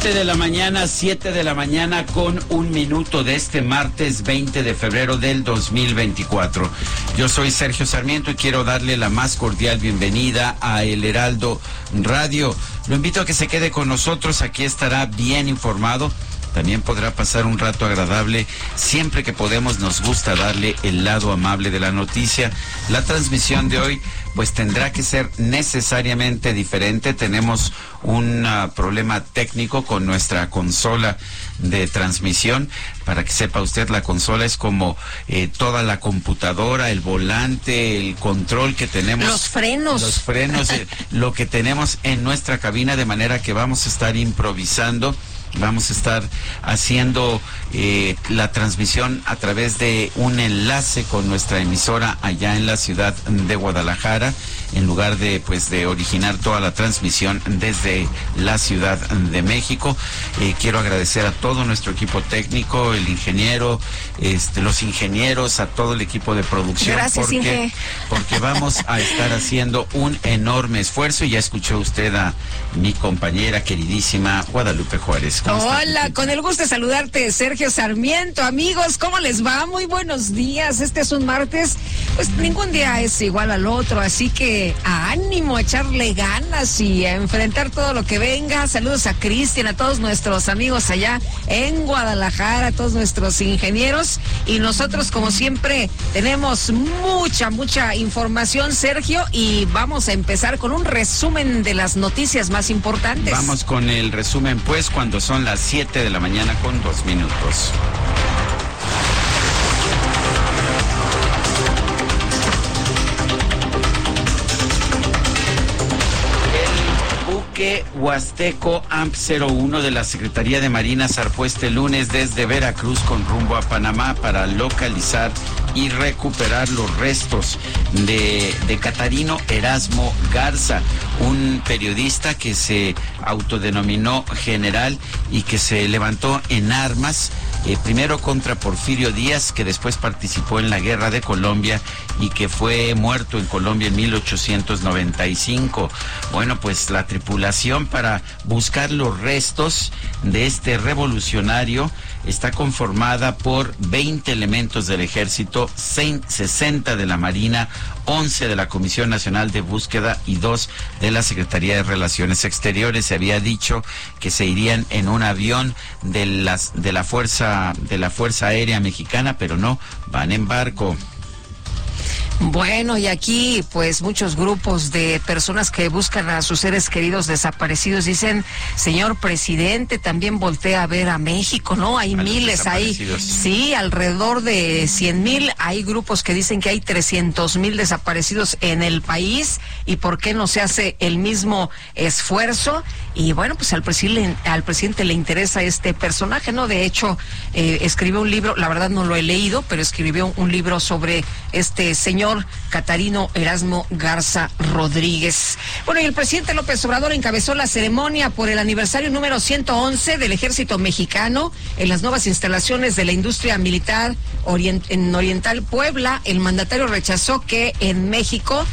7 de la mañana, 7 de la mañana con un minuto de este martes 20 de febrero del 2024. Yo soy Sergio Sarmiento y quiero darle la más cordial bienvenida a El Heraldo Radio. Lo invito a que se quede con nosotros, aquí estará bien informado. También podrá pasar un rato agradable. Siempre que podemos nos gusta darle el lado amable de la noticia. La transmisión de hoy pues tendrá que ser necesariamente diferente. Tenemos un uh, problema técnico con nuestra consola de transmisión. Para que sepa usted, la consola es como eh, toda la computadora, el volante, el control que tenemos. Los frenos. Los frenos, eh, lo que tenemos en nuestra cabina, de manera que vamos a estar improvisando. Vamos a estar haciendo eh, la transmisión a través de un enlace con nuestra emisora allá en la ciudad de Guadalajara, en lugar de pues de originar toda la transmisión desde la ciudad de México. Eh, quiero agradecer a todo nuestro equipo técnico, el ingeniero, este, los ingenieros, a todo el equipo de producción, Gracias, porque, Inge. porque vamos a estar haciendo un enorme esfuerzo y ya escuchó usted a mi compañera queridísima Guadalupe Juárez. ¿Cómo está, Hola, con el gusto de saludarte, Sergio Sarmiento. Amigos, ¿cómo les va? Muy buenos días. Este es un martes. Pues ningún día es igual al otro, así que a ánimo, a echarle ganas y a enfrentar todo lo que venga. Saludos a Cristian, a todos nuestros amigos allá en Guadalajara, a todos nuestros ingenieros. Y nosotros, como siempre, tenemos mucha, mucha información, Sergio, y vamos a empezar con un resumen de las noticias más importantes. Vamos con el resumen, pues, cuando son las 7 de la mañana con dos minutos. El buque Huasteco AMP-01 de la Secretaría de Marina zarpó este lunes desde Veracruz con rumbo a Panamá para localizar y recuperar los restos de, Catarino Erasmo Garza, un periodista que se autodenominó general y que se levantó en armas eh, primero contra Porfirio Díaz, que después participó en la guerra de Colombia y que fue muerto en Colombia en 1895. Bueno, pues la tripulación para buscar los restos de este revolucionario está conformada por 20 elementos del ejército, 60 de la Marina, 11 de la Comisión Nacional de Búsqueda y 2 de la Secretaría de Relaciones Exteriores. Se había dicho que se irían en un avión de las de la fuerza de la Fuerza Aérea Mexicana, pero no, van en barco. Bueno, y aquí pues muchos grupos de personas que buscan a sus seres queridos desaparecidos dicen, señor presidente, también voltea a ver a México, ¿no? Hay miles ahí. Sí, alrededor de 100 mil. Hay grupos que dicen que hay 300 mil desaparecidos en el país y por qué no se hace el mismo esfuerzo. Y bueno, pues al presidente, al presidente le interesa este personaje, ¿no? De hecho, eh, escribió un libro, la verdad no lo he leído, pero escribió un libro sobre este señor Catarino Erasmo Garza Rodríguez. Bueno, y el presidente López Obrador encabezó la ceremonia por el aniversario número 111 del ejército mexicano en las nuevas instalaciones de la industria militar en Oriental Puebla. El mandatario rechazó que en México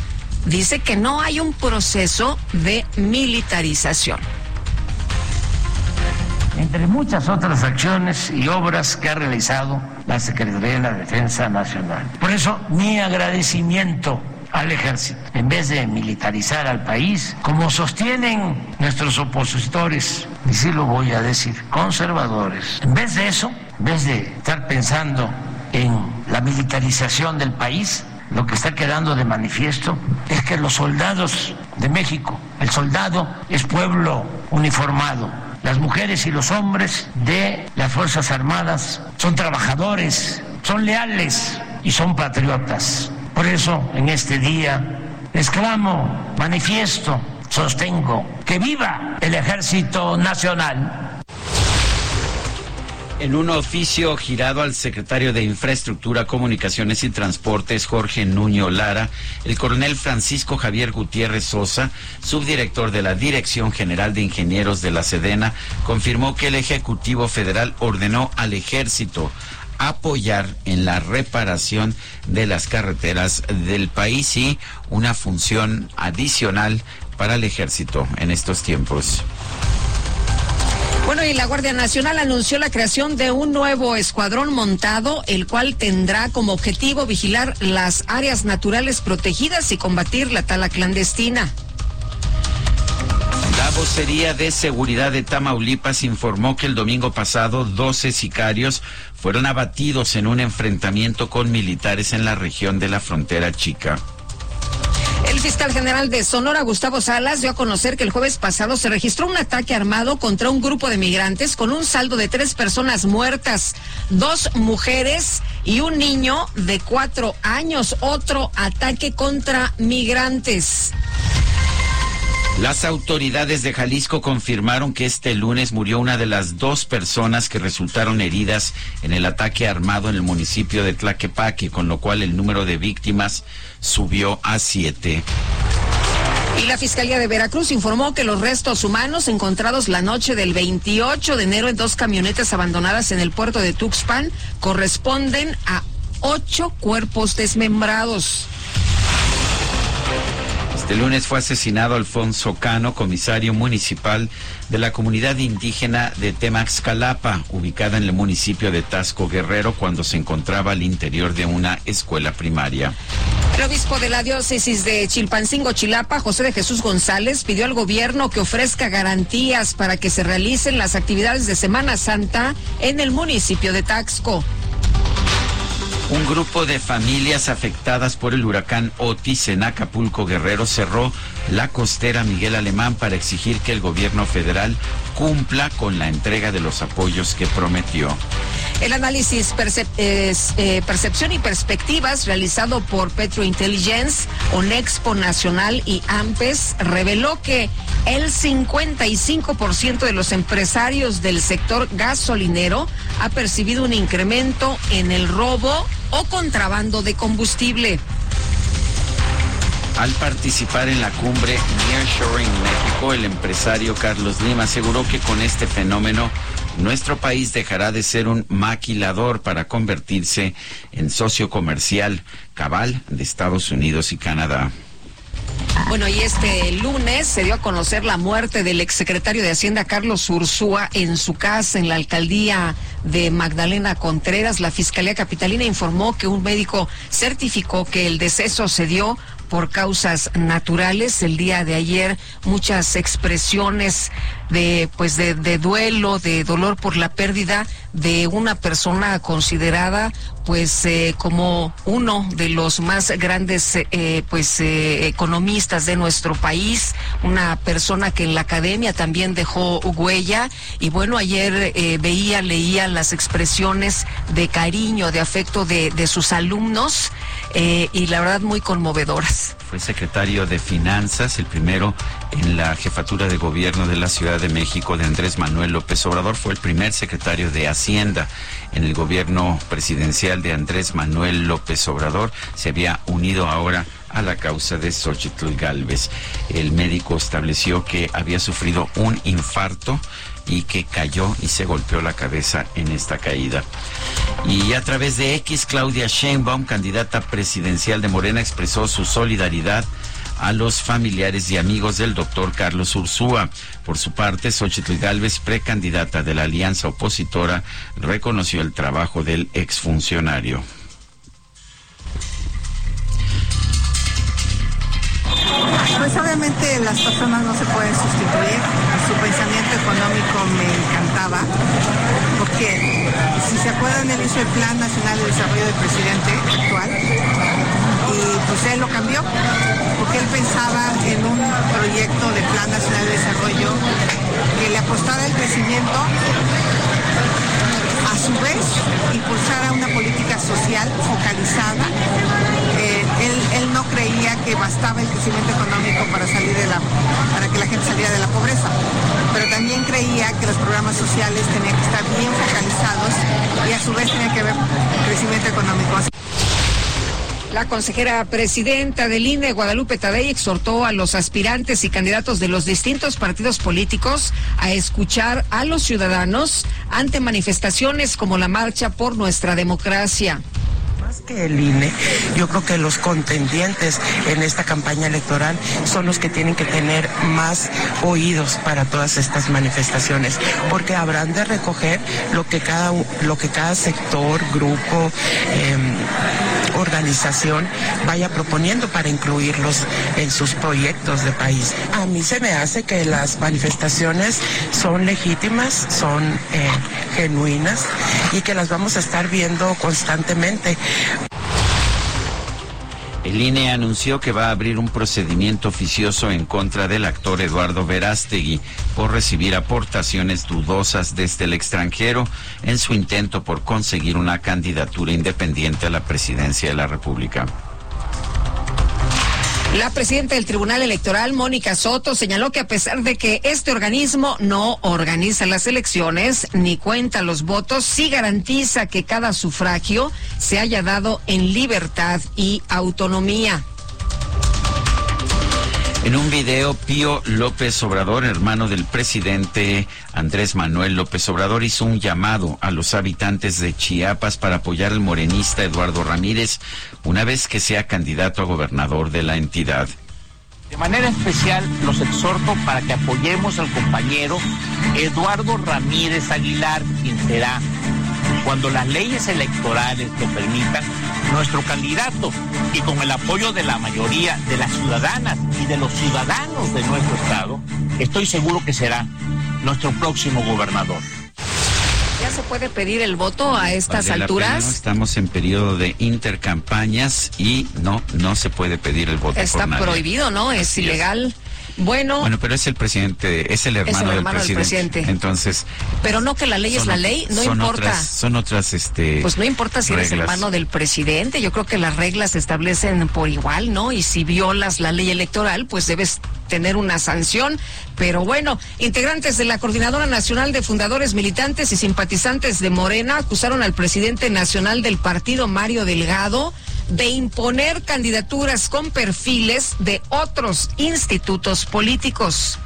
dice que no hay un proceso de militarización entre muchas otras acciones y obras que ha realizado la Secretaría de la Defensa Nacional. Por eso, mi agradecimiento al ejército, en vez de militarizar al país, como sostienen nuestros opositores, y sí lo voy a decir, conservadores, en vez de eso, en vez de estar pensando en la militarización del país, lo que está quedando de manifiesto es que los soldados de México, el soldado es pueblo uniformado, las mujeres y los hombres de las Fuerzas Armadas son trabajadores, son leales y son patriotas. Por eso en este día exclamo, manifiesto, sostengo, que viva el Ejército Nacional. En un oficio girado al secretario de Infraestructura, Comunicaciones y Transportes, Jorge Nuño Lara, el coronel Francisco Javier Gutiérrez Sosa, subdirector de la Dirección General de Ingenieros de la Sedena, confirmó que el Ejecutivo Federal ordenó al Ejército apoyar en la reparación de las carreteras del país y una función adicional para el ejército en estos tiempos. Bueno, y la Guardia Nacional anunció la creación de un nuevo escuadrón montado, el cual tendrá como objetivo vigilar las áreas naturales protegidas y combatir la tala clandestina. La vocería de seguridad de Tamaulipas informó que el domingo pasado 12 sicarios fueron abatidos en un enfrentamiento con militares en la región de la frontera chica. El fiscal general de Sonora, Gustavo Salas, dio a conocer que el jueves pasado se registró un ataque armado contra un grupo de migrantes con un saldo de tres personas muertas, dos mujeres y un niño de cuatro años. Otro ataque contra migrantes. Las autoridades de Jalisco confirmaron que este lunes murió una de las dos personas que resultaron heridas en el ataque armado en el municipio de Tlaquepaque, con lo cual el número de víctimas subió a siete. Y la Fiscalía de Veracruz informó que los restos humanos encontrados la noche del 28 de enero en dos camionetas abandonadas en el puerto de Tuxpan corresponden a ocho cuerpos desmembrados. Este lunes fue asesinado Alfonso Cano, comisario municipal de la comunidad indígena de Temaxcalapa, ubicada en el municipio de Tasco Guerrero, cuando se encontraba al interior de una escuela primaria. El obispo de la diócesis de Chilpancingo, Chilapa, José de Jesús González, pidió al gobierno que ofrezca garantías para que se realicen las actividades de Semana Santa en el municipio de Taxco. Un grupo de familias afectadas por el huracán Otis en Acapulco Guerrero cerró la costera Miguel Alemán para exigir que el gobierno federal cumpla con la entrega de los apoyos que prometió. El análisis eh, Percepción y Perspectivas realizado por Petro Intelligence, Onexpo Nacional y AMPES reveló que el 55% de los empresarios del sector gasolinero ha percibido un incremento en el robo o contrabando de combustible. Al participar en la cumbre Nearshoring México, el empresario Carlos Lima aseguró que con este fenómeno nuestro país dejará de ser un maquilador para convertirse en socio comercial cabal de Estados Unidos y Canadá. Bueno, y este lunes se dio a conocer la muerte del exsecretario de Hacienda Carlos Ursúa en su casa en la alcaldía de Magdalena Contreras. La Fiscalía Capitalina informó que un médico certificó que el deceso se dio por causas naturales. El día de ayer muchas expresiones de pues de, de duelo, de dolor por la pérdida de una persona considerada pues eh, como uno de los más grandes eh, pues eh, economistas de nuestro país, una persona que en la academia también dejó huella y bueno ayer veía leía las expresiones de cariño, de afecto de, de sus alumnos y la verdad muy conmovedoras. Fue secretario de Finanzas, el primero en la jefatura de gobierno de la Ciudad de México de Andrés Manuel López Obrador, fue el primer secretario de Hacienda en el gobierno presidencial de Andrés Manuel López Obrador. Se había unido ahora a la causa de Xochitl Galvez. El médico estableció que había sufrido un infarto y que cayó y se golpeó la cabeza en esta caída. Y a través de X, Claudia Sheinbaum, candidata presidencial de Morena, expresó su solidaridad a los familiares y amigos del doctor Carlos Ursúa. Por su parte, Xochitl Galvez, precandidata de la alianza opositora, reconoció el trabajo del exfuncionario. Pues obviamente las personas no se pueden sustituir. Su pensamiento económico me encantaba, porque si se acuerdan, él hizo el Plan Nacional de Desarrollo del presidente actual y pues él lo cambió, porque él pensaba en un proyecto de Plan Nacional de Desarrollo que le apostara al crecimiento a su vez impulsara una política social focalizada. Eh, no creía que bastaba el crecimiento económico para salir de la, para que la gente saliera de la pobreza, pero también creía que los programas sociales tenían que estar bien focalizados y a su vez tenía que haber crecimiento económico. La consejera presidenta del INE, Guadalupe Tadei, exhortó a los aspirantes y candidatos de los distintos partidos políticos a escuchar a los ciudadanos ante manifestaciones como la Marcha por Nuestra Democracia que el INE, yo creo que los contendientes en esta campaña electoral son los que tienen que tener más oídos para todas estas manifestaciones, porque habrán de recoger lo que cada, lo que cada sector, grupo, em, organización vaya proponiendo para incluirlos en sus proyectos de país. A mí se me hace que las manifestaciones son legítimas, son eh, genuinas y que las vamos a estar viendo constantemente. El INE anunció que va a abrir un procedimiento oficioso en contra del actor Eduardo Verástegui por recibir aportaciones dudosas desde el extranjero en su intento por conseguir una candidatura independiente a la presidencia de la República. La presidenta del Tribunal Electoral, Mónica Soto, señaló que a pesar de que este organismo no organiza las elecciones ni cuenta los votos, sí garantiza que cada sufragio se haya dado en libertad y autonomía. En un video, Pío López Obrador, hermano del presidente Andrés Manuel López Obrador, hizo un llamado a los habitantes de Chiapas para apoyar al morenista Eduardo Ramírez una vez que sea candidato a gobernador de la entidad. De manera especial los exhorto para que apoyemos al compañero Eduardo Ramírez Aguilar, quien será, cuando las leyes electorales lo permitan, nuestro candidato y con el apoyo de la mayoría de las ciudadanas y de los ciudadanos de nuestro estado, estoy seguro que será nuestro próximo gobernador. ¿Ya se puede pedir el voto a estas alturas? Estamos en periodo de intercampañas y no, no se puede pedir el voto. Está prohibido, ¿no? Es ilegal. Bueno, bueno, pero es el presidente, es el hermano, del, presidente. Entonces, pero no que la ley es la ley, no importa. son otras, este. Pues no importa si eres hermano del presidente. Yo creo que las reglas se establecen por igual, ¿no? Y si violas la ley electoral, pues debes tener una sanción. Pero bueno, integrantes de la Coordinadora Nacional de Fundadores Militantes y Simpatizantes de Morena acusaron al presidente nacional del partido, Mario Delgado, de imponer candidaturas con perfiles de otros institutos políticos.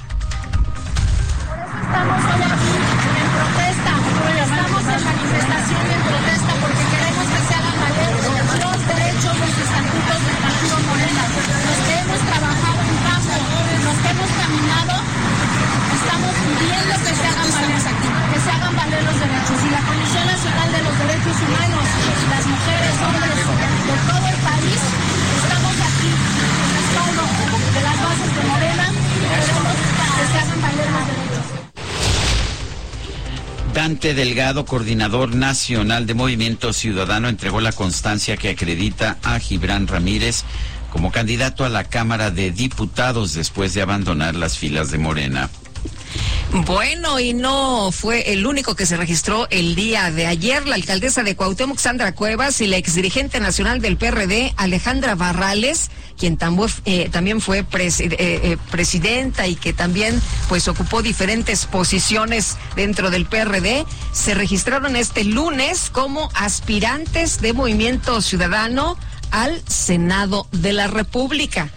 Dante Delgado, coordinador nacional de Movimiento Ciudadano, entregó la constancia que acredita a Gibran Ramírez como candidato a la Cámara de Diputados después de abandonar las filas de Morena. Bueno, y no fue el único que se registró el día de ayer. La alcaldesa de Cuauhtémoc, Sandra Cuevas, y la exdirigente nacional del PRD, Alejandra Barrales, quien eh, también fue eh, eh, presidenta y que también pues ocupó diferentes posiciones dentro del PRD, se registraron este lunes como aspirantes de Movimiento Ciudadano al Senado de la República.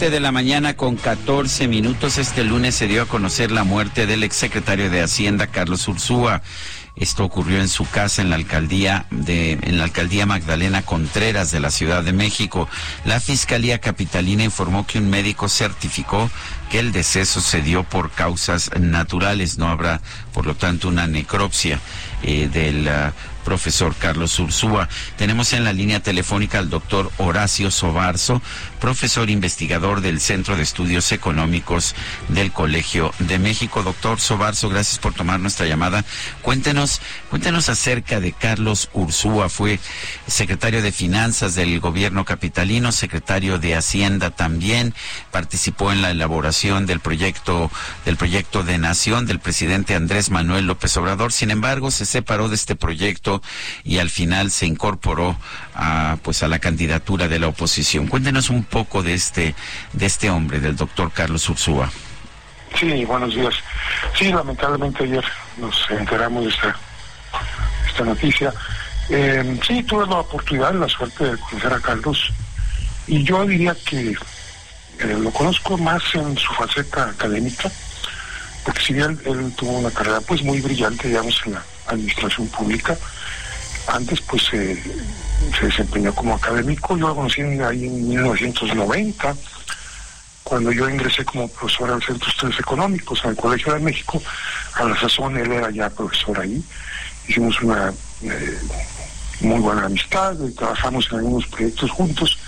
De la mañana con 14 minutos. Este lunes se dio a conocer la muerte del exsecretario de Hacienda, Carlos Ursúa. Esto ocurrió en su casa en la alcaldía de en la alcaldía Magdalena Contreras de la Ciudad de México. La Fiscalía Capitalina informó que un médico certificó que el deceso se dio por causas naturales. No habrá, por lo tanto, una necropsia eh, del ah, profesor Carlos Ursúa. Tenemos en la línea telefónica al doctor Horacio Sobarzo, profesor investigador del Centro de Estudios Económicos del Colegio de México. Doctor Sobarzo, gracias por tomar nuestra llamada. Cuéntenos, cuéntenos acerca de Carlos Ursúa. Fue secretario de Finanzas del gobierno capitalino, secretario de Hacienda también. Participó en la elaboración del proyecto, del proyecto de nación del presidente Andrés Manuel López Obrador. Sin embargo, se separó de este proyecto y al final se incorporó a, pues a la candidatura de la oposición. Cuéntenos un poco de este, de este hombre, del doctor Carlos Ursúa. Sí, buenos días. Sí, lamentablemente ayer nos enteramos de esta, esta noticia. Eh, sí, tuve la oportunidad, la suerte de conocer a Carlos y yo diría que eh, lo conozco más en su faceta académica, porque si bien él tuvo una carrera pues muy brillante, digamos, en la administración pública, antes pues se desempeñó como académico, yo lo conocí ahí en 1990, cuando yo ingresé como profesor al Centro de Estudios Económicos, al Colegio de México, a la sazón él era ya profesor ahí, hicimos una eh, muy buena amistad, trabajamos en algunos proyectos juntos,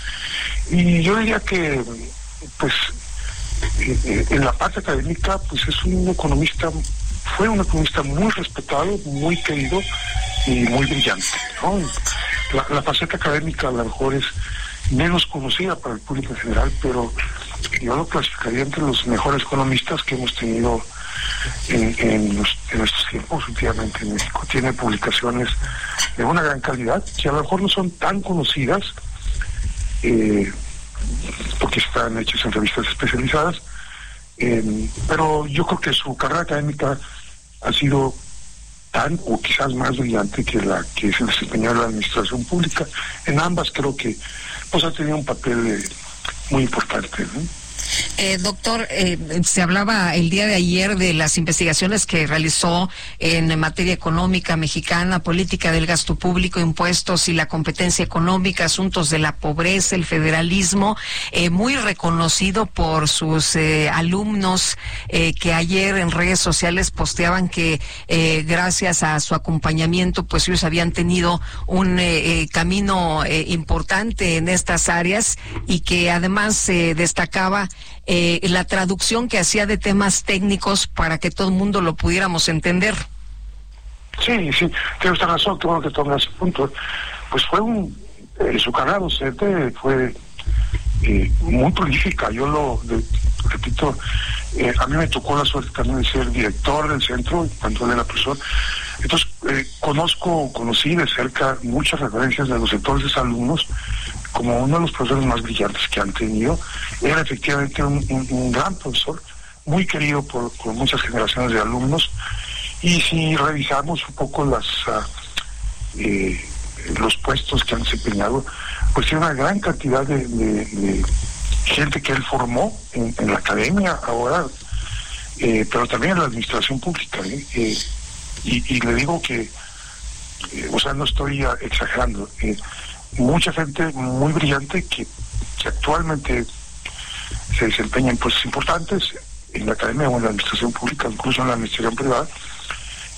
y yo diría que pues en la parte académica pues es un economista fue un economista muy respetado, muy querido y muy brillante. La, faceta académica a lo mejor es menos conocida para el público en general, pero yo lo clasificaría entre los mejores economistas que hemos tenido en, estos tiempos últimamente en México. Tiene publicaciones de una gran calidad, que a lo mejor no son tan conocidas, eh, porque están hechas en revistas especializadas, eh, pero yo creo que su carrera académica ha sido tan o quizás más brillante que la que se desempeñó en la administración pública. En ambas creo que pues ha tenido un papel eh, muy importante. Eh, doctor, eh, se hablaba el día de ayer de las investigaciones que realizó en materia económica mexicana, política del gasto público, impuestos y la competencia económica, asuntos de la pobreza, el federalismo, eh, muy reconocido por sus alumnos que ayer en redes sociales posteaban que gracias a su acompañamiento, pues ellos habían tenido un camino importante en estas áreas y que además se destacaba eh, la traducción que hacía de temas técnicos para que todo el mundo lo pudiéramos entender. Sí, sí, tienes razón, qué bueno que tomas ese punto. Pues fue un, eh, su carrera docente fue eh, muy prolífica, yo lo repito, a mí me tocó la suerte también ser director del centro cuando era profesor. Entonces, conozco, conocí de cerca muchas referencias de los entonces alumnos como uno de los profesores más brillantes que han tenido. Era efectivamente un, gran profesor, muy querido por, muchas generaciones de alumnos. Y si revisamos un poco las ah, eh, los puestos que han desempeñado, pues tiene una gran cantidad de, gente que él formó en, la academia ahora, eh, pero también en la administración pública. ¿eh? y, le digo que, o sea, no estoy exagerando mucha gente muy brillante que, actualmente se desempeña en puestos importantes en la academia o en la administración pública, incluso en la administración privada,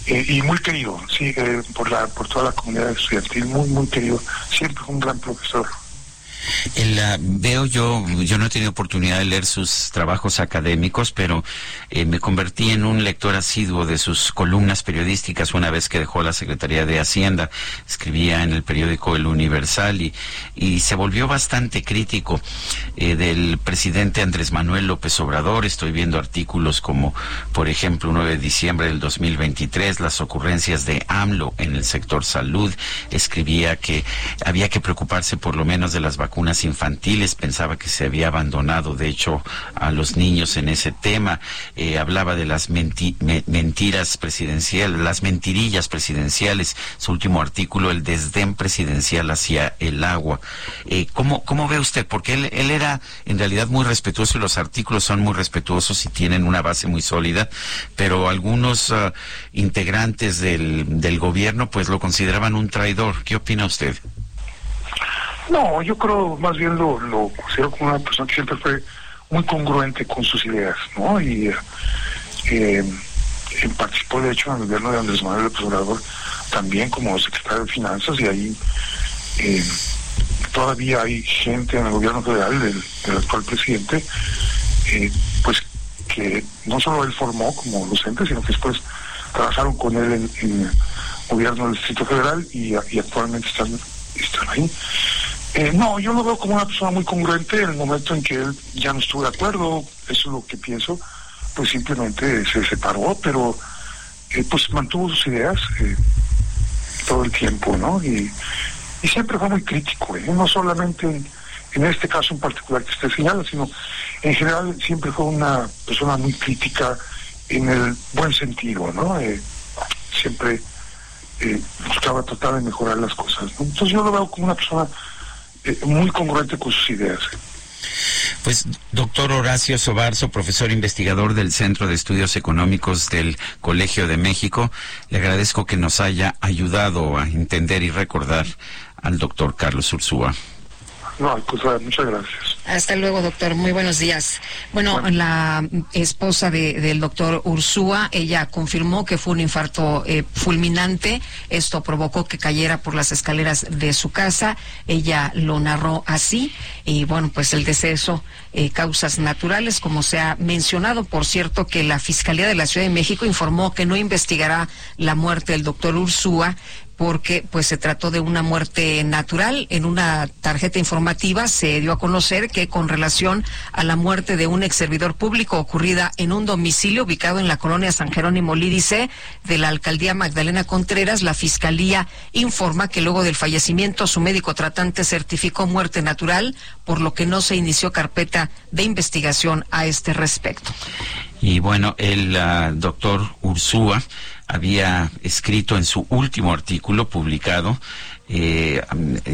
Eh, y muy querido, sí, eh, por, la, por toda la comunidad estudiantil, muy, muy querido. Siempre un gran profesor. El, veo yo, yo no he tenido oportunidad de leer sus trabajos académicos, pero eh, me convertí en un lector asiduo de sus columnas periodísticas una vez que dejó la Secretaría de Hacienda. Escribía en el periódico El Universal y, y se volvió bastante crítico eh, del presidente Andrés Manuel López Obrador. Estoy viendo artículos como, por ejemplo, 1 de diciembre del 2023, las ocurrencias de AMLO en el sector salud. Escribía que había que preocuparse por lo menos de las vacunas vacunas infantiles, pensaba que se había abandonado, de hecho, a los niños en ese tema, eh, hablaba de las mentiras presidenciales, las mentirillas presidenciales, su último artículo, el desdén presidencial hacia el agua. Eh, ¿cómo, ¿Cómo ve usted? Porque él, él era en realidad muy respetuoso y los artículos son muy respetuosos y tienen una base muy sólida, pero algunos uh, integrantes del, del gobierno pues lo consideraban un traidor. ¿Qué opina usted? No, yo creo más bien lo, lo considero como una persona que siempre fue muy congruente con sus ideas, ¿no? Y eh, participó, de hecho, en el gobierno de Andrés Manuel López Obrador también como secretario de Finanzas y ahí eh, todavía hay gente en el gobierno federal del, actual presidente, eh, pues que no solo él formó como docente, sino que después trabajaron con él en, el gobierno del Distrito Federal y, y actualmente están, están ahí. Eh, no, yo lo veo como una persona muy congruente en el momento en que él ya no estuvo de acuerdo, eso es lo que pienso, pues simplemente se separó, pero eh, pues mantuvo sus ideas eh, todo el tiempo, ¿no? Y, siempre fue muy crítico, no solamente en, este caso en particular que usted señala, sino en general siempre fue una persona muy crítica en el buen sentido, ¿no? siempre buscaba tratar de mejorar las cosas, Entonces yo lo veo como una persona eh, muy congruente con sus ideas. Pues, doctor Horacio Sobarzo, profesor investigador del Centro de Estudios Económicos del Colegio de México, le agradezco que nos haya ayudado a entender y recordar al doctor Carlos Ursúa. No, pues, muchas gracias. Hasta luego, doctor. Muy buenos días. Bueno, la esposa del doctor Ursúa, ella confirmó que fue un infarto eh, fulminante. Esto provocó que cayera por las escaleras de su casa. Ella lo narró así. Y bueno, pues el deceso, eh, causas naturales, como se ha mencionado. Por cierto, que la Fiscalía de la Ciudad de México informó que no investigará la muerte del doctor Ursúa porque pues se trató de una muerte natural. En una tarjeta informativa se dio a conocer que con relación a la muerte de un ex servidor público ocurrida en un domicilio ubicado en la colonia San Jerónimo Lídice de la alcaldía Magdalena Contreras, la fiscalía informa que luego del fallecimiento su médico tratante certificó muerte natural, por lo que no se inició carpeta de investigación a este respecto. Y bueno, el uh, doctor Ursúa había escrito en su último artículo publicado eh,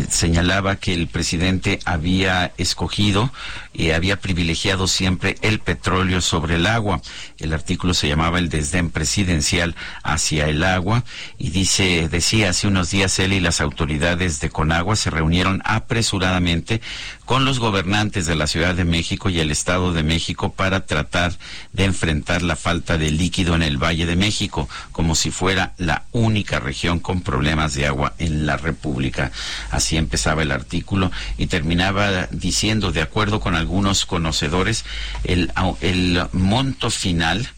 señalaba que el presidente había escogido y había privilegiado siempre el petróleo sobre el agua. El artículo se llamaba El desdén presidencial hacia el agua y dice, decía, hace unos días él y las autoridades de Conagua se reunieron apresuradamente con los gobernantes de la Ciudad de México y el Estado de México para tratar de enfrentar la falta de líquido en el Valle de México, como si fuera la única región con problemas de agua en la República Pública. Así empezaba el artículo y terminaba diciendo, de acuerdo con algunos conocedores, el, el monto final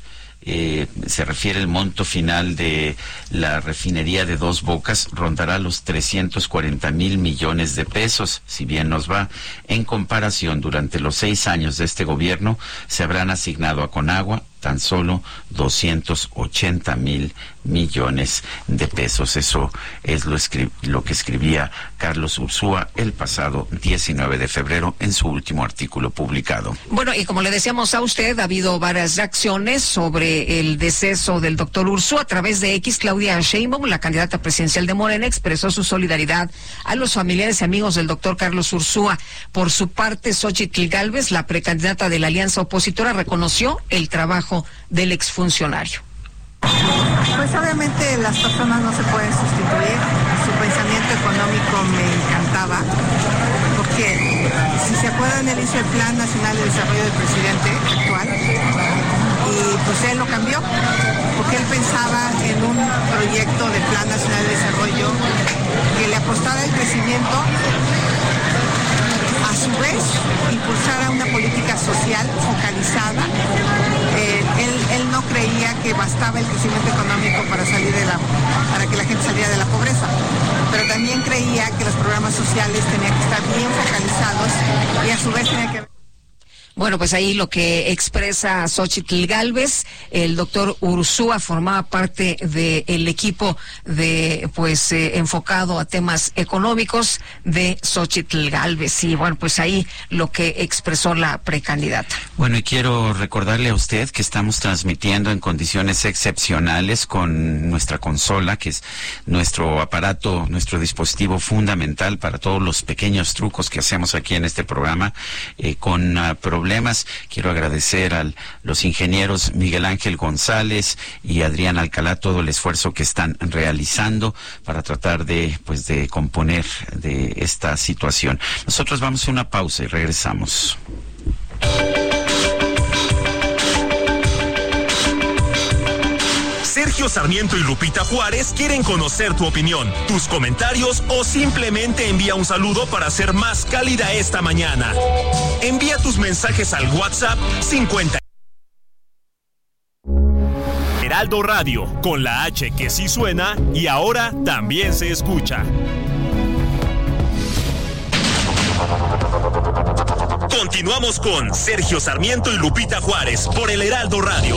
eh, se refiere el monto final de la refinería de Dos Bocas rondará los 340 mil millones de pesos, si bien nos va. En comparación, durante los seis años de este gobierno se habrán asignado a Conagua tan solo 280 mil millones de pesos. Eso es lo, lo que escribía Carlos Ursúa el pasado 19 de febrero en su último artículo publicado. Bueno, y como le decíamos a usted, ha habido varias reacciones sobre el deceso del doctor Ursúa a través de X. Claudia Sheinbaum, la candidata presidencial de Morena, expresó su solidaridad a los familiares y amigos del doctor Carlos Ursúa. Por su parte, Xochitl Galvez, la precandidata de la alianza opositora, reconoció el trabajo del exfuncionario. Pues obviamente las personas no se pueden sustituir. Su pensamiento económico me encantaba, porque si se acuerdan, él hizo el Plan Nacional de Desarrollo del presidente actual y pues él lo cambió porque él pensaba en un proyecto de Plan Nacional de Desarrollo que le apostara el crecimiento a su vez impulsara una política social focalizada. Eh, él, él, no creía que bastaba el crecimiento económico para salir de la, para que la gente saliera de la pobreza, pero también creía que los programas sociales tenían que estar bien focalizados y a su vez tenían que bueno, pues ahí lo que expresa Xochitl Galvez, el doctor Ursúa formaba parte del equipo de, pues, eh, enfocado a temas económicos de Xochitl Galvez. Y bueno, pues ahí lo que expresó la precandidata. Bueno, y quiero recordarle a usted que estamos transmitiendo en condiciones excepcionales con nuestra consola, que es nuestro aparato, nuestro dispositivo fundamental para todos los pequeños trucos que hacemos aquí en este programa, eh, con problemas. Quiero agradecer a los ingenieros Miguel Ángel González y Adrián Alcalá todo el esfuerzo que están realizando para tratar de, pues, de componer de esta situación. Nosotros vamos a una pausa y regresamos. Sergio Sarmiento y Lupita Juárez quieren conocer tu opinión, tus comentarios o simplemente envía un saludo para ser más cálida esta mañana. Envía tus mensajes al WhatsApp 50. Heraldo Radio, con la H que sí suena y ahora también se escucha. Continuamos con Sergio Sarmiento y Lupita Juárez por el Heraldo Radio.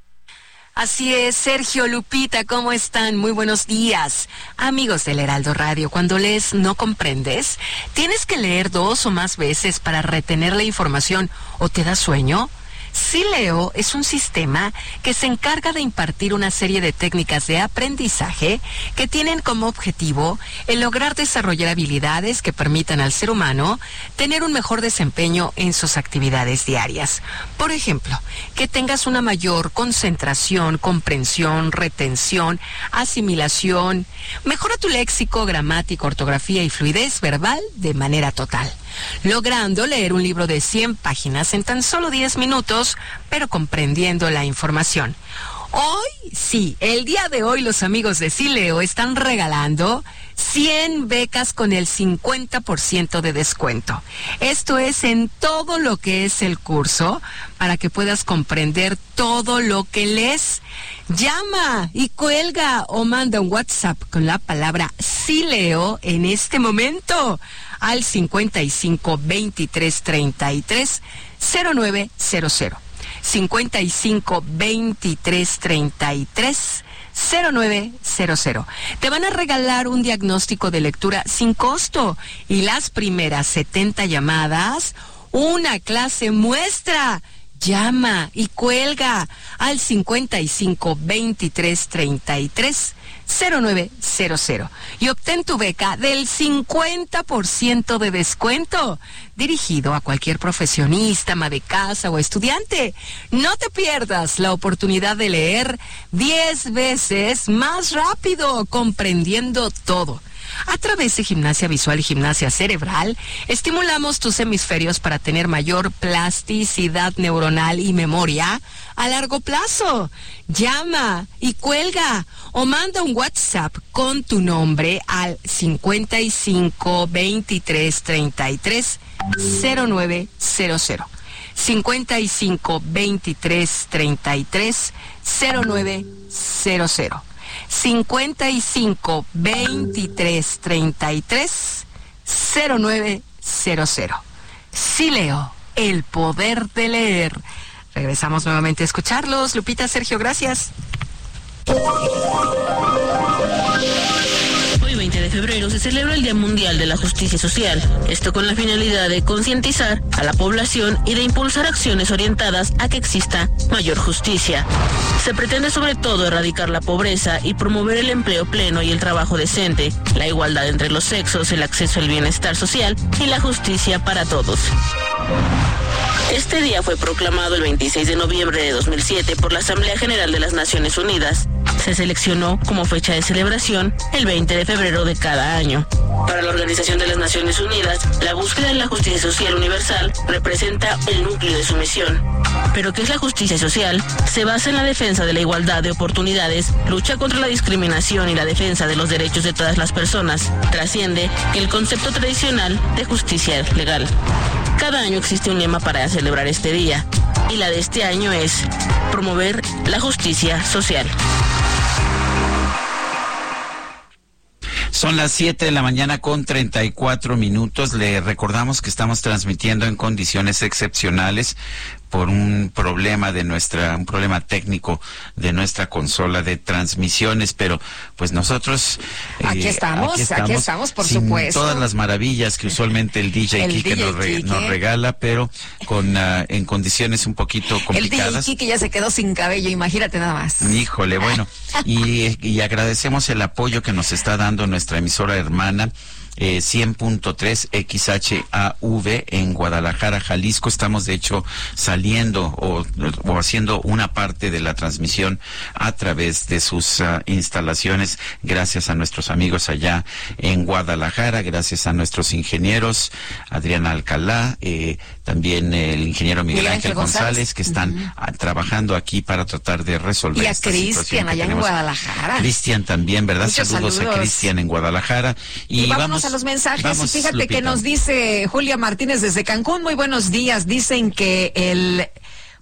Así es, Sergio Lupita, ¿cómo están? Muy buenos días. Amigos del Heraldo Radio, cuando lees no comprendes, tienes que leer dos o más veces para retener la información o te da sueño. Sileo es un sistema que se encarga de impartir una serie de técnicas de aprendizaje que tienen como objetivo el lograr desarrollar habilidades que permitan al ser humano tener un mejor desempeño en sus actividades diarias. Por ejemplo, que tengas una mayor concentración, comprensión, retención, asimilación, mejora tu léxico, gramática, ortografía y fluidez verbal de manera total logrando leer un libro de 100 páginas en tan solo 10 minutos, pero comprendiendo la información. Hoy, sí, el día de hoy los amigos de Sileo están regalando 100 becas con el 50% de descuento. Esto es en todo lo que es el curso para que puedas comprender todo lo que lees. Llama y cuelga o manda un WhatsApp con la palabra Sileo en este momento al 55 23 33 0900. 55 23 33 0900. Te van a regalar un diagnóstico de lectura sin costo y las primeras 70 llamadas, una clase muestra. Llama y cuelga al 55 23 33 0900 y obtén tu beca del 50% de descuento dirigido a cualquier profesionista, ama de casa o estudiante. No te pierdas la oportunidad de leer 10 veces más rápido, comprendiendo todo. A través de gimnasia visual y gimnasia cerebral, estimulamos tus hemisferios para tener mayor plasticidad neuronal y memoria a largo plazo. Llama y cuelga o manda un WhatsApp con tu nombre al 55 23 33 0900. 55 23 33 0900. 55 23 33 0900. Sí leo, el poder de leer. Regresamos nuevamente a escucharlos. Lupita, Sergio, gracias. Hoy 20 de febrero se celebra el Día Mundial de la Justicia Social. Esto con la finalidad de concientizar a la población y de impulsar acciones orientadas a que exista mayor justicia. Se pretende sobre todo erradicar la pobreza y promover el empleo pleno y el trabajo decente, la igualdad entre los sexos, el acceso al bienestar social y la justicia para todos. Este día fue proclamado el 26 de noviembre de 2007 por la Asamblea General de las Naciones Unidas. Se seleccionó como fecha de celebración el 20 de febrero de cada año. Para la Organización de las Naciones Unidas, la búsqueda de la justicia social universal representa el núcleo de su misión. Pero ¿qué es la justicia social? Se basa en la defensa de la igualdad de oportunidades, lucha contra la discriminación y la defensa de los derechos de todas las personas. Trasciende el concepto tradicional de justicia legal. Cada año existe un lema para celebrar este día y la de este año es promover la justicia social. Son las 7 de la mañana con 34 minutos. Le recordamos que estamos transmitiendo en condiciones excepcionales por un problema de nuestra, un problema técnico de nuestra consola de transmisiones, pero pues nosotros eh, aquí, estamos, aquí estamos, por supuesto. Todas las maravillas que usualmente el DJ Kike nos, regala, pero con uh, en condiciones un poquito complicadas. El DJ Kike ya se quedó sin cabello, imagínate nada más. Híjole, bueno, y, y agradecemos el apoyo que nos está dando nuestra emisora hermana eh, 100.3 XHAV en Guadalajara, Jalisco. Estamos de hecho saliendo o, haciendo una parte de la transmisión a través de sus ah, instalaciones gracias a nuestros amigos allá en Guadalajara, gracias a nuestros ingenieros, Adriana Alcalá, eh, también el ingeniero Miguel, Ángel González, que están trabajando aquí para tratar de resolver. Y a Cristian allá en Guadalajara. Cristian también, ¿verdad? saludos, a Cristian en Guadalajara. Y, vamos, a los mensajes. Fíjate que nos dice Julia Martínez desde Cancún. Muy buenos días. Dicen que el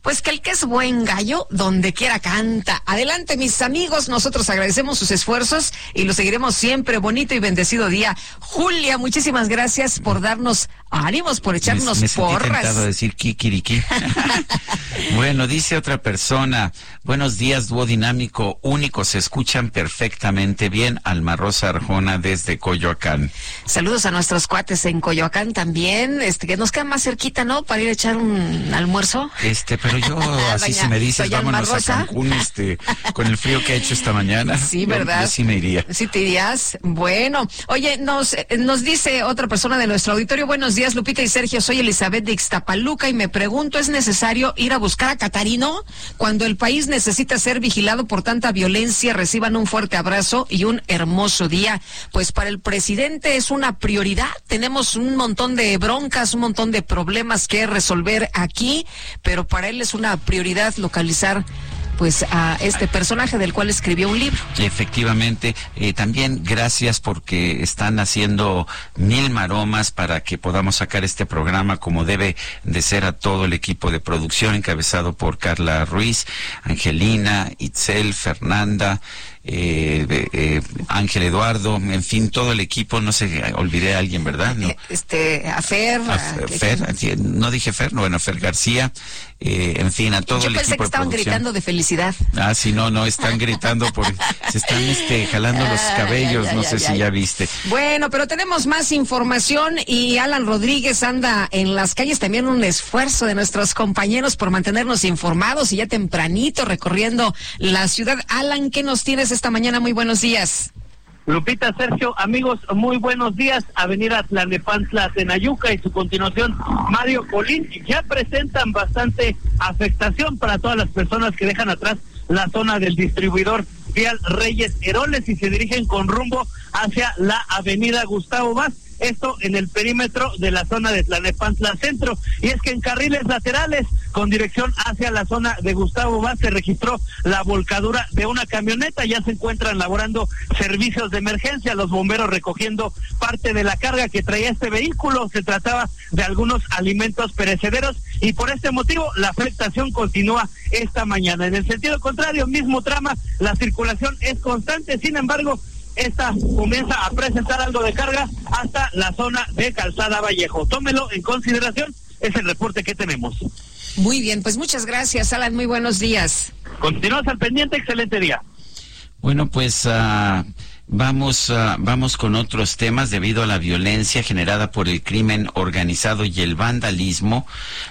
pues que el que es buen gallo, donde quiera canta. Adelante, mis amigos, nosotros agradecemos sus esfuerzos y lo seguiremos siempre. Bonito y bendecido día. Julia, muchísimas gracias por darnos ánimos, por echarnos me, me porras. Decir kikiriki. bueno, dice otra persona, buenos días, dúo dinámico, único, se escuchan perfectamente bien. Alma Rosa Arjona desde Coyoacán. Saludos a nuestros cuates en Coyoacán también, este que nos queda más cerquita, ¿no? Para ir a echar un almuerzo. Este, pero yo, así si me dices, vámonos a Cancún, este, con el frío que ha hecho esta mañana. Sí, ¿verdad? Yo, sí me iría. Sí te irías. Bueno, oye, nos, nos dice otra persona de nuestro auditorio, buenos días, Lupita y Sergio, soy Elizabeth de Ixtapaluca y me pregunto, ¿es necesario ir a buscar a Catarino? Cuando el país necesita ser vigilado por tanta violencia, reciban un fuerte abrazo y un hermoso día. Pues para el presidente es una prioridad. Tenemos un montón de broncas, un montón de problemas que resolver aquí, pero para él es una prioridad localizar pues a este personaje del cual escribió un libro. Efectivamente, eh, también gracias porque están haciendo mil maromas para que podamos sacar este programa como debe de ser a todo el equipo de producción encabezado por Carla Ruiz, Angelina, Itzel, Fernanda, eh, eh, Ángel Eduardo, en fin, todo el equipo, no sé, olvidé a alguien, ¿verdad? No. Este, a Fer. Fer, no dije Fer, no, bueno, Fer García, eh, en fin, a todo el equipo. Yo pensé que estaban gritando de felicidad. Ah, sí, no, no, están gritando porque se están este, jalando los cabellos, no sé si ya viste. Bueno, pero tenemos más información y Alan Rodríguez anda en las calles también un esfuerzo de nuestros compañeros por mantenernos informados y ya tempranito recorriendo la ciudad. Alan, ¿qué nos tienes esta mañana? Muy buenos días. Lupita, Sergio, amigos, muy buenos días. Avenida Tlanepantla, Tenayuca y su continuación, Mario Colín, ya presentan bastante afectación para todas las personas que dejan atrás la zona del distribuidor Vial Reyes Heroles y se dirigen con rumbo hacia la Avenida Gustavo Vaz esto en el perímetro de la zona de Tlanepantla Centro. Y es que en carriles laterales, con dirección hacia la zona de Gustavo Vaz, se registró la volcadura de una camioneta. Ya se encuentran laborando servicios de emergencia, los bomberos recogiendo parte de la carga que traía este vehículo. Se trataba de algunos alimentos perecederos y por este motivo la afectación continúa esta mañana. En el sentido contrario, mismo trama, la circulación es constante, sin embargo, esta comienza a presentar algo de carga hasta la zona de Calzada Vallejo. Tómelo en consideración, es el reporte que tenemos. Muy bien, pues muchas gracias, Alan. Muy buenos días. Continúas al pendiente, excelente día. Bueno, pues uh, Vamos, vamos con otros temas. Debido a la violencia generada por el crimen organizado y el vandalismo,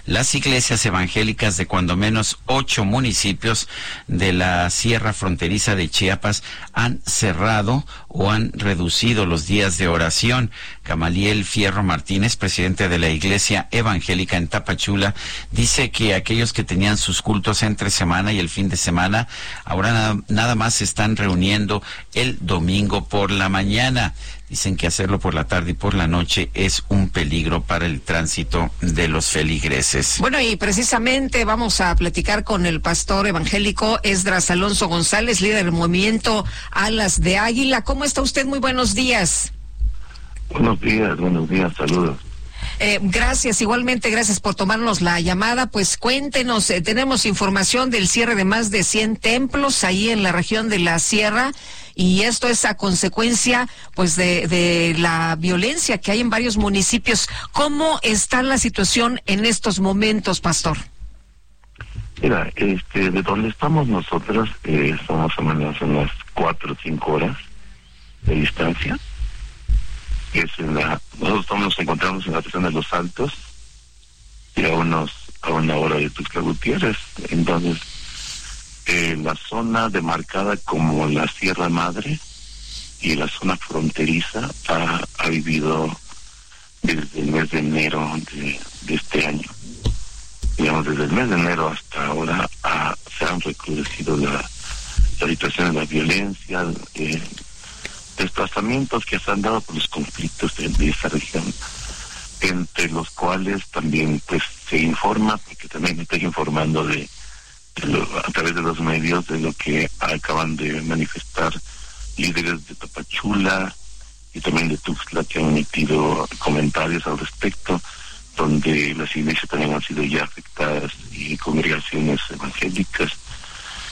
las iglesias evangélicas de cuando menos ocho municipios de la Sierra Fronteriza de Chiapas han cerrado o han reducido los días de oración. Camaliel Fierro Martínez, presidente de la Iglesia Evangélica en Tapachula, dice que aquellos que tenían sus cultos entre semana y el fin de semana, ahora nada, nada más se están reuniendo el domingo por la mañana. Dicen que hacerlo por la tarde y por la noche es un peligro para el tránsito de los feligreses. Bueno, y precisamente vamos a platicar con el pastor evangélico Esdras Alonso González, líder del movimiento Alas de Águila. ¿Cómo está usted? Muy buenos días. Buenos días, buenos días, saludos. Eh, gracias, igualmente gracias por tomarnos la llamada. Pues cuéntenos, eh, tenemos información del cierre de más de 100 templos ahí en la región de la Sierra y esto es a consecuencia pues de, de la violencia que hay en varios municipios. ¿Cómo está la situación en estos momentos, pastor? Mira, este, de donde estamos nosotros, eh, estamos a menos unas cuatro o cinco horas de distancia. Es la, nosotros nos encontramos en la región de Los Altos y a unos a una hora de Tuxtla Gutiérrez. Entonces, eh, la zona demarcada como la Sierra Madre y la zona fronteriza ha, ha vivido desde el mes de enero de, este año. Digamos, desde el mes de enero hasta ahora se han recrudecido la, la situación de la violencia, eh, desplazamientos que se han dado por los conflictos de, de esa región entre los cuales también pues se informa, porque también estoy informando de a través de los medios de lo que acaban de manifestar líderes de Tapachula y también de Tuxtla que han emitido comentarios al respecto, donde las iglesias también han sido ya afectadas y congregaciones evangélicas,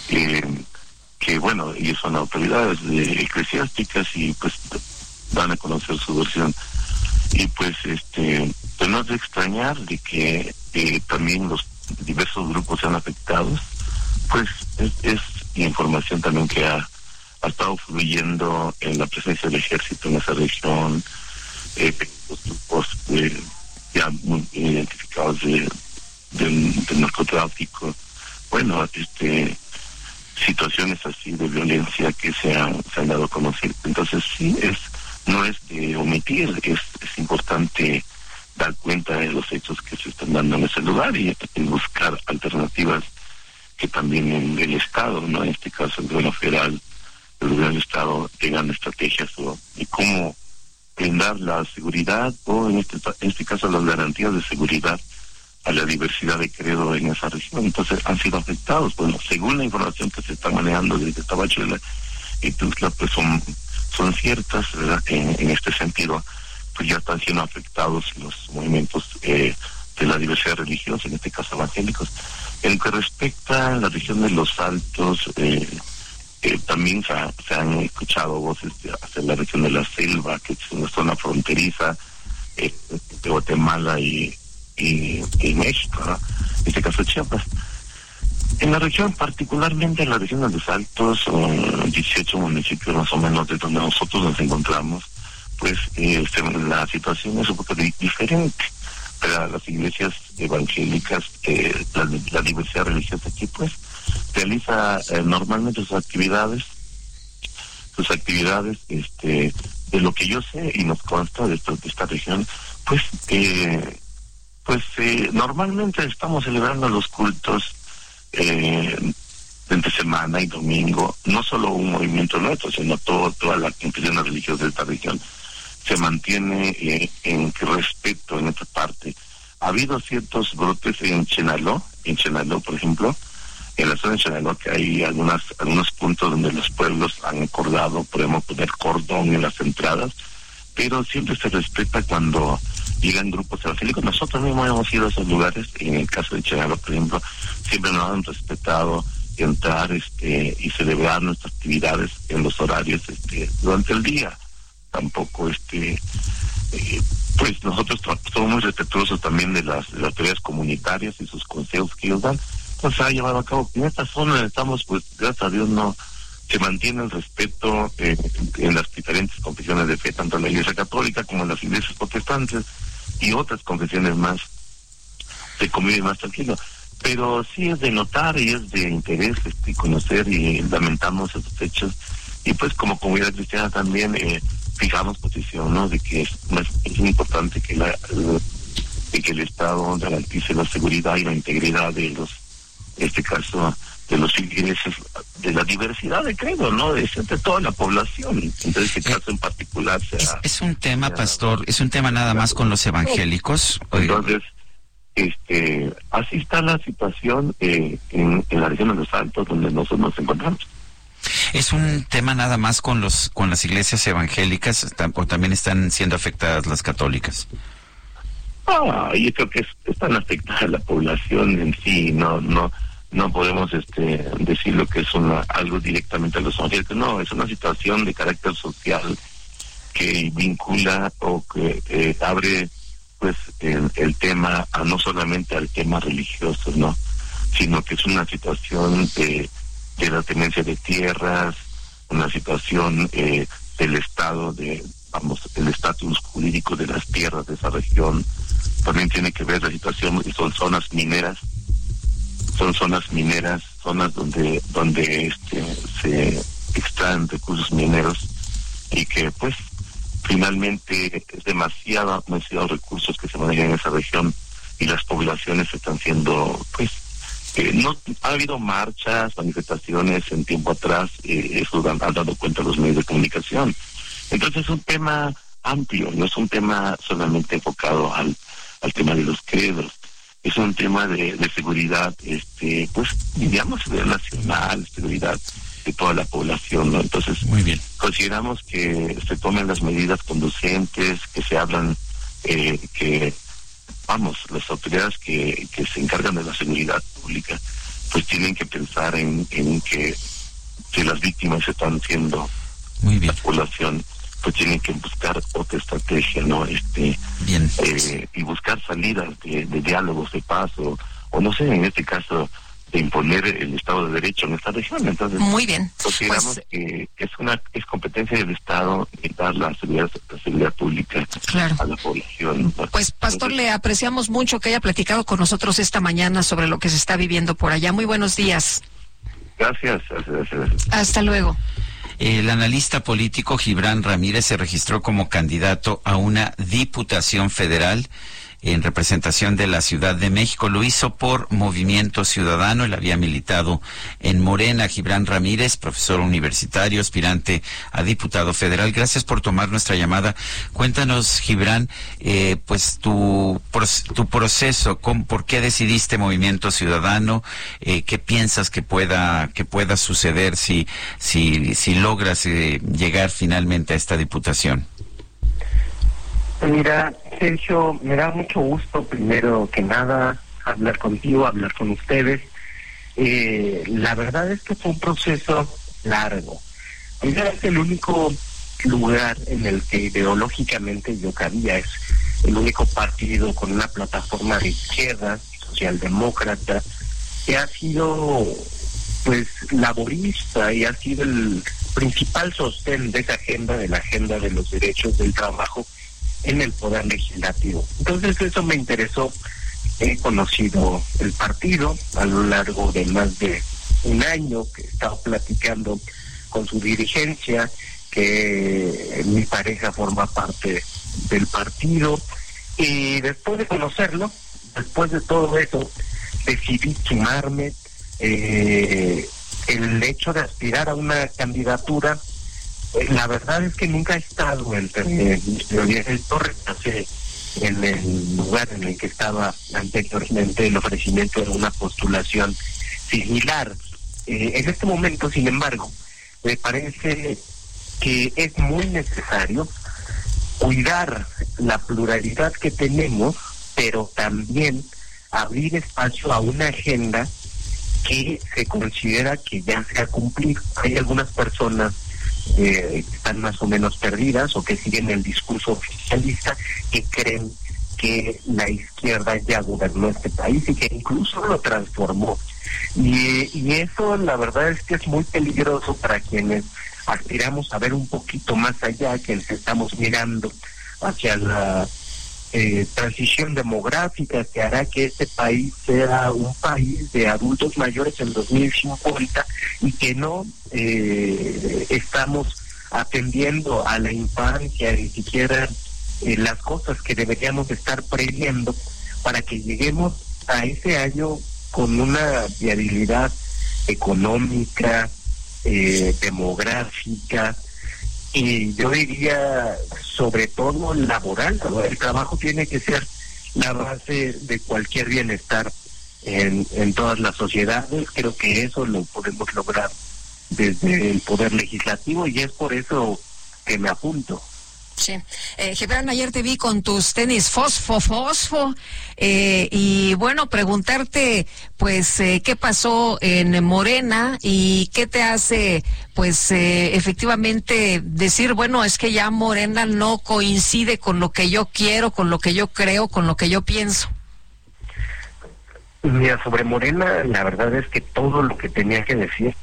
eh, que bueno, ellos son autoridades eclesiásticas y pues van a conocer su versión. Y pues este, pues no es de extrañar de que eh, también los diversos grupos sean afectados pues es, información también que ha, estado fluyendo en la presencia del ejército en esa región, eh, los grupos ya muy identificados de, del, narcotráfico, bueno, este situaciones así de violencia que se han, se han dado a conocer. Entonces sí, es no es de omitir, es, es importante dar cuenta de los hechos que se están dando en ese lugar y buscar alternativas que también en el Estado, ¿no? En este caso el gobierno federal, el gobierno del Estado tengan estrategias de cómo brindar la seguridad o en este, en este caso las garantías de seguridad a la diversidad de credo en esa región. Entonces han sido afectados. Bueno, según la información que se está manejando desde Tabachela y Tuxtla, pues son, son ciertas, ¿verdad? En, en este sentido, pues ya están siendo afectados los movimientos eh, de la diversidad religiosa, en este caso evangélicos. En que respecta a la región de los Altos, eh, eh, también se, han escuchado voces hacia la región de la Selva, que es una zona fronteriza eh, de Guatemala y, y, México, en este caso Chiapas. En la región, particularmente en la región de los Altos, son 18 municipios más o menos de donde nosotros nos encontramos, pues la situación es un poco diferente para las iglesias evangélicas, eh, la, diversidad religiosa aquí, pues, realiza eh, normalmente sus actividades, sus actividades, este, de lo que yo sé y nos consta de, de esta región, pues, eh, pues normalmente estamos celebrando los cultos entre semana y domingo, no solo un movimiento nuestro, sino todo, toda la confesión religiosa de esta región se mantiene eh, en respeto en esta parte. Ha habido ciertos brotes en Chenaló, en Chenaló, por ejemplo, en la zona de Chenaló que hay algunas, algunos puntos donde los pueblos han acordado, podemos poner cordón en las entradas, pero siempre se respeta cuando llegan grupos evangélicos. Nosotros mismos hemos ido a esos lugares, en el caso de Chenaló, por ejemplo, siempre nos han respetado entrar este y celebrar nuestras actividades en los horarios este durante el día. Tampoco este eh, pues nosotros somos muy respetuosos también de las, autoridades comunitarias y sus consejos que ellos dan. Pues se ha llevado a cabo. En esta zona estamos pues gracias a Dios no se mantiene el respeto eh, en las diferentes confesiones de fe, tanto en la Iglesia Católica como en las iglesias protestantes y otras confesiones más, se convive más tranquilo. Pero sí es de notar y es de interés este, conocer y lamentamos esos hechos. Y pues como comunidad cristiana también eh, fijamos posición, ¿no? De que es, es importante que la, de que el Estado garantice la seguridad y la integridad de los, en este caso, de los ingresos, de la diversidad de credo, ¿no? De, de toda la población. Entonces, este caso en particular sea, es, un tema, pastor, es un tema nada más con los evangélicos. Entonces, este, así está la situación eh, en, la región de los Altos, donde nosotros nos encontramos. ¿Es un tema nada más con los con las iglesias evangélicas o también están siendo afectadas las católicas? Ah, yo creo que están afectadas la población en sí, no, no, no podemos este decir lo que es una, algo directamente a los evangélicos, no, es una situación de carácter social que vincula o que eh, abre pues el, tema a no solamente al tema religioso, no, sino que es una situación de, la tenencia de tierras, una situación eh, del estado de, vamos, el estatus jurídico de las tierras de esa región, también tiene que ver la situación, son zonas mineras, son zonas mineras, zonas donde donde este, se extraen recursos mineros y que pues finalmente es demasiado, demasiados recursos que se manejan en esa región y las poblaciones están siendo pues eh, no ha habido marchas, manifestaciones en tiempo atrás, eh, eso han, dado cuenta los medios de comunicación. Entonces es un tema amplio, no es un tema solamente enfocado al, al tema de los credos es un tema de, seguridad, este, pues, digamos, nacional, seguridad de toda la población, ¿no? Entonces, Muy bien. consideramos que se tomen las medidas conducentes, que se hablan, eh, que, vamos, las autoridades que, que se encargan de la seguridad pública, pues tienen que pensar en, en que si las víctimas están siendo Muy bien. la población pues tienen que buscar otra estrategia, ¿no? Este, Bien. Eh, y buscar salidas de, diálogos de paz o, no sé, en este caso, de imponer el Estado de Derecho en esta región. Entonces, muy bien. Consideramos pues, que es una es competencia del Estado dar la seguridad, la seguridad pública a la población. Pues, Pastor, le apreciamos mucho que haya platicado con nosotros esta mañana sobre lo que se está viviendo por allá. Muy buenos días. Gracias. gracias, gracias. Hasta luego. El analista político Gibran Ramírez se registró como candidato a una diputación federal en representación de la Ciudad de México. Lo hizo por Movimiento Ciudadano. Él había militado en Morena. Gibran Ramírez, profesor universitario, aspirante a diputado federal. Gracias por tomar nuestra llamada. Cuéntanos, Gibran, eh, pues tu, tu proceso, ¿por qué decidiste Movimiento Ciudadano? Eh, ¿Qué piensas que pueda, que pueda suceder si, si, si logras eh, llegar finalmente a esta diputación? Mira, Sergio, me da mucho gusto primero que nada hablar contigo, hablar con ustedes. Eh, la verdad es que fue un proceso largo. Mira, es el único lugar en el que ideológicamente yo cabía, es el único partido con una plataforma de izquierda, socialdemócrata, que ha sido pues laborista y ha sido el principal sostén de esa agenda, de la agenda de los derechos del trabajo en el poder legislativo. Entonces eso me interesó. He conocido el partido a lo largo de más de un año que he estado platicando con su dirigencia, que mi pareja forma parte del partido. Y después de conocerlo, después de todo eso, decidí sumarme. Eh, el hecho de aspirar a una candidatura la verdad es que nunca he estado entre el Torres en el lugar en el que estaba anteriormente el ofrecimiento de una postulación similar. Eh, en este momento, sin embargo, me parece que es muy necesario cuidar la pluralidad que tenemos, pero también abrir espacio a una agenda que se considera que ya se ha cumplido. Hay algunas personas eh, están más o menos perdidas o que siguen el discurso oficialista que creen que la izquierda ya gobernó este país y que incluso lo transformó. Y, y eso la verdad es que es muy peligroso para quienes aspiramos a ver un poquito más allá, que estamos mirando hacia la eh, transición demográfica que hará que este país sea un país de adultos mayores en 2050 y que no eh, estamos atendiendo a la infancia, ni siquiera eh, las cosas que deberíamos estar previendo para que lleguemos a ese año con una viabilidad económica, demográfica, y yo diría sobre todo laboral, el trabajo tiene que ser la base de cualquier bienestar en, en todas las sociedades, creo que eso lo podemos lograr desde el poder legislativo y es por eso que me apunto. Sí. Eh, ayer te vi con tus tenis fosfo, fosfo. Eh, y bueno, preguntarte, pues, eh, qué pasó en Morena y qué te hace, pues, eh, efectivamente decir, bueno, es que ya Morena no coincide con lo que yo quiero, con lo que yo creo, con lo que yo pienso. Mira, sobre Morena, la verdad es que todo lo que tenía que decir,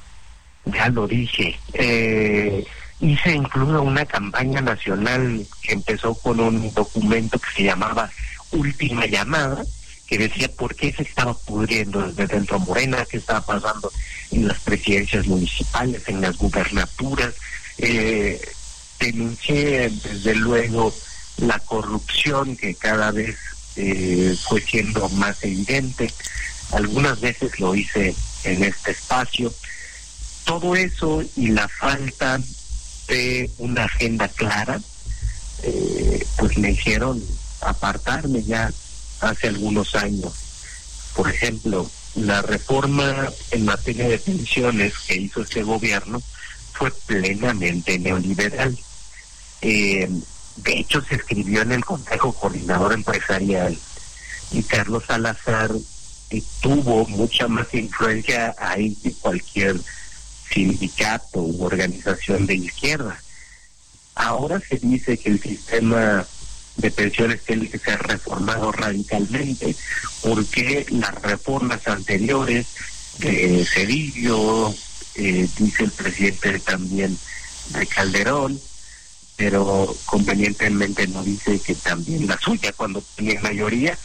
ya lo dije. Eh Hice incluso una campaña nacional que empezó con un documento que se llamaba Última Llamada, que decía por qué se estaba pudriendo desde dentro Morena, qué estaba pasando en las presidencias municipales, en las gubernaturas. Eh, denuncié desde luego la corrupción que cada vez eh, fue siendo más evidente. Algunas veces lo hice en este espacio. Todo eso y la falta una agenda clara, eh, pues me hicieron apartarme ya hace algunos años. Por ejemplo, la reforma en materia de pensiones que hizo este gobierno fue plenamente neoliberal. Eh, de hecho, se escribió en el Consejo Coordinador Empresarial y Carlos Salazar eh, tuvo mucha más influencia ahí que cualquier sindicato u organización de izquierda. Ahora se dice que el sistema de pensiones tiene que ser reformado radicalmente porque las reformas anteriores de Cedillo, eh, dice el presidente también de Calderón, pero convenientemente no dice que también la suya cuando tiene mayoría,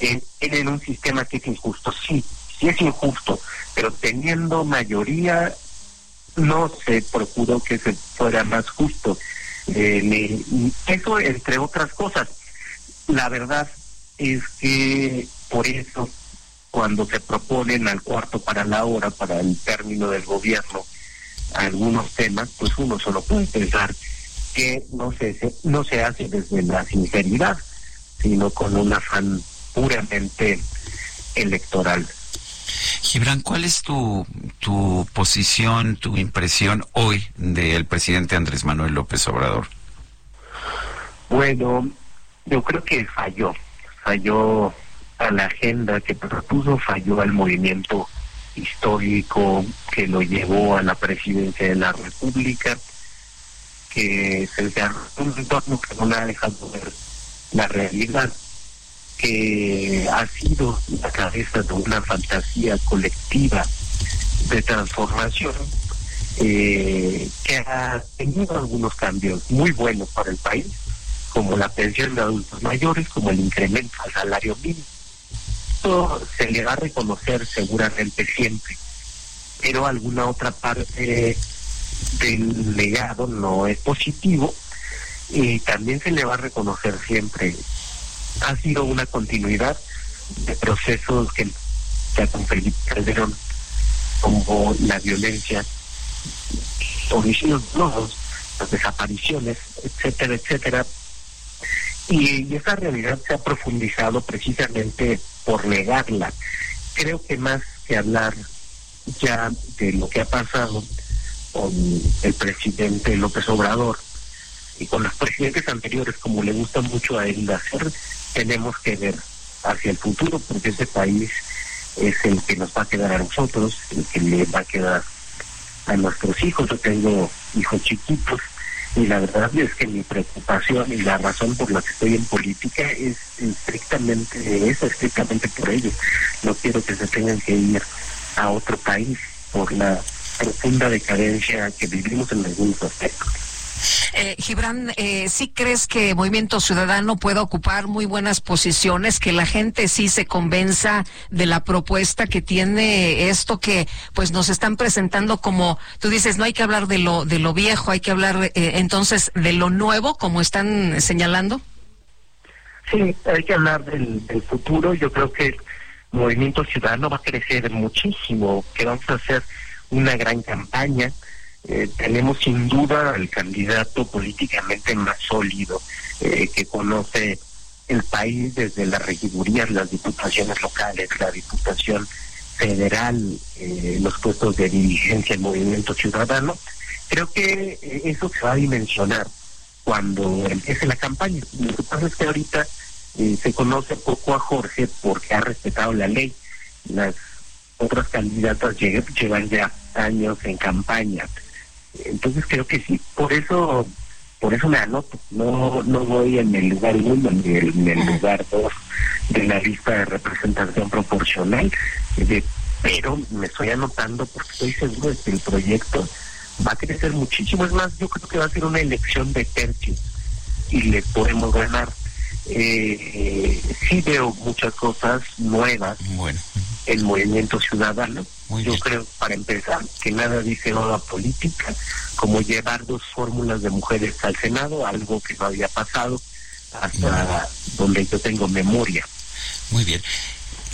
eh, un sistema que es injusto. Sí, sí es injusto, pero teniendo mayoría no se procuró que se fuera más justo. Eh, eso entre otras cosas. La verdad es que por eso cuando se proponen al cuarto para la hora, para el término del gobierno, algunos temas, pues uno solo puede pensar que no se, no se hace desde la sinceridad, sino con un afán puramente electoral. Gibran, ¿cuál es tu, tu posición, tu impresión hoy del presidente Andrés Manuel López Obrador? Bueno, yo creo que falló, falló a la agenda que propuso, falló al movimiento histórico que lo llevó a la presidencia de la República, que se un entorno que no ha dejado ver la realidad que ha sido la cabeza de una fantasía colectiva de transformación eh, que ha tenido algunos cambios muy buenos para el país, como la pensión de adultos mayores, como el incremento al salario mínimo. Esto se le va a reconocer seguramente siempre, pero alguna otra parte del legado no es positivo y también se le va a reconocer siempre ha sido una continuidad de procesos que, que perdieron como la violencia, homicidios nuevos, las desapariciones, etcétera, etcétera. Y, esa realidad se ha profundizado precisamente por negarla. Creo que más que hablar ya de lo que ha pasado con el presidente López Obrador y con los presidentes anteriores, como le gusta mucho a él hacer, tenemos que ver hacia el futuro, porque este país es el que nos va a quedar a nosotros, el que le va a quedar a nuestros hijos. Yo tengo hijos chiquitos y la verdad es que mi preocupación y la razón por la que estoy en política es estrictamente esa, estrictamente por ellos. No quiero que se tengan que ir a otro país por la profunda decadencia que vivimos en algunos aspectos. Eh, Gibran, eh, ¿sí crees que Movimiento Ciudadano pueda ocupar muy buenas posiciones, que la gente sí se convenza de la propuesta que tiene esto que pues nos están presentando como tú dices, no hay que hablar de lo de lo viejo, hay que hablar eh, entonces de lo nuevo, como están señalando? Sí, hay que hablar del, del futuro. Yo creo que el Movimiento Ciudadano va a crecer muchísimo, que vamos a hacer una gran campaña eh, tenemos sin duda al candidato políticamente más sólido eh, que conoce el país desde las regidurías, las diputaciones locales, la diputación federal, eh, los puestos de dirigencia del movimiento ciudadano. Creo que eso se va a dimensionar cuando empiece la campaña. Lo que pasa es que ahorita se conoce poco a Jorge porque ha respetado la ley. Las otras candidatas llevan ya años en campaña. Entonces creo que sí, por eso por eso me anoto, no no voy en el lugar uno ni en el lugar dos de la lista de representación proporcional, pero me estoy anotando porque estoy seguro de que el proyecto va a crecer muchísimo, es más, yo creo que va a ser una elección de tercios y le podemos ganar. Eh, sí veo muchas cosas nuevas bueno. en Movimiento Ciudadano, yo creo, para empezar, que nada dice nada política, como llevar dos fórmulas de mujeres al Senado, algo que no había pasado hasta donde yo tengo memoria. Muy bien.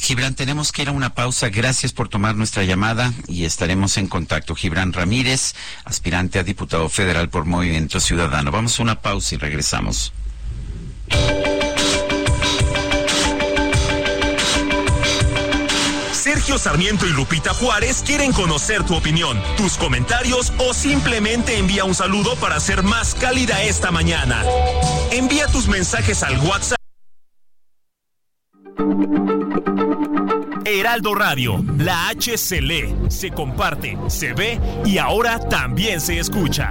Gibran, tenemos que ir a una pausa. Gracias por tomar nuestra llamada y estaremos en contacto. Gibran Ramírez, aspirante a diputado federal por Movimiento Ciudadano. Vamos a una pausa y regresamos. Sergio Sarmiento y Lupita Juárez quieren conocer tu opinión, tus comentarios o simplemente envía un saludo para ser más cálida esta mañana. Envía tus mensajes al WhatsApp. Heraldo Radio, la H se lee, se comparte, se ve y ahora también se escucha.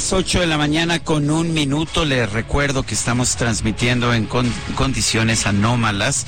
Las 8 de la mañana con un minuto. Les recuerdo que estamos transmitiendo en condiciones anómalas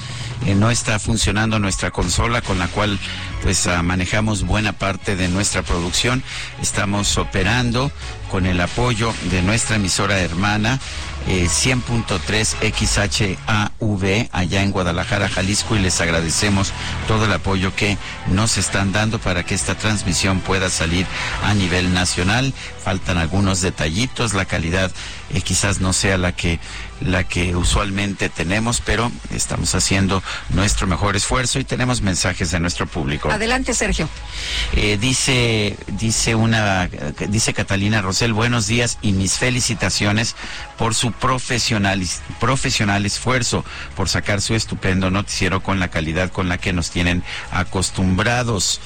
eh, no está funcionando nuestra consola con la cual pues ah, manejamos buena parte de nuestra producción. Estamos operando con el apoyo de nuestra emisora hermana 100.3 eh, XHAV allá en Guadalajara, Jalisco y les agradecemos todo el apoyo que nos están dando para que esta transmisión pueda salir a nivel nacional. Faltan algunos detallitos, la calidad eh, quizás no sea la que la que usualmente tenemos, pero estamos haciendo nuestro mejor esfuerzo y tenemos mensajes de nuestro público. Adelante, Sergio. Eh, dice, dice una, dice Catalina Rosel, buenos días y mis felicitaciones por su profesional, profesional esfuerzo, por sacar su estupendo noticiero con la calidad con la que nos tienen acostumbrados.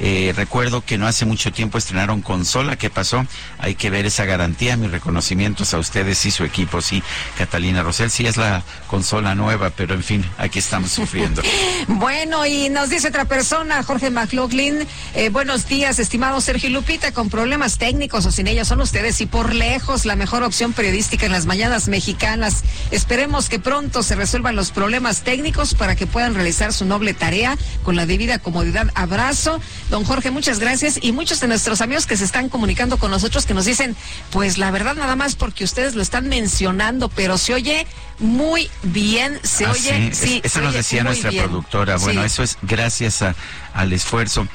Eh, recuerdo que no hace mucho tiempo estrenaron consola. ¿Qué pasó? Hay que ver esa garantía. Mis reconocimientos a ustedes y su equipo. Sí, Catalina Rosel, sí es la consola nueva, pero en fin, aquí estamos sufriendo. bueno, y nos dice otra persona, Jorge McLaughlin. Eh, buenos días, estimado Sergio Lupita, con problemas técnicos o sin ellos son ustedes y por lejos la mejor opción periodística en las mañanas mexicanas. Esperemos que pronto se resuelvan los problemas técnicos para que puedan realizar su noble tarea con la debida comodidad. Abrazo. Don Jorge, muchas gracias y muchos de nuestros amigos que se están comunicando con nosotros que nos dicen, pues la verdad nada más porque ustedes lo están mencionando, pero se oye muy bien, se ah, oye, sí, eso nos decía nuestra productora. Bueno, eso es gracias a, al esfuerzo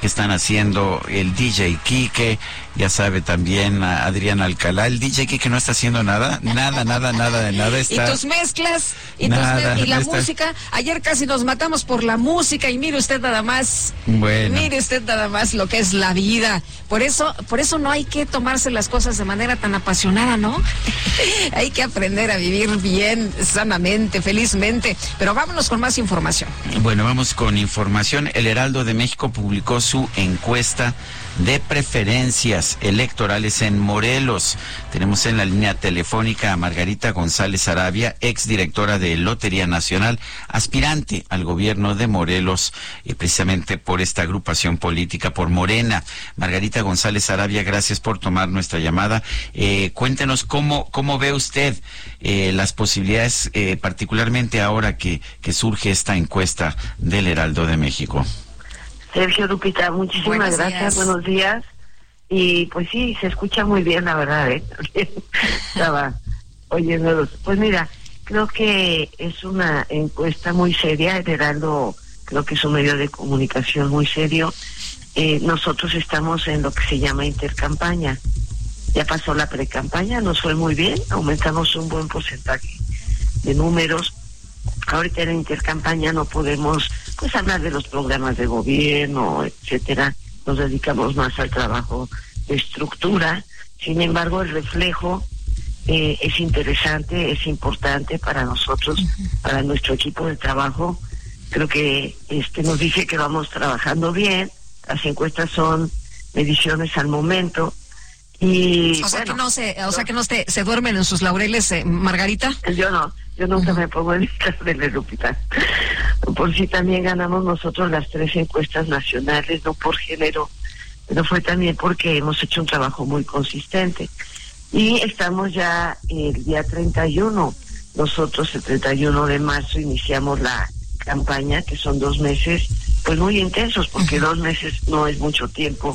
que están haciendo el DJ Quique, ya sabe también a Adrián Alcalá, el DJ que, que no está haciendo nada, nada, nada, nada de nada. Está... Y tus mezclas, y, y la música. Ayer casi nos matamos por la música y mire usted nada más, bueno. mire usted nada más lo que es la vida. Por eso, por eso no hay que tomarse las cosas de manera tan apasionada, ¿no? hay que aprender a vivir bien, sanamente, felizmente. Pero vámonos con más información. Bueno, vamos con información. El Heraldo de México publicó su encuesta de preferencias electorales en Morelos. Tenemos en la línea telefónica a Margarita González Arabia, exdirectora de Lotería Nacional, aspirante al gobierno de Morelos, y precisamente por esta agrupación política, por Morena. Margarita González Arabia, gracias por tomar nuestra llamada. Eh, cuéntenos cómo, cómo ve usted eh, las posibilidades, eh, particularmente ahora que, que surge esta encuesta del Heraldo de México. Sergio Lupita, muchísimas gracias, buenos días. Y pues sí, se escucha muy bien, la verdad, ¿eh? Estaba oyéndolos. Pues mira, creo que es una encuesta muy seria, Heraldo creo que es un medio de comunicación muy serio. Eh, nosotros estamos en lo que se llama intercampaña. Ya pasó la precampaña, nos fue muy bien, aumentamos un buen porcentaje de números. Ahorita en intercampaña no podemos pues hablar de los programas de gobierno, etcétera. Nos dedicamos más al trabajo de estructura. Sin embargo, el reflejo eh, es interesante, es importante para nosotros, para nuestro equipo de trabajo. Creo que este nos dice que vamos trabajando bien. Las encuestas son mediciones al momento. Y, o sea que no se, o sea que no se, se duermen en sus laureles, eh, Margarita. Yo no. Yo nunca me pongo en el de del hospital. Por si también ganamos nosotros las tres encuestas nacionales, no por género, pero fue también porque hemos hecho un trabajo muy consistente. Y estamos ya el día 31. Nosotros el 31 de marzo iniciamos la campaña, que son dos meses, pues muy intensos, porque dos meses no es mucho tiempo.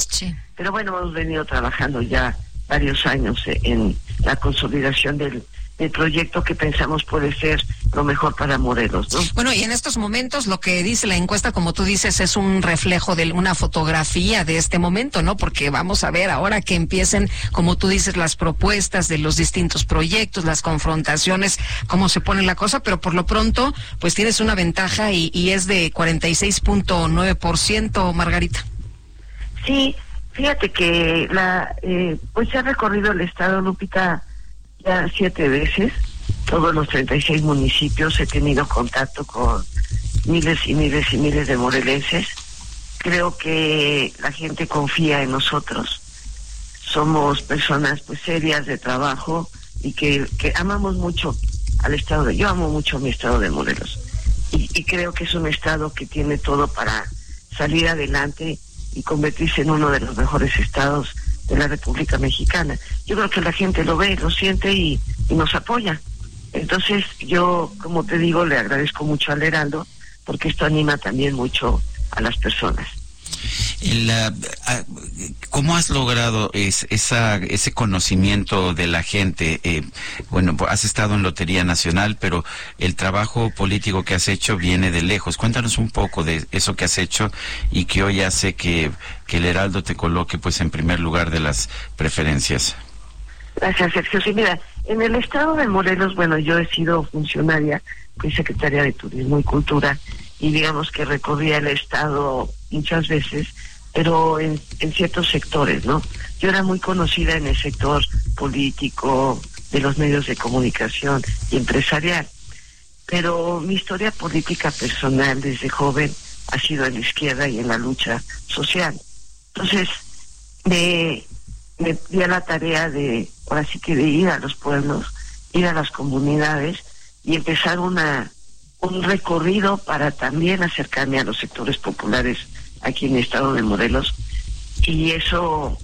Pero bueno, hemos venido trabajando ya varios años en la consolidación del el proyecto que pensamos puede ser lo mejor para Morelos. ¿no? Bueno, y en estos momentos lo que dice la encuesta, como tú dices, es un reflejo de una fotografía de este momento, ¿no? Porque vamos a ver ahora que empiecen, como tú dices, las propuestas de los distintos proyectos, las confrontaciones, cómo se pone la cosa, pero por lo pronto, pues tienes una ventaja y, y es de 46.9%, Margarita. Sí, fíjate que la, eh, pues se ha recorrido el estado, Lupita, siete veces, todos los 36 municipios, he tenido contacto con miles y miles y miles de morelenses. Creo que la gente confía en nosotros. Somos personas pues serias de trabajo y que, que amamos mucho al estado de... Yo amo mucho mi estado de Morelos y, y creo que es un estado que tiene todo para salir adelante y convertirse en uno de los mejores estados de la República Mexicana. Yo creo que la gente lo ve, lo siente y, nos apoya. Entonces yo, como te digo, le agradezco mucho al Heraldo porque esto anima también mucho a las personas. ¿Cómo has logrado esa, ese conocimiento de la gente? Eh, bueno, has estado en Lotería Nacional, pero el trabajo político que has hecho viene de lejos. Cuéntanos un poco de eso que has hecho y que hoy hace que, que el Heraldo te coloque pues en primer lugar de las preferencias. Gracias, Sergio. Sí, mira, en el estado de Morelos, bueno, yo he sido funcionaria, fui secretaria de Turismo y Cultura y digamos que recorría el estado muchas veces, pero en, en ciertos sectores, ¿no? Yo era muy conocida en el sector político, de los medios de comunicación y empresarial, pero mi historia política personal desde joven ha sido en la izquierda y en la lucha social. Entonces, me, me di a la tarea de, ahora sí que de ir a los pueblos, ir a las comunidades y empezar una un recorrido para también acercarme a los sectores populares aquí en el estado de Morelos y eso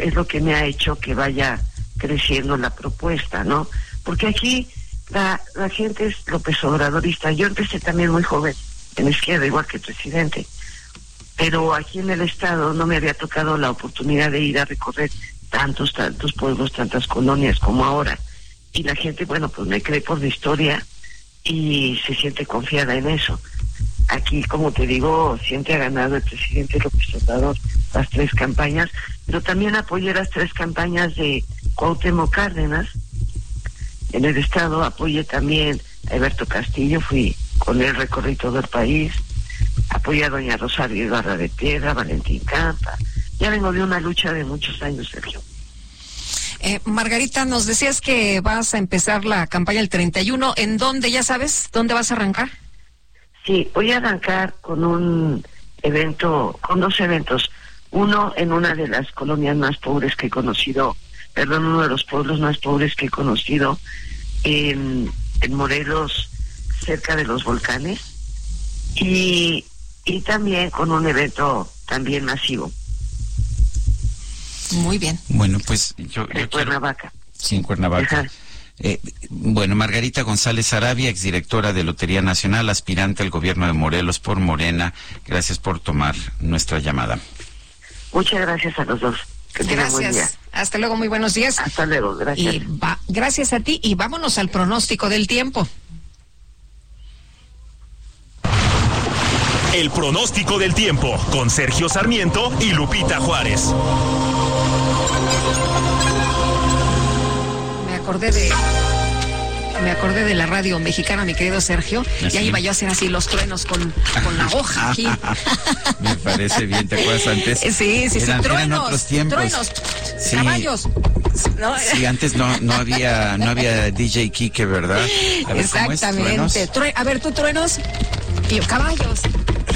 es lo que me ha hecho que vaya creciendo la propuesta, ¿no? Porque aquí la, gente es López Obradorista. Yo empecé también muy joven en izquierda, igual que el presidente, pero aquí en el estado no me había tocado la oportunidad de ir a recorrer tantos, tantos pueblos, tantas colonias como ahora. Y la gente, bueno, pues me cree por la historia y se siente confiada en eso. Aquí, como te digo, siempre ha ganado el presidente López Obrador las tres campañas, pero también apoyé las tres campañas de Cuauhtémoc Cárdenas. En el estado apoyé también a Alberto Castillo, fui con él recorrí todo el país, apoyé a doña Rosario Ibarra de Piedra, Valentín Campa. Ya vengo de una lucha de muchos años, Sergio. Eh, Margarita, nos decías que vas a empezar la campaña el 31. ¿En dónde, ya sabes, dónde vas a arrancar? Sí, voy a arrancar con un evento, con dos eventos. Uno en una de las colonias más pobres que he conocido, perdón, uno de los pueblos más pobres que he conocido, en, en Morelos, cerca de los volcanes. Y, y también con un evento también masivo. Muy bien. Bueno, pues yo, yo en Cuernavaca. Sí, en Cuernavaca. Eh, bueno, Margarita González Arabia, exdirectora de Lotería Nacional, aspirante al gobierno de Morelos por Morena. Gracias por tomar nuestra llamada. Muchas gracias a los dos. Que tengan buen día. Gracias. Hasta luego, muy buenos días. Hasta luego, gracias. Y va- gracias a ti y vámonos al pronóstico del tiempo. El pronóstico del tiempo con Sergio Sarmiento y Lupita Juárez. Me acordé de me acordé de la radio mexicana, mi querido Sergio. ¿Ah, Ya sí? iba yo a hacer así los truenos con, con la hoja aquí. Me parece bien, ¿te acuerdas antes? Sí, sí, sí, Eran, eran truenos, otros tiempos. truenos, Sí. caballos. ¿no? Sí, antes no, no había no había DJ Kike, ¿verdad? A ver, ¿cómo es? ¿Truenos? Exactamente. A ver, tú truenos y caballos.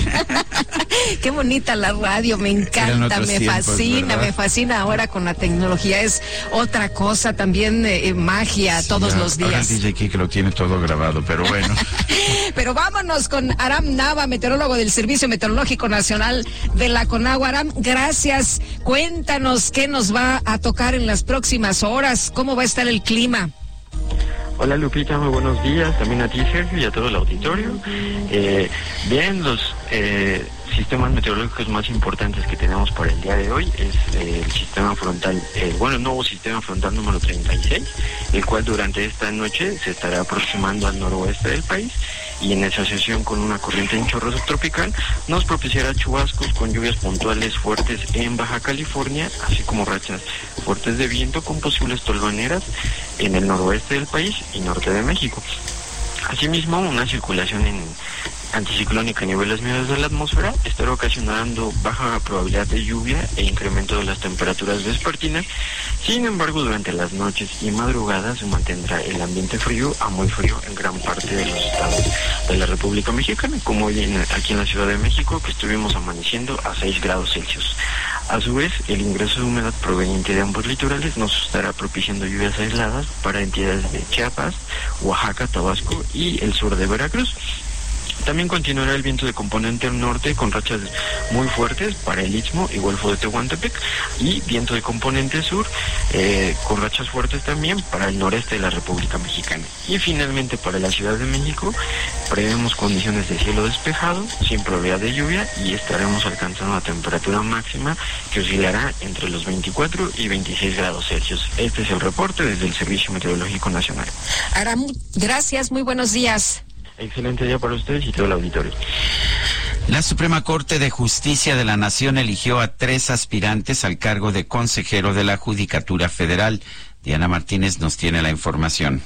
Qué bonita la radio, me encanta, me tiempos, fascina, ¿verdad? me fascina ahora con la tecnología, es otra cosa, también eh, magia todos Ya, los ahora días. el DJ Kike lo tiene todo grabado, pero bueno. Pero vámonos con Aram Nava, meteorólogo del Servicio Meteorológico Nacional de la Conagua. Aram, gracias. Cuéntanos qué nos va a tocar en las próximas horas, cómo va a estar el clima. Hola Lupita, muy buenos días, también a ti Sergio y a todo el auditorio. Eh, bien, los eh, sistemas meteorológicos más importantes que tenemos para el día de hoy es eh, el sistema frontal, eh, bueno, el nuevo sistema frontal número 36, el cual durante esta noche se estará aproximando al noroeste del país y en asociación con una corriente en chorro subtropical nos propiciará chubascos con lluvias puntuales fuertes en Baja California, así como rachas fuertes de viento con posibles tolvaneras en el noroeste del país y norte de México. Asimismo, una circulación en anticiclónica a niveles medios de la atmósfera estará ocasionando baja probabilidad de lluvia e incremento de las temperaturas vespertinas. Sin embargo, durante las noches y madrugadas se mantendrá el ambiente frío a muy frío en gran parte de los estados de la República Mexicana, como hoy en- aquí en la Ciudad de México, que estuvimos amaneciendo a 6 grados Celsius. A su vez, el ingreso de humedad proveniente de ambos litorales nos estará propiciando lluvias aisladas para entidades de Chiapas, Oaxaca, Tabasco y el sur de Veracruz. También continuará el viento de componente norte con rachas muy fuertes para el Istmo y Golfo de Tehuantepec y viento de componente sur eh, con rachas fuertes también para el noreste de la República Mexicana. Y finalmente para la Ciudad de México prevemos condiciones de cielo despejado sin probabilidad de lluvia y estaremos alcanzando una temperatura máxima que oscilará entre los 24 y 26 grados Celsius. Este es el reporte desde el Servicio Meteorológico Nacional. Aram, gracias, muy buenos días. Excelente día para ustedes y todo el auditorio. La Suprema Corte de Justicia de la Nación eligió a tres aspirantes al cargo de consejero de la Judicatura Federal. Diana Martínez nos tiene la información.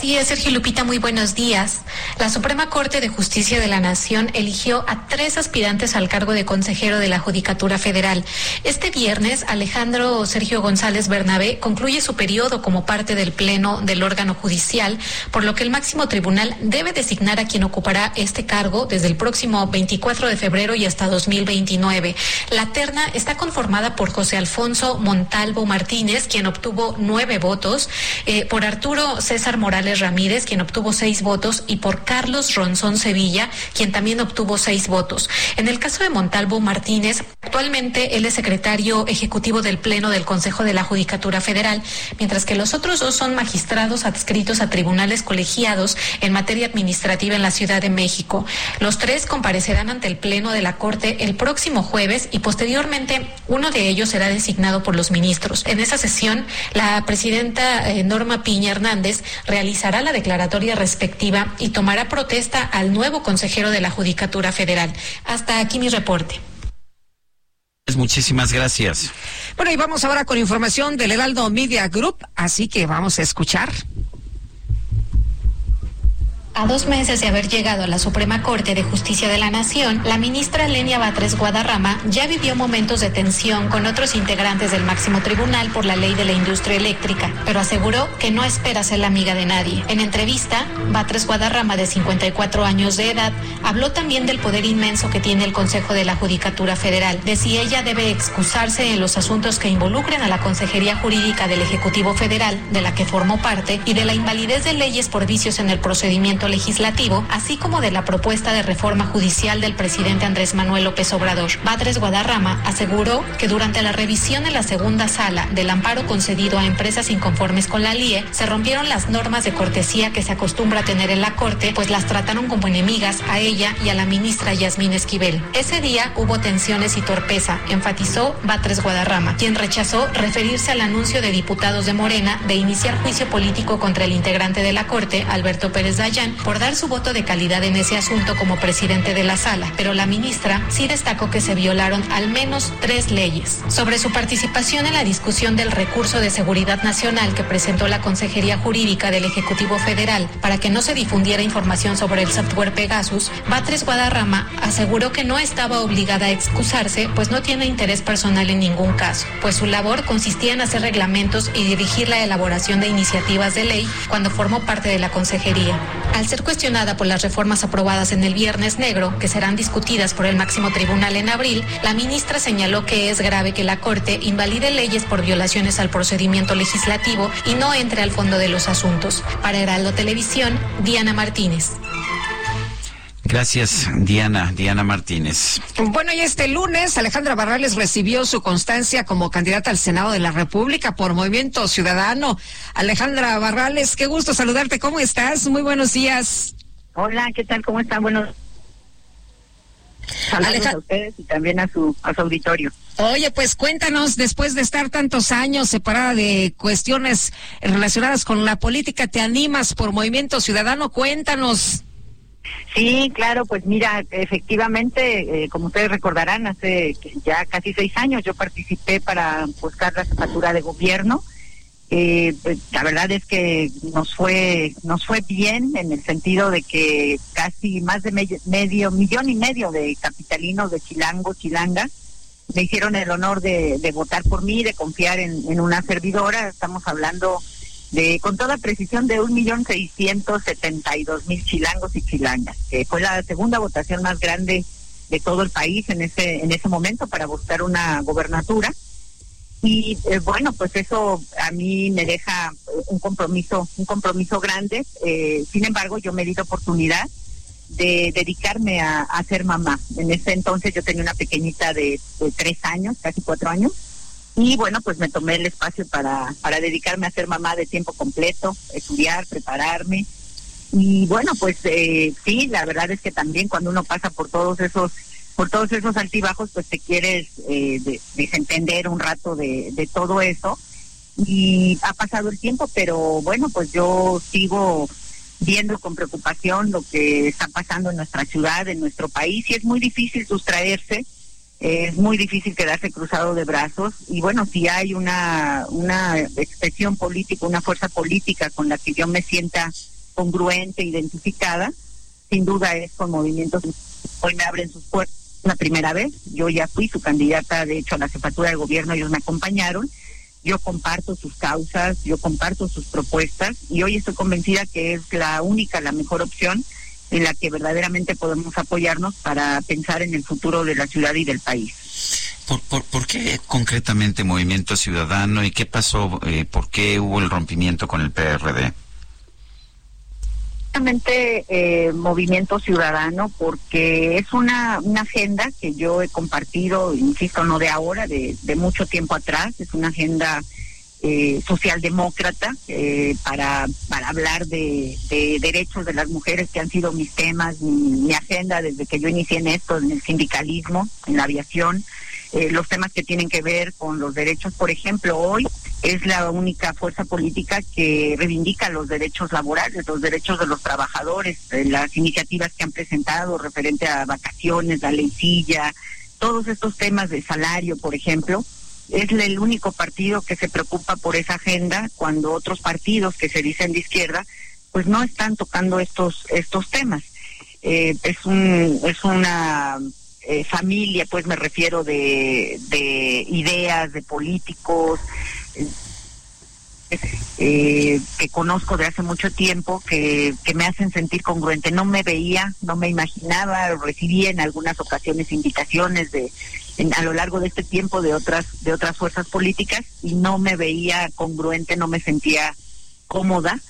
Sí, es Sergio Lupita, muy buenos días. La Suprema Corte de Justicia de la Nación eligió a tres aspirantes al cargo de consejero de la Judicatura Federal. Este viernes, Alejandro Sergio González Bernabé concluye su periodo como parte del Pleno del órgano judicial, por lo que el máximo tribunal debe designar a quien ocupará este cargo desde el próximo 24 de febrero y hasta 2029. La terna está conformada por José Alfonso Montalvo Martínez, quien obtuvo nueve votos, eh, por Arturo César Morales Ramírez, quien obtuvo seis votos, y por Carlos Ronzón Sevilla, quien también obtuvo seis votos. En el caso de Montalvo Martínez, actualmente él es secretario ejecutivo del Pleno del Consejo de la Judicatura Federal, mientras que los otros dos son magistrados adscritos a tribunales colegiados en materia administrativa en la Ciudad de México. Los tres comparecerán ante el Pleno de la Corte el próximo jueves y posteriormente uno de ellos será designado por los ministros. En esa sesión, la presidenta eh, Norma Piña Hernández realizará la declaratoria respectiva y tomará protesta al nuevo consejero de la Judicatura Federal. Hasta aquí mi reporte. Muchísimas gracias. Bueno, y vamos ahora con información del Heraldo Media Group, así que vamos a escuchar. A dos meses de haber llegado a la Suprema Corte de Justicia de la Nación, la ministra Lenia Batres Guadarrama ya vivió momentos de tensión con otros integrantes del máximo tribunal por la ley de la industria eléctrica, pero aseguró que no espera ser la amiga de nadie. En entrevista, Batres Guadarrama, de 54 años de edad, habló también del poder inmenso que tiene el Consejo de la Judicatura Federal, de si ella debe excusarse en los asuntos que involucren a la Consejería Jurídica del Ejecutivo Federal, de la que formó parte, y de la invalidez de leyes por vicios en el procedimiento legislativo, así como de la propuesta de reforma judicial del presidente Andrés Manuel López Obrador. Batres Guadarrama aseguró que durante la revisión en la segunda sala del amparo concedido a empresas inconformes con la LIE, se rompieron las normas de cortesía que se acostumbra a tener en la Corte, pues las trataron como enemigas a ella y a la ministra Yasmín Esquivel. Ese día hubo tensiones y torpeza, enfatizó Batres Guadarrama, quien rechazó referirse al anuncio de diputados de Morena de iniciar juicio político contra el integrante de la Corte, Alberto Pérez Dayán, por dar su voto de calidad en ese asunto como presidente de la sala, pero la ministra sí destacó que se violaron al menos tres leyes. Sobre su participación en la discusión del recurso de seguridad nacional que presentó la Consejería Jurídica del Ejecutivo Federal para que no se difundiera información sobre el software Pegasus, Batres Guadarrama aseguró que no estaba obligada a excusarse, pues no tiene interés personal en ningún caso, pues su labor consistía en hacer reglamentos y dirigir la elaboración de iniciativas de ley cuando formó parte de la consejería. Al ser cuestionada por las reformas aprobadas en el Viernes Negro, que serán discutidas por el máximo tribunal en abril, la ministra señaló que es grave que la Corte invalide leyes por violaciones al procedimiento legislativo y no entre al fondo de los asuntos. Para Heraldo Televisión, Diana Martínez. Gracias, Diana, Diana Martínez. Bueno, y este lunes Alejandra Barrales recibió su constancia como candidata al Senado de la República por Movimiento Ciudadano. Alejandra Barrales, qué gusto saludarte. ¿Cómo estás? Muy buenos días. Hola, ¿qué tal? ¿Cómo están? Buenos Saludos a ustedes y también a su, a su auditorio. Oye, pues cuéntanos, después de estar tantos años separada de cuestiones relacionadas con la política, ¿te animas por Movimiento Ciudadano? Cuéntanos. Sí, claro, pues mira, efectivamente, eh, como ustedes recordarán, hace ya casi seis años yo participé para buscar la jefatura de gobierno. Eh, pues, la verdad es que nos fue nos fue bien en el sentido de que casi más de medio, medio millón y medio de capitalinos de Chilango, Chilanga, me hicieron el honor de, votar por mí, de confiar en, en una servidora. Estamos hablando con toda precisión de un millón seiscientos setenta y dos mil chilangos y chilangas, que fue la segunda votación más grande de todo el país en ese en ese momento para buscar una gobernatura. Y eh, bueno pues eso a mí me deja un compromiso un compromiso grande. Eh, sin embargo yo me di la oportunidad de dedicarme a, a ser mamá. En ese entonces yo tenía una pequeñita de tres años casi cuatro años y bueno, pues me tomé el espacio para, para dedicarme a ser mamá de tiempo completo, estudiar, prepararme. Y bueno, pues eh, sí, la verdad es que también cuando uno pasa por todos esos por todos esos altibajos, pues te quieres eh, de, desentender un rato de, de todo eso. Y ha pasado el tiempo, pero bueno, pues yo sigo viendo con preocupación lo que está pasando en nuestra ciudad, en nuestro país, y es muy difícil sustraerse es muy difícil quedarse cruzado de brazos y bueno, si hay una, una expresión política, una fuerza política con la que yo me sienta congruente, identificada, sin duda es con movimientos. Hoy me abren sus puertas la primera vez, yo ya fui su candidata, de hecho, a la jefatura de gobierno, ellos me acompañaron, yo comparto sus causas, yo comparto sus propuestas y hoy estoy convencida que es la única, la mejor opción en la que verdaderamente podemos apoyarnos para pensar en el futuro de la ciudad y del país. ¿Por, por, por qué concretamente Movimiento Ciudadano y qué pasó? Eh, ¿Por qué hubo el rompimiento con el PRD? Eh, Movimiento Ciudadano porque es una, una agenda que yo he compartido, insisto, no de ahora, de, de mucho tiempo atrás, es una agenda eh, socialdemócrata eh, para, para hablar de, de, derechos de las mujeres que han sido mis temas, mi, mi, agenda desde que yo inicié en esto, en el sindicalismo, en la aviación, eh, los temas que tienen que ver con los derechos. Por ejemplo, hoy es la única fuerza política que reivindica los derechos laborales, los derechos de los trabajadores, las iniciativas que han presentado referente a vacaciones, la ley todos estos temas de salario, por ejemplo, es el único partido que se preocupa por esa agenda cuando otros partidos que se dicen de izquierda pues no están tocando estos estos temas. Eh, es un es una eh, familia pues me refiero de, de ideas de políticos eh, que conozco de hace mucho tiempo que, que me hacen sentir congruente. No me veía no me imaginaba recibí en algunas ocasiones invitaciones de a lo largo de este tiempo de otras de otras fuerzas políticas y no me veía congruente, no me sentía cómoda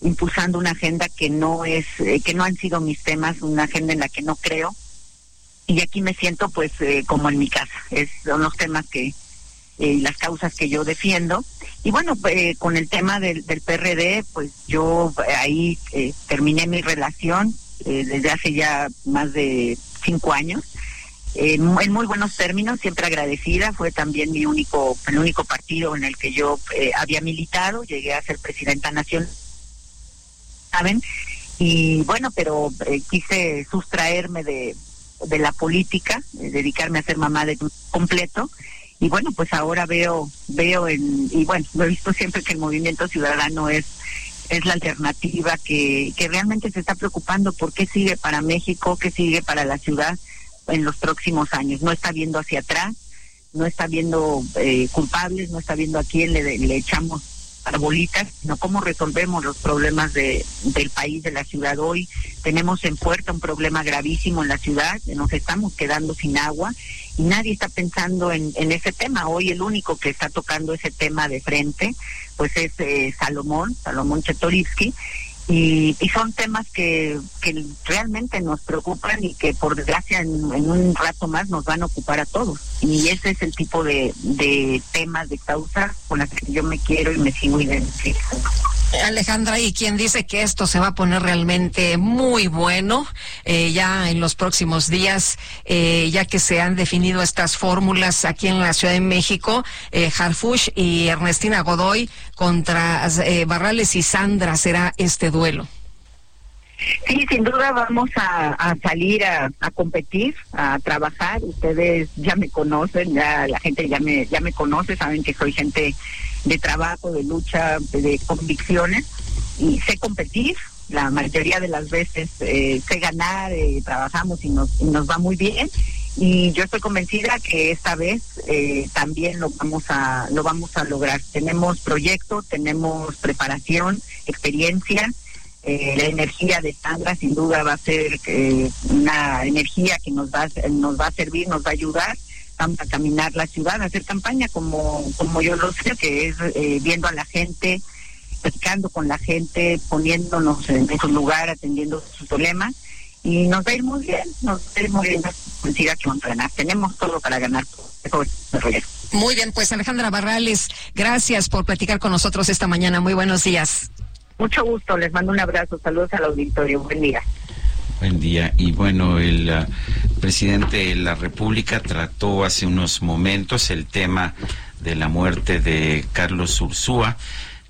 impulsando una agenda que no es eh, que no han sido mis temas, una agenda en la que no creo. Y aquí me siento pues eh, como en mi casa, es son los temas que eh, las causas que yo defiendo. Y bueno con el tema del PRD pues yo ahí terminé mi relación desde hace ya más de cinco años en, muy buenos términos, siempre agradecida, fue también mi único, el único partido en el que yo eh, había militado, llegué a ser presidenta nacional, ¿saben? Y bueno, pero eh, quise sustraerme de, de la política, eh, dedicarme a ser mamá de completo, y bueno, pues ahora veo, veo en, y bueno, he visto siempre que el movimiento ciudadano es es la alternativa que, que realmente se está preocupando por qué sigue para México, qué sigue para la ciudad en los próximos años. No está viendo hacia atrás, no está viendo eh, culpables, no está viendo a quién le, echamos arbolitas, sino cómo resolvemos los problemas de, del país, de la ciudad hoy. Tenemos en puerta un problema gravísimo en la ciudad, nos estamos quedando sin agua y nadie está pensando en, en ese tema. Hoy el único que está tocando ese tema de frente, pues es eh, Salomón, Salomón Chetorivsky, y, y, son temas que, que realmente nos preocupan y que por desgracia en, en, un rato más nos van a ocupar a todos. Y ese es el tipo de, de temas, de causas con las que yo me quiero y me sigo identificando. Alejandra, y quien dice que esto se va a poner realmente muy bueno eh, ya en los próximos días, eh, ya que se han definido estas fórmulas aquí en la Ciudad de México, eh, Harfush y Ernestina Godoy contra eh, Barrales y Sandra será este duelo. Sí, sin duda vamos a, salir a, competir, a trabajar. Ustedes ya me conocen, la gente ya me ya me conoce, saben que soy gente de trabajo, de lucha, de convicciones y sé competir. La mayoría de las veces eh, sé ganar, eh, trabajamos y nos, y nos va muy bien y yo estoy convencida que esta vez eh, también lo vamos a lo vamos a lograr. Tenemos proyecto, tenemos preparación, experiencia. Eh, la energía de Sandra sin duda va a ser eh, una energía que nos va nos va a servir, nos va a ayudar a caminar la ciudad, a hacer campaña como, como yo lo sé, que es eh, viendo a la gente, platicando con la gente, poniéndonos en su lugar, atendiendo sus problemas. Y nos va a ir muy bien, nos va a ir muy bien que vamos a ganar. Tenemos todo para ganar. Muy bien, pues Alejandra Barrales, gracias por platicar con nosotros esta mañana. Muy buenos días. Mucho gusto, les mando un abrazo, saludos al auditorio, buen día. Buen día. Y bueno, el uh, presidente de la República trató hace unos momentos el tema de la muerte de Carlos Ursúa.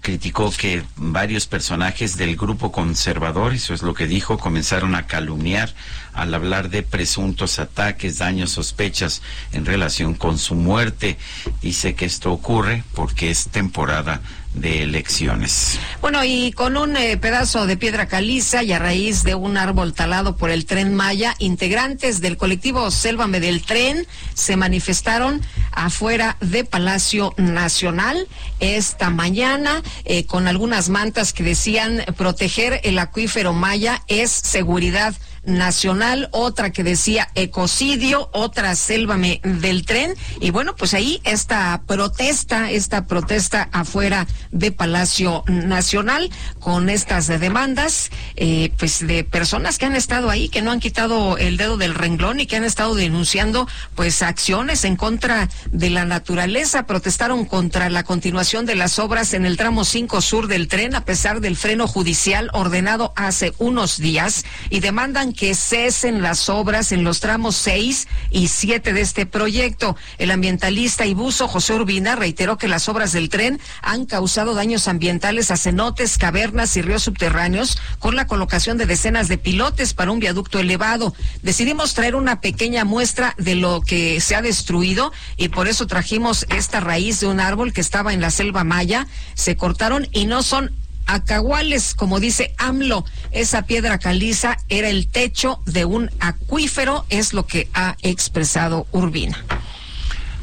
Criticó que varios personajes del grupo conservador, eso es lo que dijo, comenzaron a calumniar al hablar de presuntos ataques, daños, sospechas en relación con su muerte. Dice que esto ocurre porque es temporada de elecciones. Bueno, y con un eh, pedazo de piedra caliza y a raíz de un árbol talado por el tren Maya, integrantes del colectivo Sélvame del Tren se manifestaron afuera de Palacio Nacional esta mañana eh, con algunas mantas que decían proteger el acuífero Maya es seguridad nacional, otra que decía ecocidio, otra sélvame del tren. Y bueno, pues ahí esta protesta, esta protesta afuera de Palacio Nacional con estas demandas, eh, pues de personas que han estado ahí, que no han quitado el dedo del renglón y que han estado denunciando pues acciones en contra de la naturaleza, protestaron contra la continuación de las obras en el tramo 5 sur del tren a pesar del freno judicial ordenado hace unos días y demandan que cesen las obras en los tramos 6 y 7 de este proyecto. El ambientalista y buzo José Urbina reiteró que las obras del tren han causado daños ambientales a cenotes, cavernas y ríos subterráneos con la colocación de decenas de pilotes para un viaducto elevado. Decidimos traer una pequeña muestra de lo que se ha destruido y por eso trajimos esta raíz de un árbol que estaba en la selva maya. Se cortaron y no son acahuales, como dice AMLO. Esa piedra caliza era el techo de un acuífero, es lo que ha expresado Urbina.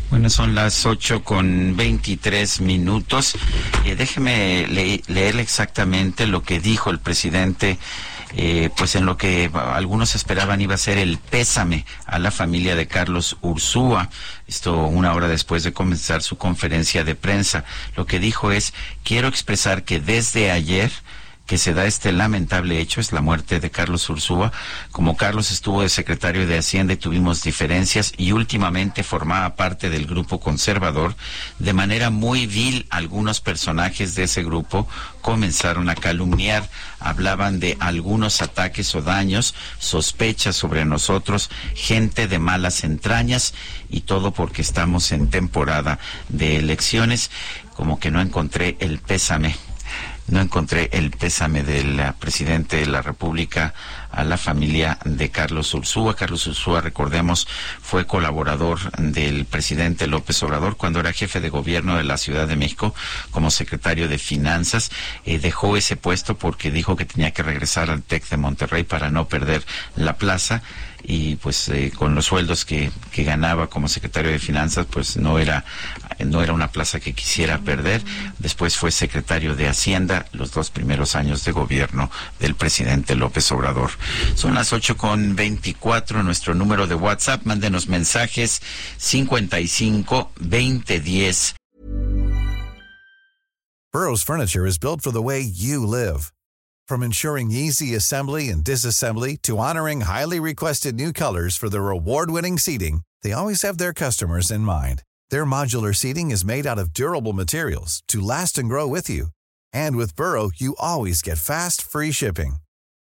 Bueno, son las ocho con veintitrés minutos. Eh, déjeme leer exactamente lo que dijo el presidente eh, pues en lo que algunos esperaban iba a ser el pésame a la familia de Carlos Ursúa. Esto una hora después de comenzar su conferencia de prensa. Lo que dijo es, quiero expresar que desde ayer que se da este lamentable hecho es la muerte de Carlos Ursúa. Como Carlos estuvo de secretario de Hacienda y tuvimos diferencias y últimamente formaba parte del grupo conservador, de manera muy vil algunos personajes de ese grupo comenzaron a calumniar, hablaban de algunos ataques o daños, sospechas sobre nosotros, gente de malas entrañas y todo porque estamos en temporada de elecciones, como que no encontré el pésame no encontré el pésame del presidente de la República a la familia de Carlos Ursúa. Carlos Ursúa, recordemos, fue colaborador del presidente López Obrador cuando era jefe de gobierno de la Ciudad de México como secretario de Finanzas. Eh, dejó ese puesto porque dijo que tenía que regresar al TEC de Monterrey para no perder la plaza y pues eh, con los sueldos que, que, ganaba como secretario de finanzas pues no era no era una plaza que quisiera perder después fue secretario de hacienda los dos primeros años de gobierno del presidente López Obrador son las ocho con veinticuatro nuestro número de WhatsApp mándenos mensajes 55 20 10 Burroughs Furniture is built for the way you live From ensuring easy assembly and disassembly to honoring highly requested new colors for their award-winning seating, they always have their customers in mind. Their modular seating is made out of durable materials to last and grow with you. And with Burrow, you always get fast, free shipping.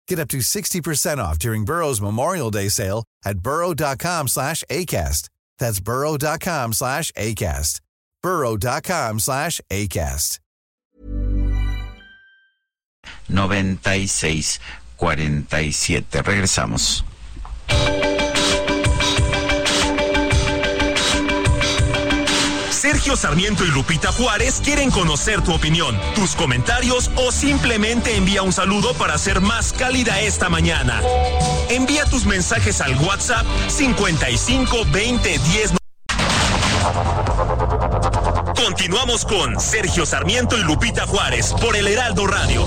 Get up to 60% off during Burrow's Memorial Day sale at burrow.com slash ACAST. That's burrow.com slash ACAST. burrow.com slash ACAST. 9647. Regresamos. Sergio Sarmiento y Lupita Juárez quieren conocer tu opinión, tus comentarios o simplemente envía un saludo para ser más cálida esta mañana. Envía tus mensajes al WhatsApp 55 20 10. Continuamos con Sergio Sarmiento y Lupita Juárez por el Heraldo Radio.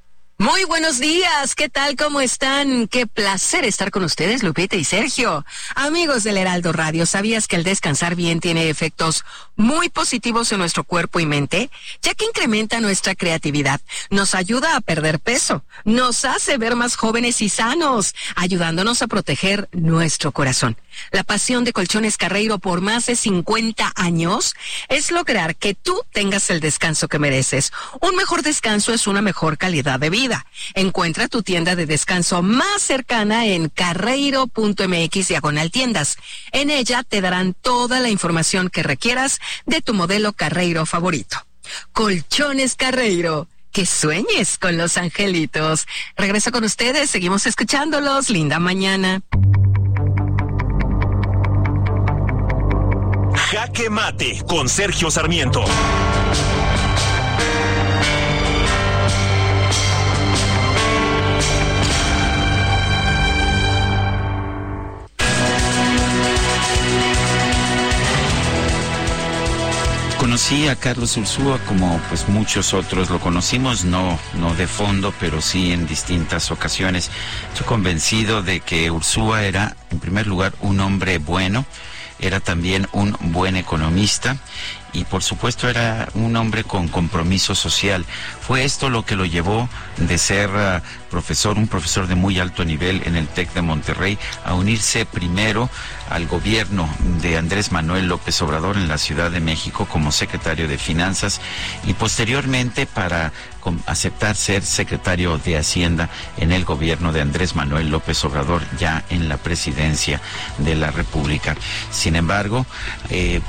Muy buenos días, ¿qué tal? ¿Cómo están? Qué placer estar con ustedes, Lupita y Sergio. Amigos del Heraldo Radio, ¿sabías que el descansar bien tiene efectos muy positivos en nuestro cuerpo y mente? Ya que incrementa nuestra creatividad, nos ayuda a perder peso, nos hace ver más jóvenes y sanos, ayudándonos a proteger nuestro corazón. La pasión de Colchones Carreiro por más de 50 años es lograr que tú tengas el descanso que mereces. Un mejor descanso es una mejor calidad de vida. Encuentra tu tienda de descanso más cercana en carreiro.mx diagonal tiendas. En ella te darán toda la información que requieras de tu modelo Carreiro favorito. Colchones Carreiro. Que sueñes con los angelitos. Regreso con ustedes, seguimos escuchándolos. Linda mañana. Jaque Mate con Sergio Sarmiento. conocí a Carlos Ursúa como pues muchos otros lo conocimos, no, no de fondo, pero sí en distintas ocasiones. Estoy convencido de que Ursúa era, en primer lugar, un hombre bueno, era también un buen economista y por supuesto era un hombre con compromiso social. Fue esto lo que lo llevó de ser uh, profesor, un profesor de muy alto nivel en el TEC de Monterrey, a unirse primero al gobierno de Andrés Manuel López Obrador en la Ciudad de México como secretario de Finanzas y posteriormente para aceptar ser secretario de Hacienda en el gobierno de Andrés Manuel López Obrador ya en la presidencia de la República. Sin embargo, eh,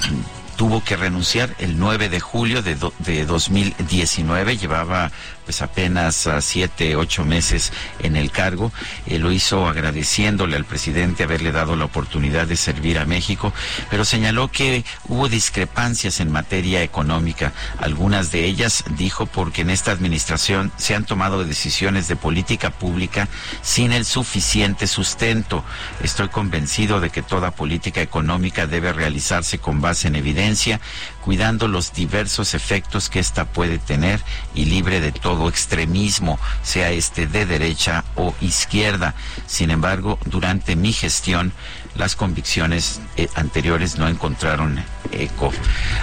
tuvo que renunciar el 9 de julio de, de 2019. Llevaba pues apenas a siete, ocho meses en el cargo. Eh, lo hizo agradeciéndole al presidente haberle dado la oportunidad de servir a México, pero señaló que hubo discrepancias en materia económica. Algunas de ellas, dijo, porque en esta administración se han tomado decisiones de política pública sin el suficiente sustento. Estoy convencido de que toda política económica debe realizarse con base en evidencia, cuidando los diversos efectos que ésta puede tener y libre de todo extremismo, sea este de derecha o izquierda. Sin embargo, durante mi gestión, las convicciones eh, anteriores no encontraron eco.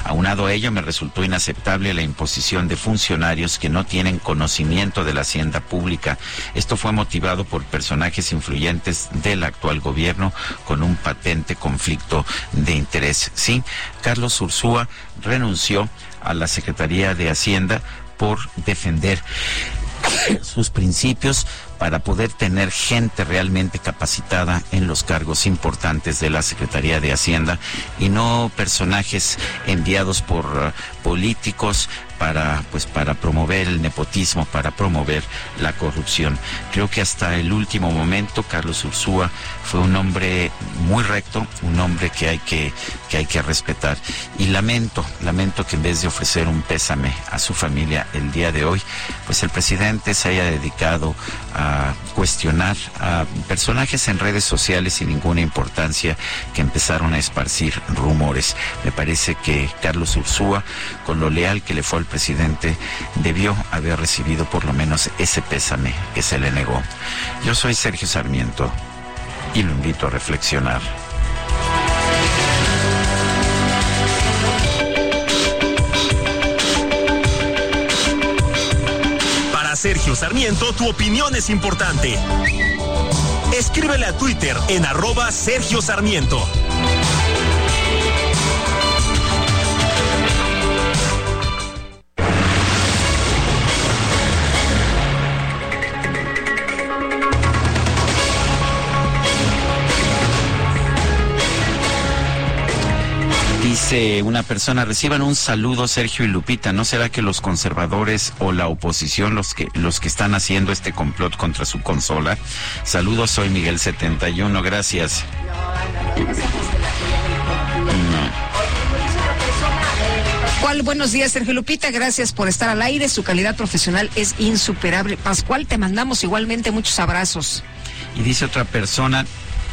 Aunado a ello, me resultó inaceptable la imposición de funcionarios que no tienen conocimiento de la hacienda pública. Esto fue motivado por personajes influyentes del actual gobierno con un patente conflicto de interés. Sí, Carlos Ursúa renunció a la Secretaría de Hacienda por defender sus principios para poder tener gente realmente capacitada en los cargos importantes de la Secretaría de Hacienda y no personajes enviados por uh, políticos para pues para promover el nepotismo, para promover la corrupción. Creo que hasta el último momento Carlos Ursúa fue un hombre muy recto, un hombre que hay que que hay que respetar y lamento, lamento que en vez de ofrecer un pésame a su familia el día de hoy, pues el presidente se haya dedicado a cuestionar a personajes en redes sociales sin ninguna importancia que empezaron a esparcir rumores. Me parece que Carlos Ursúa, con lo leal que le fue al presidente, debió haber recibido por lo menos ese pésame que se le negó. Yo soy Sergio Sarmiento y lo invito a reflexionar. Para Sergio Sarmiento, tu opinión es importante. Escríbele a Twitter en arroba Sergio Sarmiento. Dice una persona, reciban un saludo Sergio y Lupita. ¿No será que los conservadores o la oposición los que los que están haciendo este complot contra su consola? Saludos, soy Miguel 71, gracias. Pascual, buenos días, Sergio Lupita. Gracias por estar al aire. Su calidad profesional es insuperable. Pascual, te mandamos igualmente muchos abrazos. Y dice otra persona,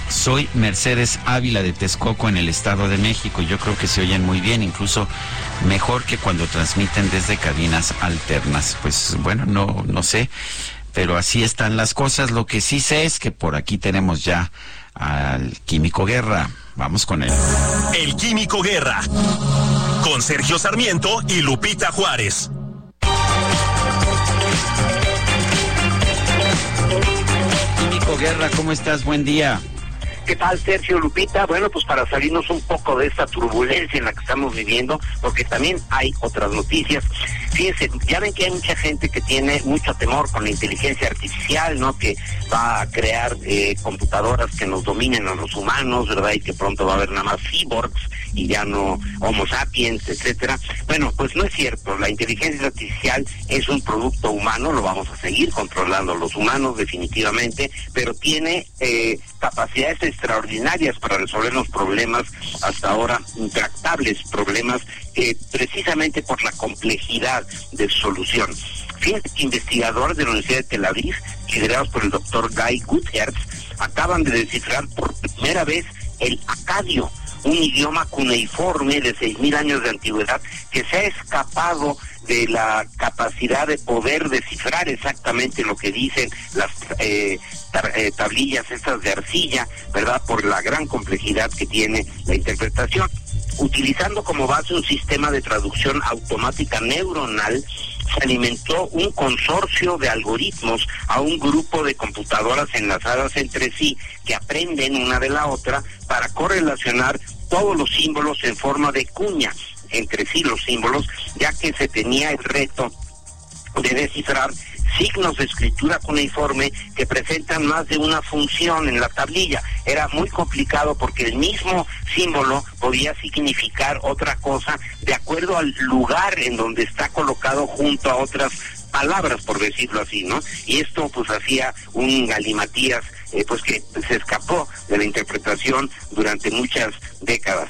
soy Mercedes Ávila de Texcoco en el Estado de México. Yo creo que se oyen muy bien, incluso mejor que cuando transmiten desde cabinas alternas. Pues bueno, no, no sé, pero así están las cosas. Lo que sí sé es que por aquí tenemos ya al Químico Guerra. Vamos con él. El Químico Guerra. Con Sergio Sarmiento y Lupita Juárez. Químico Guerra, ¿cómo estás? Buen día. ¿Qué tal, Sergio Lupita? Bueno, pues para salirnos un poco de esta turbulencia en la que estamos viviendo, porque también hay otras noticias. Fíjense, ya ven que hay mucha gente que tiene mucho temor con la inteligencia artificial, ¿no? Que va a crear eh, computadoras que nos dominen a los humanos, ¿verdad? Y que pronto va a haber nada más cyborgs y ya no Homo sapiens, etcétera. Bueno, pues no es cierto. La inteligencia artificial es un producto humano, lo vamos a seguir controlando los humanos definitivamente, pero tiene eh, capacidades extraordinarias para resolver los problemas hasta ahora intractables, problemas que precisamente por la complejidad de solución. Que investigadores de la Universidad de Tel Aviv, liderados por el doctor Guy Guterres, acaban de descifrar por primera vez el acadio, un idioma cuneiforme de 6.000 años de antigüedad que se ha escapado de la capacidad de poder descifrar exactamente lo que dicen las eh, eh, tablillas estas de arcilla, ¿verdad? Por la gran complejidad que tiene la interpretación. Utilizando como base un sistema de traducción automática neuronal, se alimentó un consorcio de algoritmos a un grupo de computadoras enlazadas entre sí que aprenden una de la otra para correlacionar todos los símbolos en forma de cuñas entre sí los símbolos, ya que se tenía el reto de descifrar signos de escritura cuneiforme que presentan más de una función en la tablilla. Era muy complicado porque el mismo símbolo podía significar otra cosa de acuerdo al lugar en donde está colocado junto a otras palabras, por decirlo así, ¿no? Y esto pues hacía un galimatías eh, pues que se escapó de la interpretación durante muchas décadas.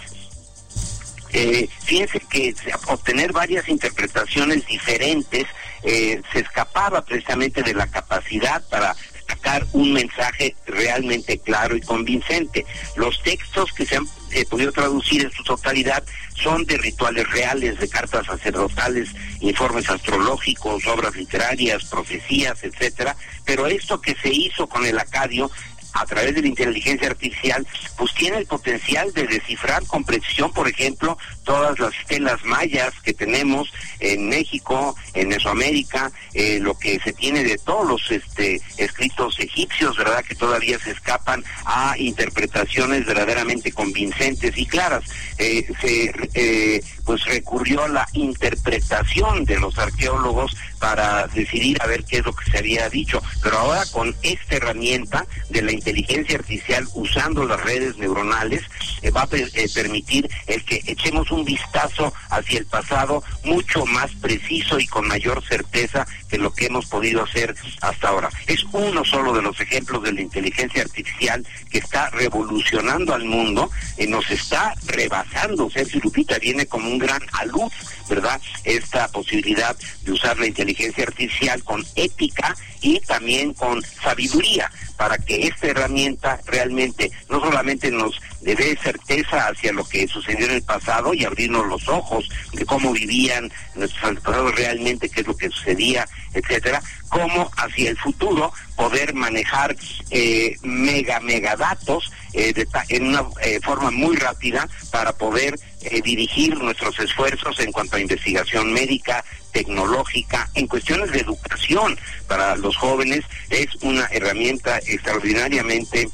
Eh, fíjense que obtener varias interpretaciones diferentes eh, se escapaba precisamente de la capacidad para sacar un mensaje realmente claro y convincente. Los textos que se han podido traducir en su totalidad son de rituales reales, de cartas sacerdotales, informes astrológicos, obras literarias, profecías, etcétera. Pero esto que se hizo con el acadio a través de la inteligencia artificial, pues tiene el potencial de descifrar con precisión, por ejemplo, todas las estelas mayas que tenemos en México, en Mesoamérica, eh, lo que se tiene de todos los este, escritos egipcios, ¿verdad? Que todavía se escapan a interpretaciones verdaderamente convincentes y claras. Eh, se eh, pues recurrió a la interpretación de los arqueólogos para decidir a ver qué es lo que se había dicho. Pero ahora con esta herramienta de la inteligencia artificial usando las redes neuronales eh, va a eh, permitir el que echemos un vistazo hacia el pasado mucho más preciso y con mayor certeza que lo que hemos podido hacer hasta ahora. Es uno solo de los ejemplos de la inteligencia artificial que está revolucionando al mundo, y nos está rebasando. Sergio Lupita viene como un gran alud, ¿verdad? Esta posibilidad de usar la inteligencia artificial con ética y también con sabiduría para que esta herramienta realmente no solamente nos dé certeza hacia lo que sucedió en el pasado y abrirnos los ojos de cómo vivían nuestros antepasados realmente, qué es lo que sucedía, etcétera, como hacia el futuro poder manejar eh, mega mega datos eh, en una eh, forma muy rápida para poder eh, dirigir nuestros esfuerzos en cuanto a investigación médica, tecnológica, en cuestiones de educación para los jóvenes, es una herramienta extraordinariamente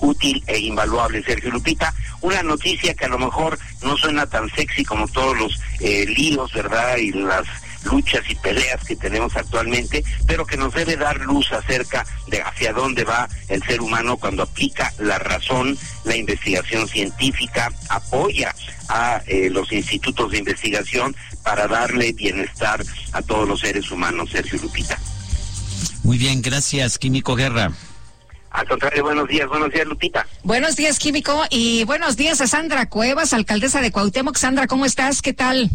útil e invaluable. Sergio Lupita, una noticia que a lo mejor no suena tan sexy como todos los líos, ¿verdad? Y las luchas y peleas que tenemos actualmente, pero que nos debe dar luz acerca de hacia dónde va el ser humano cuando aplica la razón, la investigación científica, apoya a eh, los institutos de investigación para darle bienestar a todos los seres humanos, Sergio Lupita. Muy bien, gracias, Químico Guerra. Al contrario, buenos días, buenos días, Lupita. Buenos días, Químico, y buenos días a Sandra Cuevas, alcaldesa de Cuauhtémoc. Sandra, ¿cómo estás? ¿Qué tal?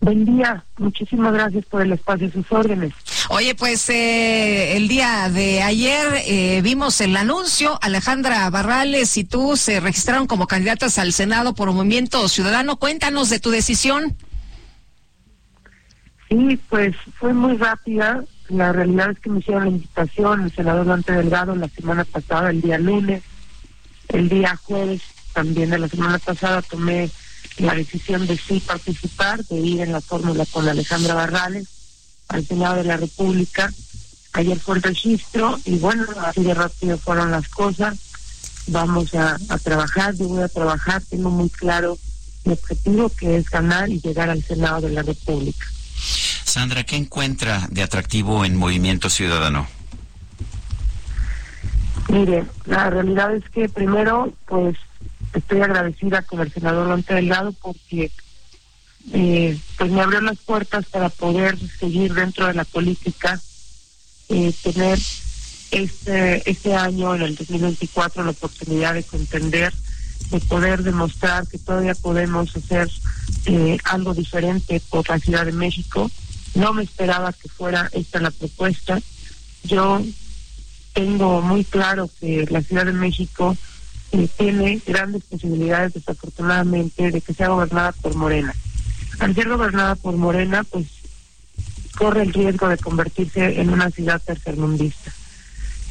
Buen día, muchísimas gracias por el espacio, sus órdenes. Oye, pues eh, el día de ayer eh, vimos el anuncio, Alejandra Barrales y tú se registraron como candidatas al Senado por un Movimiento Ciudadano. Cuéntanos de tu decisión. Sí, pues fue muy rápida. La realidad es que me hicieron la invitación el senador Dante Delgado la semana pasada, el día lunes. El día jueves también de la semana pasada tomé la decisión de sí participar, de ir en la fórmula con Alejandra Barrales al Senado de la República. Ayer fue el registro y bueno, así de rápido fueron las cosas. Vamos a, a trabajar, yo voy a trabajar, tengo muy claro mi objetivo que es ganar y llegar al Senado de la República. Sandra, ¿qué encuentra de atractivo en Movimiento Ciudadano? Mire, la realidad es que primero, pues estoy agradecida con el senador Dante Delgado porque eh, pues me abrió las puertas para poder seguir dentro de la política, eh, tener este, este año, en el 2024, la oportunidad de contender, de poder demostrar que todavía podemos hacer eh, algo diferente por la Ciudad de México. No me esperaba que fuera esta la propuesta. Yo tengo muy claro que la Ciudad de México eh, tiene grandes posibilidades, desafortunadamente, de que sea gobernada por Morena. Al ser gobernada por Morena, pues corre el riesgo de convertirse en una ciudad tercermundista.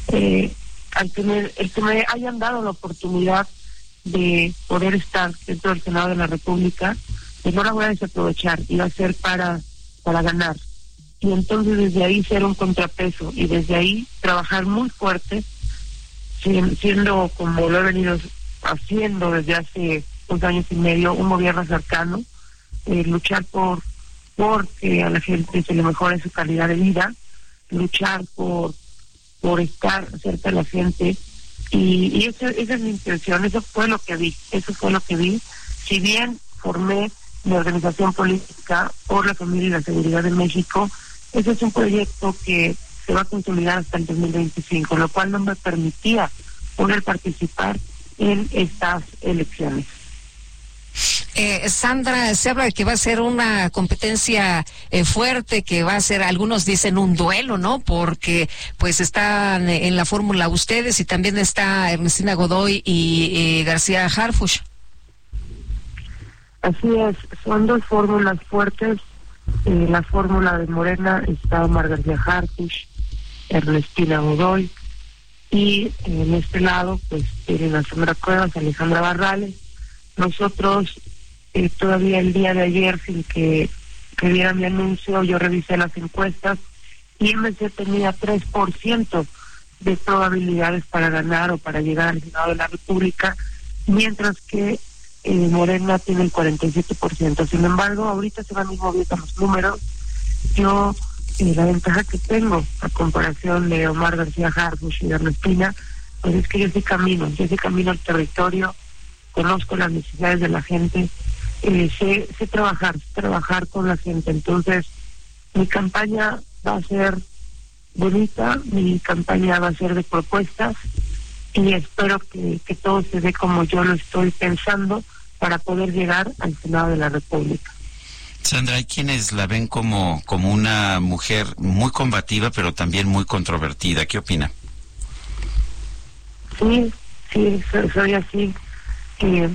Eh, al tener, el que me hayan dado la oportunidad de poder estar dentro del Senado de la República, pues no la voy a desaprovechar, va a ser para, para ganar. Y entonces desde ahí ser un contrapeso y desde ahí trabajar muy fuerte, siendo como lo he venido haciendo desde hace dos años y medio, un gobierno cercano, eh, luchar por porque a la gente se le mejore su calidad de vida, luchar por, por estar cerca de la gente. Y, y eso, esa es mi intención, eso fue lo que vi, eso fue lo que vi. Si bien formé mi organización política por la familia y la seguridad de México, ese es un proyecto que se va a consolidar hasta el 2025, lo cual no me permitía poder participar en estas elecciones. Eh, Sandra, se habla de que va a ser una competencia eh, fuerte, que va a ser, algunos dicen un duelo, ¿no? Porque pues están en la fórmula ustedes y también está Ernestina Godoy y García Harfush. Así es, son dos fórmulas fuertes. En la fórmula de Morena está Omar García Harfush, Ernestina Godoy y en este lado pues tienen a Sandra Cuevas, Alejandra Barrales. Nosotros eh, todavía el día de ayer, sin que, que mi anuncio, yo revisé las encuestas y MC tenía 3% de probabilidades para ganar o para llegar al Senado de la República, mientras que eh, Morena tiene el 47%. Sin embargo, ahorita se van a ir moviendo los números. Yo, eh, la ventaja que tengo a comparación de Omar García Harbush y de Ernestina, pues es que yo sí camino, yo sí camino al territorio, conozco las necesidades de la gente, eh, sé, sé trabajar, trabajar con la gente. Entonces, mi campaña va a ser bonita, mi campaña va a ser de propuestas y espero que, que todo se dé como yo lo estoy pensando para poder llegar al Senado de la República. Sandra, hay quienes la ven como, como una mujer muy combativa, pero también muy controvertida. ¿Qué opina? Sí, sí, soy, soy así. Eh,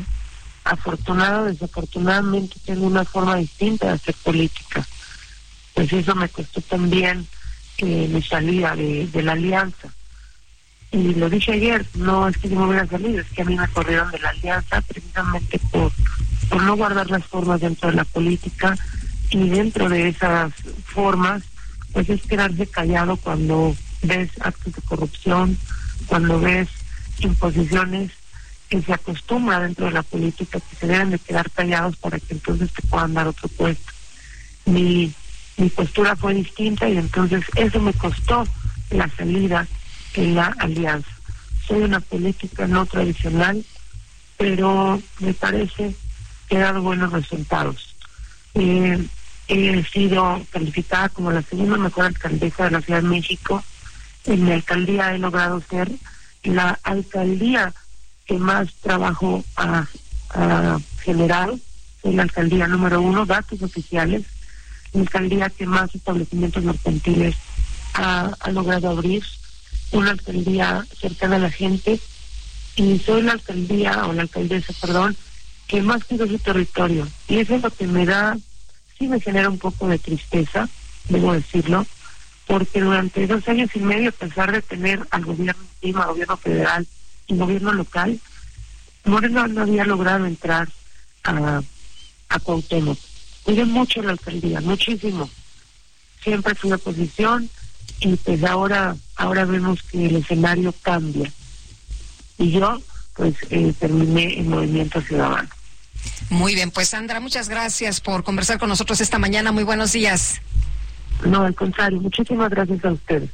afortunado, desafortunadamente tengo una forma distinta de hacer política. Pues eso me costó también que me salía de, la alianza. Y lo dije ayer, no es que yo me hubiera salido, es que a mí me corrieron de la alianza precisamente por, por no guardar las formas dentro de la política y dentro de esas formas, pues es quedarse callado cuando ves actos de corrupción, cuando ves imposiciones que se acostumbra dentro de la política que se deben de quedar callados para que entonces te puedan dar otro puesto. Mi, mi postura fue distinta y entonces eso me costó la salida en la alianza. Soy una política no tradicional, pero me parece he dado buenos resultados. Eh, he sido calificada como la segunda mejor alcaldesa de la Ciudad de México. En mi alcaldía he logrado ser la alcaldía que más trabajo ha, generado en la alcaldía número uno, datos oficiales, la alcaldía que más establecimientos mercantiles ha, logrado abrir, una alcaldía cercana a la gente, y soy la alcaldía, o la alcaldesa, perdón, que más cuida su territorio. Y eso es lo que me da, sí me genera un poco de tristeza, debo decirlo, porque durante dos años y medio, a pesar de tener al gobierno encima, gobierno federal, el gobierno local, Moreno no había logrado entrar a, a Cuauhtémoc. Mucho la alcaldía, muchísimo. Siempre fui oposición y pues ahora, ahora vemos que el escenario cambia. Y yo pues eh, terminé en Movimiento Ciudadano. Muy bien, pues Sandra, muchas gracias por conversar con nosotros esta mañana. Muy buenos días. No, al contrario, muchísimas gracias a ustedes.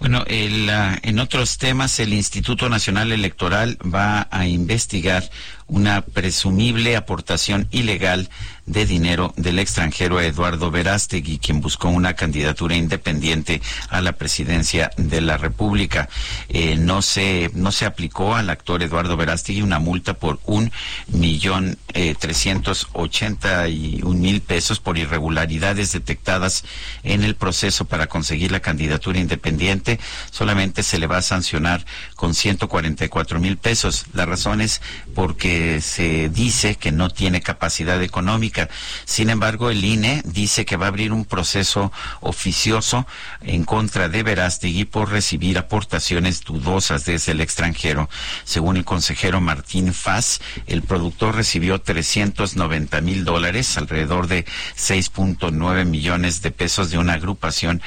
Bueno, el, en otros temas, el Instituto Nacional Electoral va a investigar una presumible aportación ilegal de dinero del extranjero Eduardo Verástegui, quien buscó una candidatura independiente a la presidencia de la República. Eh, no se no se aplicó al actor Eduardo Verástegui una multa por un millón eh, trescientos ochenta y un mil pesos por irregularidades detectadas en el proceso para conseguir la candidatura independiente. Solamente se le va a sancionar con ciento cuarenta y cuatro mil pesos. La razón es porque se dice que no tiene capacidad económica sin embargo, el INE dice que va a abrir un proceso oficioso en contra de Verástegui por recibir aportaciones dudosas desde el extranjero. Según el consejero Martín Faz, el productor recibió 390 mil dólares, alrededor de 6.9 millones de pesos de una agrupación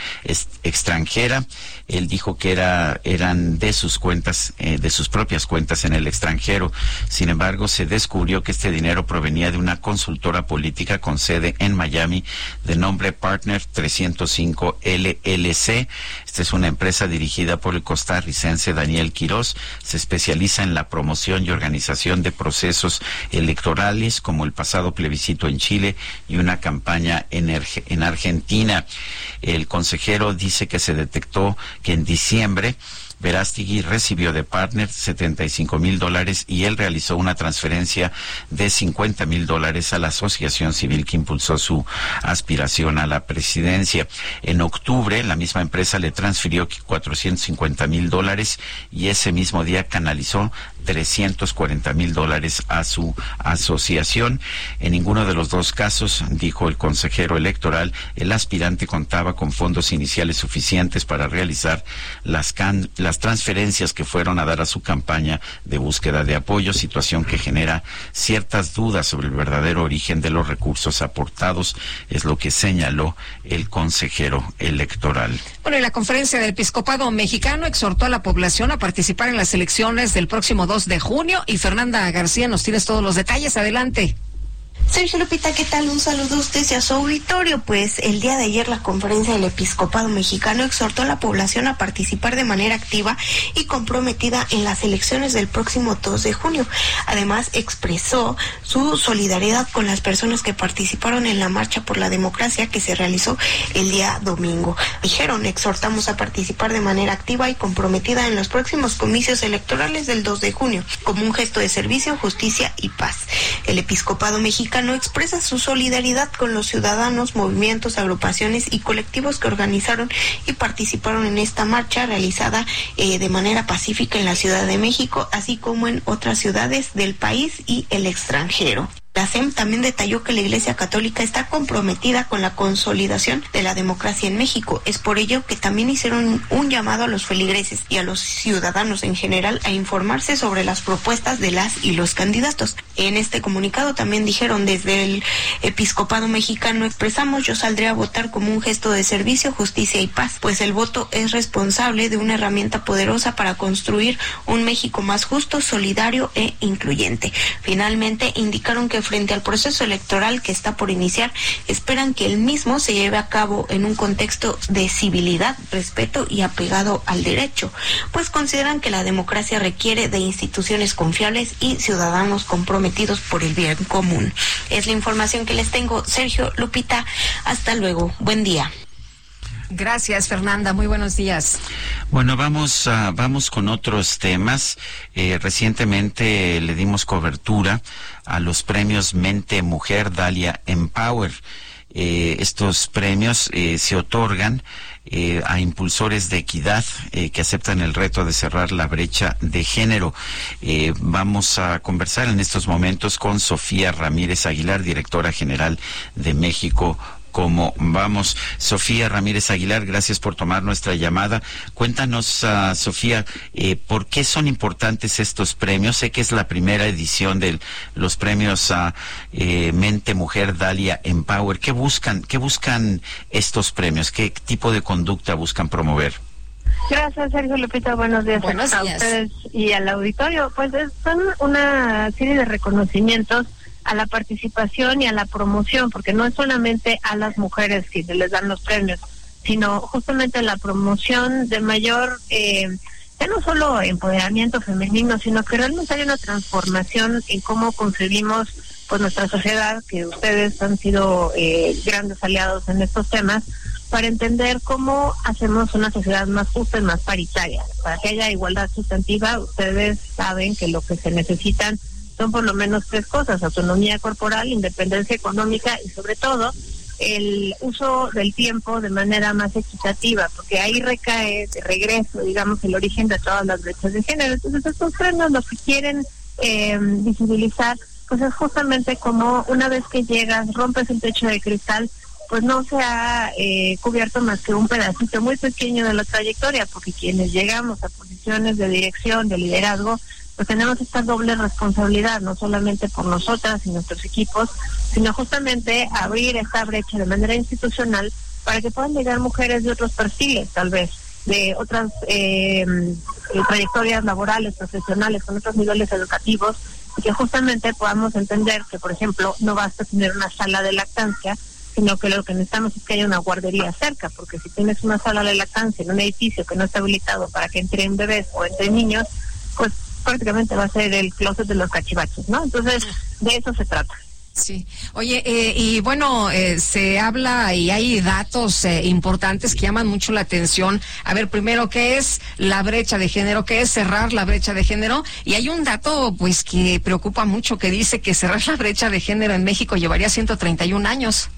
extranjera. Él dijo que era, eran de sus cuentas, eh, de sus propias cuentas en el extranjero. Sin embargo, se descubrió que este dinero provenía de una consultora política con sede en Miami de nombre Partner 305 LLC. Esta es una empresa dirigida por el costarricense Daniel Quiroz. Se especializa en la promoción y organización de procesos electorales como el pasado plebiscito en Chile y una campaña en, en Argentina. El consejero dice que se detectó que en diciembre Verástigui recibió de Partner 75 mil dólares y él realizó una transferencia de 50 mil dólares a la asociación civil que impulsó su aspiración a la presidencia. En octubre, la misma empresa le transfirió 450 mil dólares y ese mismo día canalizó 340 mil dólares a su asociación. En ninguno de los dos casos, dijo el consejero electoral, el aspirante contaba con fondos iniciales suficientes para realizar las, las transferencias que fueron a dar a su campaña de búsqueda de apoyo, situación que genera ciertas dudas sobre el verdadero origen de los recursos aportados, es lo que señaló el consejero electoral. Bueno, y la conferencia del episcopado mexicano exhortó a la población a participar en las elecciones del próximo 2 de junio y Fernanda García nos tienes todos los detalles. Adelante. Sergio Lupita, ¿qué tal? Un saludo a usted y a su auditorio. Pues el día de ayer la conferencia del episcopado mexicano exhortó a la población a participar de manera activa y comprometida en las elecciones del próximo 2 de junio. Además, expresó su solidaridad con las personas que participaron en la marcha por la democracia que se realizó el día domingo. Dijeron, exhortamos a participar de manera activa y comprometida en los próximos comicios electorales del 2 de junio, como un gesto de servicio, justicia y paz. El episcopado mexicano no expresa su solidaridad con los ciudadanos, movimientos, agrupaciones y colectivos que organizaron y participaron en esta marcha realizada eh, de manera pacífica en la Ciudad de México, así como en otras ciudades del país y el extranjero. La SEM también detalló que la Iglesia Católica está comprometida con la consolidación de la democracia en México. Es por ello que también hicieron un llamado a los feligreses y a los ciudadanos en general a informarse sobre las propuestas de las y los candidatos. En este comunicado también dijeron desde el episcopado mexicano expresamos yo saldré a votar como un gesto de servicio, justicia y paz, pues el voto es responsable de una herramienta poderosa para construir un México más justo, solidario e incluyente. Finalmente indicaron que frente al proceso electoral que está por iniciar, esperan que el mismo se lleve a cabo en un contexto de civilidad, respeto y apegado al derecho, pues consideran que la democracia requiere de instituciones confiables y ciudadanos comprometidos por el bien común. Es la información que les tengo. Sergio Lupita, hasta luego. Buen día. Gracias, Fernanda. Muy buenos días. Bueno, vamos, vamos con otros temas. Eh, recientemente le dimos cobertura a los premios Mente Mujer Dalia Empower. Eh, estos premios eh, se otorgan a impulsores de equidad que aceptan el reto de cerrar la brecha de género. vamos a conversar en estos momentos con Sofía Ramírez Aguilar, directora general de México cómo vamos. Sofía Ramírez Aguilar, gracias por tomar nuestra llamada. Cuéntanos, uh, Sofía, eh, ¿por qué son importantes estos premios? Sé que es la primera edición de los premios a eh, Mente Mujer Dalia Empower. ¿Qué buscan, qué buscan estos premios? ¿Qué tipo de conducta buscan promover? Gracias, Sergio Lupita. Buenos días a ustedes y al auditorio. Pues son una serie de reconocimientos a la participación y a la promoción, porque no es solamente a las mujeres que les dan los premios, sino justamente la promoción de mayor eh, ya no solo empoderamiento femenino, sino que realmente hay una transformación en cómo concebimos pues nuestra sociedad, que ustedes han sido eh, grandes aliados en estos temas, para entender cómo hacemos una sociedad más justa y más paritaria. Para que haya igualdad sustantiva, ustedes saben que lo que se necesitan son por lo menos tres cosas, autonomía corporal, independencia económica y sobre todo el uso del tiempo de manera más equitativa, porque ahí recae de regreso, digamos, el origen de todas las brechas de género. Entonces, estos frenos lo que quieren eh, visibilizar, pues es justamente como una vez que llegas, rompes el techo de cristal, pues no se ha eh, cubierto más que un pedacito muy pequeño de la trayectoria, porque quienes llegamos a posiciones de dirección, de liderazgo, pues tenemos esta doble responsabilidad, no solamente por nosotras y nuestros equipos, sino justamente abrir esta brecha de manera institucional para que puedan llegar mujeres de otros perfiles, tal vez, de otras eh, trayectorias laborales, profesionales, con otros niveles educativos, y que justamente podamos entender que, por ejemplo, no basta tener una sala de lactancia, sino que lo que necesitamos es que haya una guardería cerca, porque si tienes una sala de lactancia en un edificio que no está habilitado para que entren bebés o entren niños, pues prácticamente va a ser el closet de los cachivaches, ¿no? Entonces, de eso se trata. Sí. Oye, eh, y bueno, eh, se habla y hay datos eh, importantes que llaman mucho la atención. A ver, primero, ¿qué es la brecha de género? ¿Qué es cerrar la brecha de género? Y hay un dato, pues, que preocupa mucho, que dice que cerrar la brecha de género en México llevaría 131 años.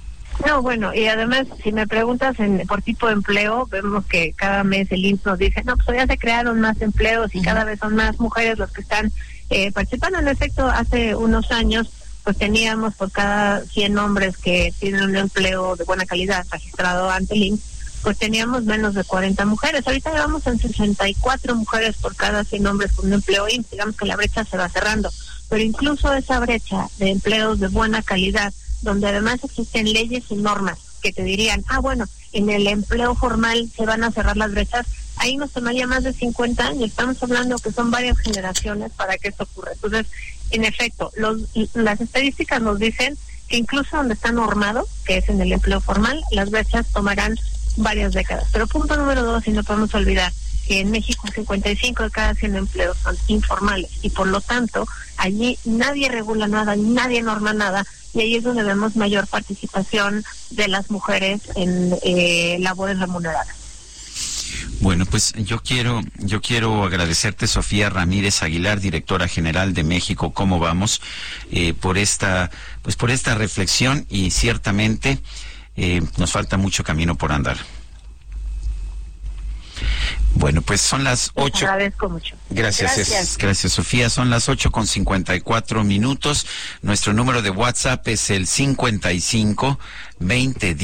No, bueno, y además, si me preguntas en, por tipo de empleo, vemos que cada mes el INSS nos dice, no, pues ya se crearon más empleos y cada vez son más mujeres los que están eh, participando. En efecto, hace unos años, pues teníamos por cada 100 hombres que tienen un empleo de buena calidad registrado ante el INSS, pues teníamos menos de 40 mujeres. Ahorita llevamos en 64 mujeres por cada 100 hombres con un empleo INSS. Digamos que la brecha se va cerrando. Pero incluso esa brecha de empleos de buena calidad, donde además existen leyes y normas que te dirían, ah, bueno, en el empleo formal se van a cerrar las brechas, ahí nos tomaría más de 50 años. Estamos hablando que son varias generaciones para que esto ocurra. Entonces, en efecto, los, las estadísticas nos dicen que incluso donde está normado, que es en el empleo formal, las brechas tomarán varias décadas. Pero punto número dos, y no podemos olvidar, que en México 55 de cada 100 empleos son informales y por lo tanto allí nadie regula nada, nadie norma nada y ahí es donde vemos mayor participación de las mujeres en eh, labores remuneradas. Bueno, pues yo quiero, yo quiero agradecerte, Sofía Ramírez Aguilar, directora general de México, cómo vamos, eh, por esta, pues por esta reflexión y ciertamente eh, nos falta mucho camino por andar. Bueno, pues son las ocho. agradezco mucho. Gracias, gracias. gracias, Sofía. Son las ocho con cincuenta y cuatro minutos. Nuestro número de WhatsApp es el cincuenta y cinco veinte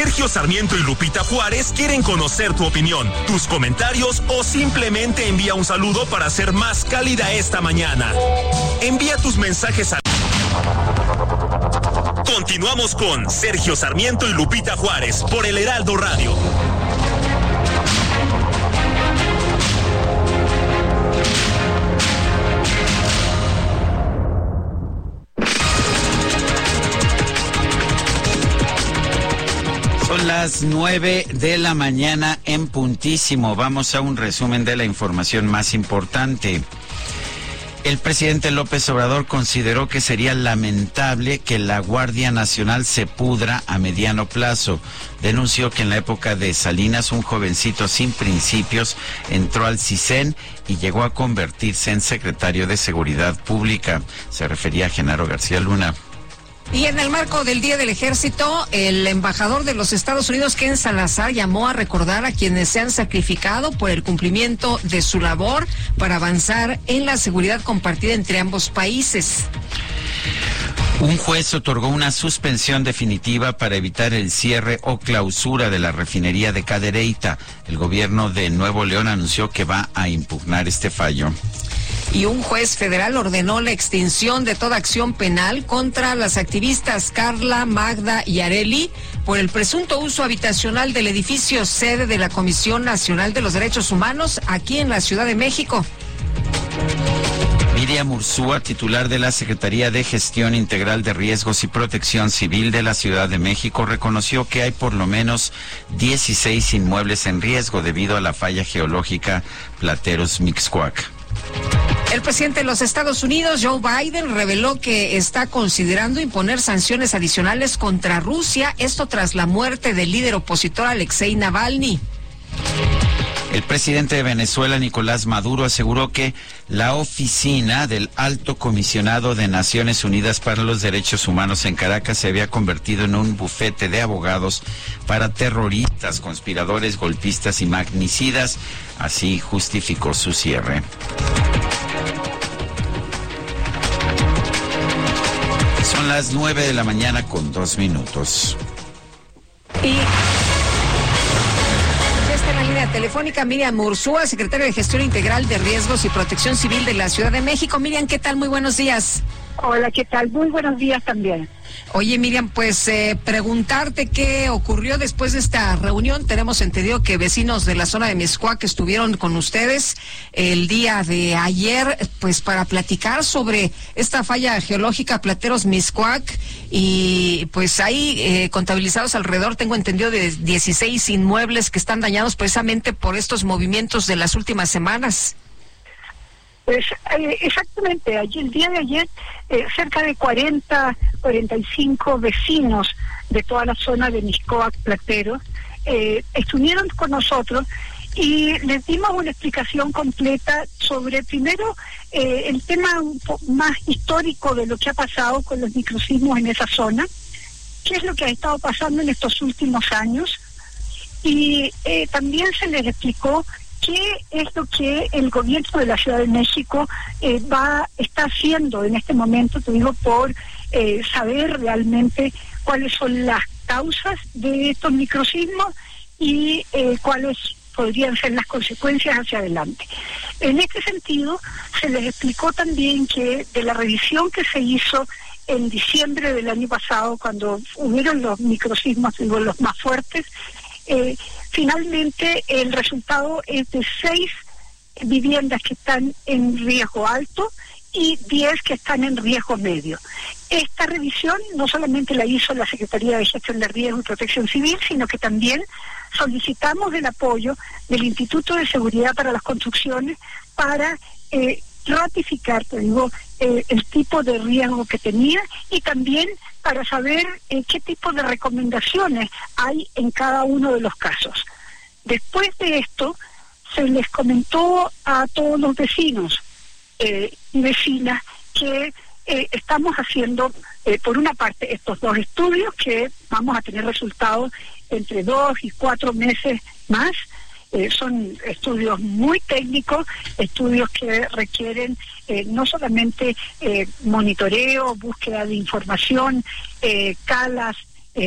Sergio Sarmiento y Lupita Juárez quieren conocer tu opinión, tus comentarios o simplemente envía un saludo para ser más cálida esta mañana. Envía tus mensajes a... Continuamos con Sergio Sarmiento y Lupita Juárez por el Heraldo Radio. Las nueve de la mañana en puntísimo. Vamos a un resumen de la información más importante. El presidente López Obrador consideró que sería lamentable que la Guardia Nacional se pudra a mediano plazo. Denunció que en la época de Salinas un jovencito sin principios entró al CISEN y llegó a convertirse en secretario de Seguridad Pública. Se refería a Genaro García Luna. Y en el marco del Día del Ejército, el embajador de los Estados Unidos, Ken Salazar, llamó a recordar a quienes se han sacrificado por el cumplimiento de su labor para avanzar en la seguridad compartida entre ambos países. Un juez otorgó una suspensión definitiva para evitar el cierre o clausura de la refinería de Cadereyta. El gobierno de Nuevo León anunció que va a impugnar este fallo y un juez federal ordenó la extinción de toda acción penal contra las activistas Carla, Magda y Areli por el presunto uso habitacional del edificio sede de la Comisión Nacional de los Derechos Humanos aquí en la Ciudad de México. Miriam Ursúa, titular de la Secretaría de Gestión Integral de Riesgos y Protección Civil de la Ciudad de México, reconoció que hay por lo menos 16 inmuebles en riesgo debido a la falla geológica Plateros Mixcoac. El presidente de los Estados Unidos, Joe Biden, reveló que está considerando imponer sanciones adicionales contra Rusia, esto tras la muerte del líder opositor Alexei Navalny. El presidente de Venezuela, Nicolás Maduro, aseguró que la oficina del Alto Comisionado de Naciones Unidas para los Derechos Humanos en Caracas se había convertido en un bufete de abogados para terroristas, conspiradores, golpistas y magnicidas. Así justificó su cierre. Son las nueve de la mañana con dos minutos. Está la línea telefónica Miriam Mursúa, secretaria de Gestión Integral de Riesgos y Protección Civil de la Ciudad de México. Miriam, ¿qué tal? Muy buenos días. Hola, ¿qué tal? Muy buenos días también. Oye, Miriam, pues eh, preguntarte qué ocurrió después de esta reunión. Tenemos entendido que vecinos de la zona de Mezcuac estuvieron con ustedes el día de ayer, pues para platicar sobre esta falla geológica Plateros Mezcuac y pues ahí eh, contabilizados alrededor, tengo entendido, de 16 inmuebles que están dañados precisamente por estos movimientos de las últimas semanas. Pues eh, exactamente, allí el día de ayer eh, cerca de 40, 45 vecinos de toda la zona de Miscoac Platero eh, estuvieron con nosotros y les dimos una explicación completa sobre primero el tema un más histórico de lo que ha pasado con los microsismos en esa zona, qué es lo que ha estado pasando en estos últimos años y también se les explicó qué es lo que el gobierno de la Ciudad de México eh, va está haciendo en este momento, digo, por eh, saber realmente cuáles son las causas de estos microsismos y eh, cuáles podrían ser las consecuencias hacia adelante. En este sentido, se les explicó también que de la revisión que se hizo en diciembre del año pasado, cuando hubieron los microsismos, digo, los más fuertes, finalmente el resultado es de seis viviendas que están en riesgo alto y diez que están en riesgo medio. Esta revisión no solamente la hizo la Secretaría de Gestión de Riesgo y Protección Civil, sino que también solicitamos el apoyo del Instituto de Seguridad para las Construcciones para eh, ratificar, te digo, eh, el tipo de riesgo que tenía y también para saber eh, qué tipo de recomendaciones hay en cada uno de los casos. Después de esto, se les comentó a todos los vecinos eh, y vecinas que estamos haciendo, por una parte, estos dos estudios que vamos a tener resultados entre dos y cuatro meses más, eh, son estudios muy técnicos, estudios que requieren eh, no solamente eh, monitoreo, búsqueda de información, calas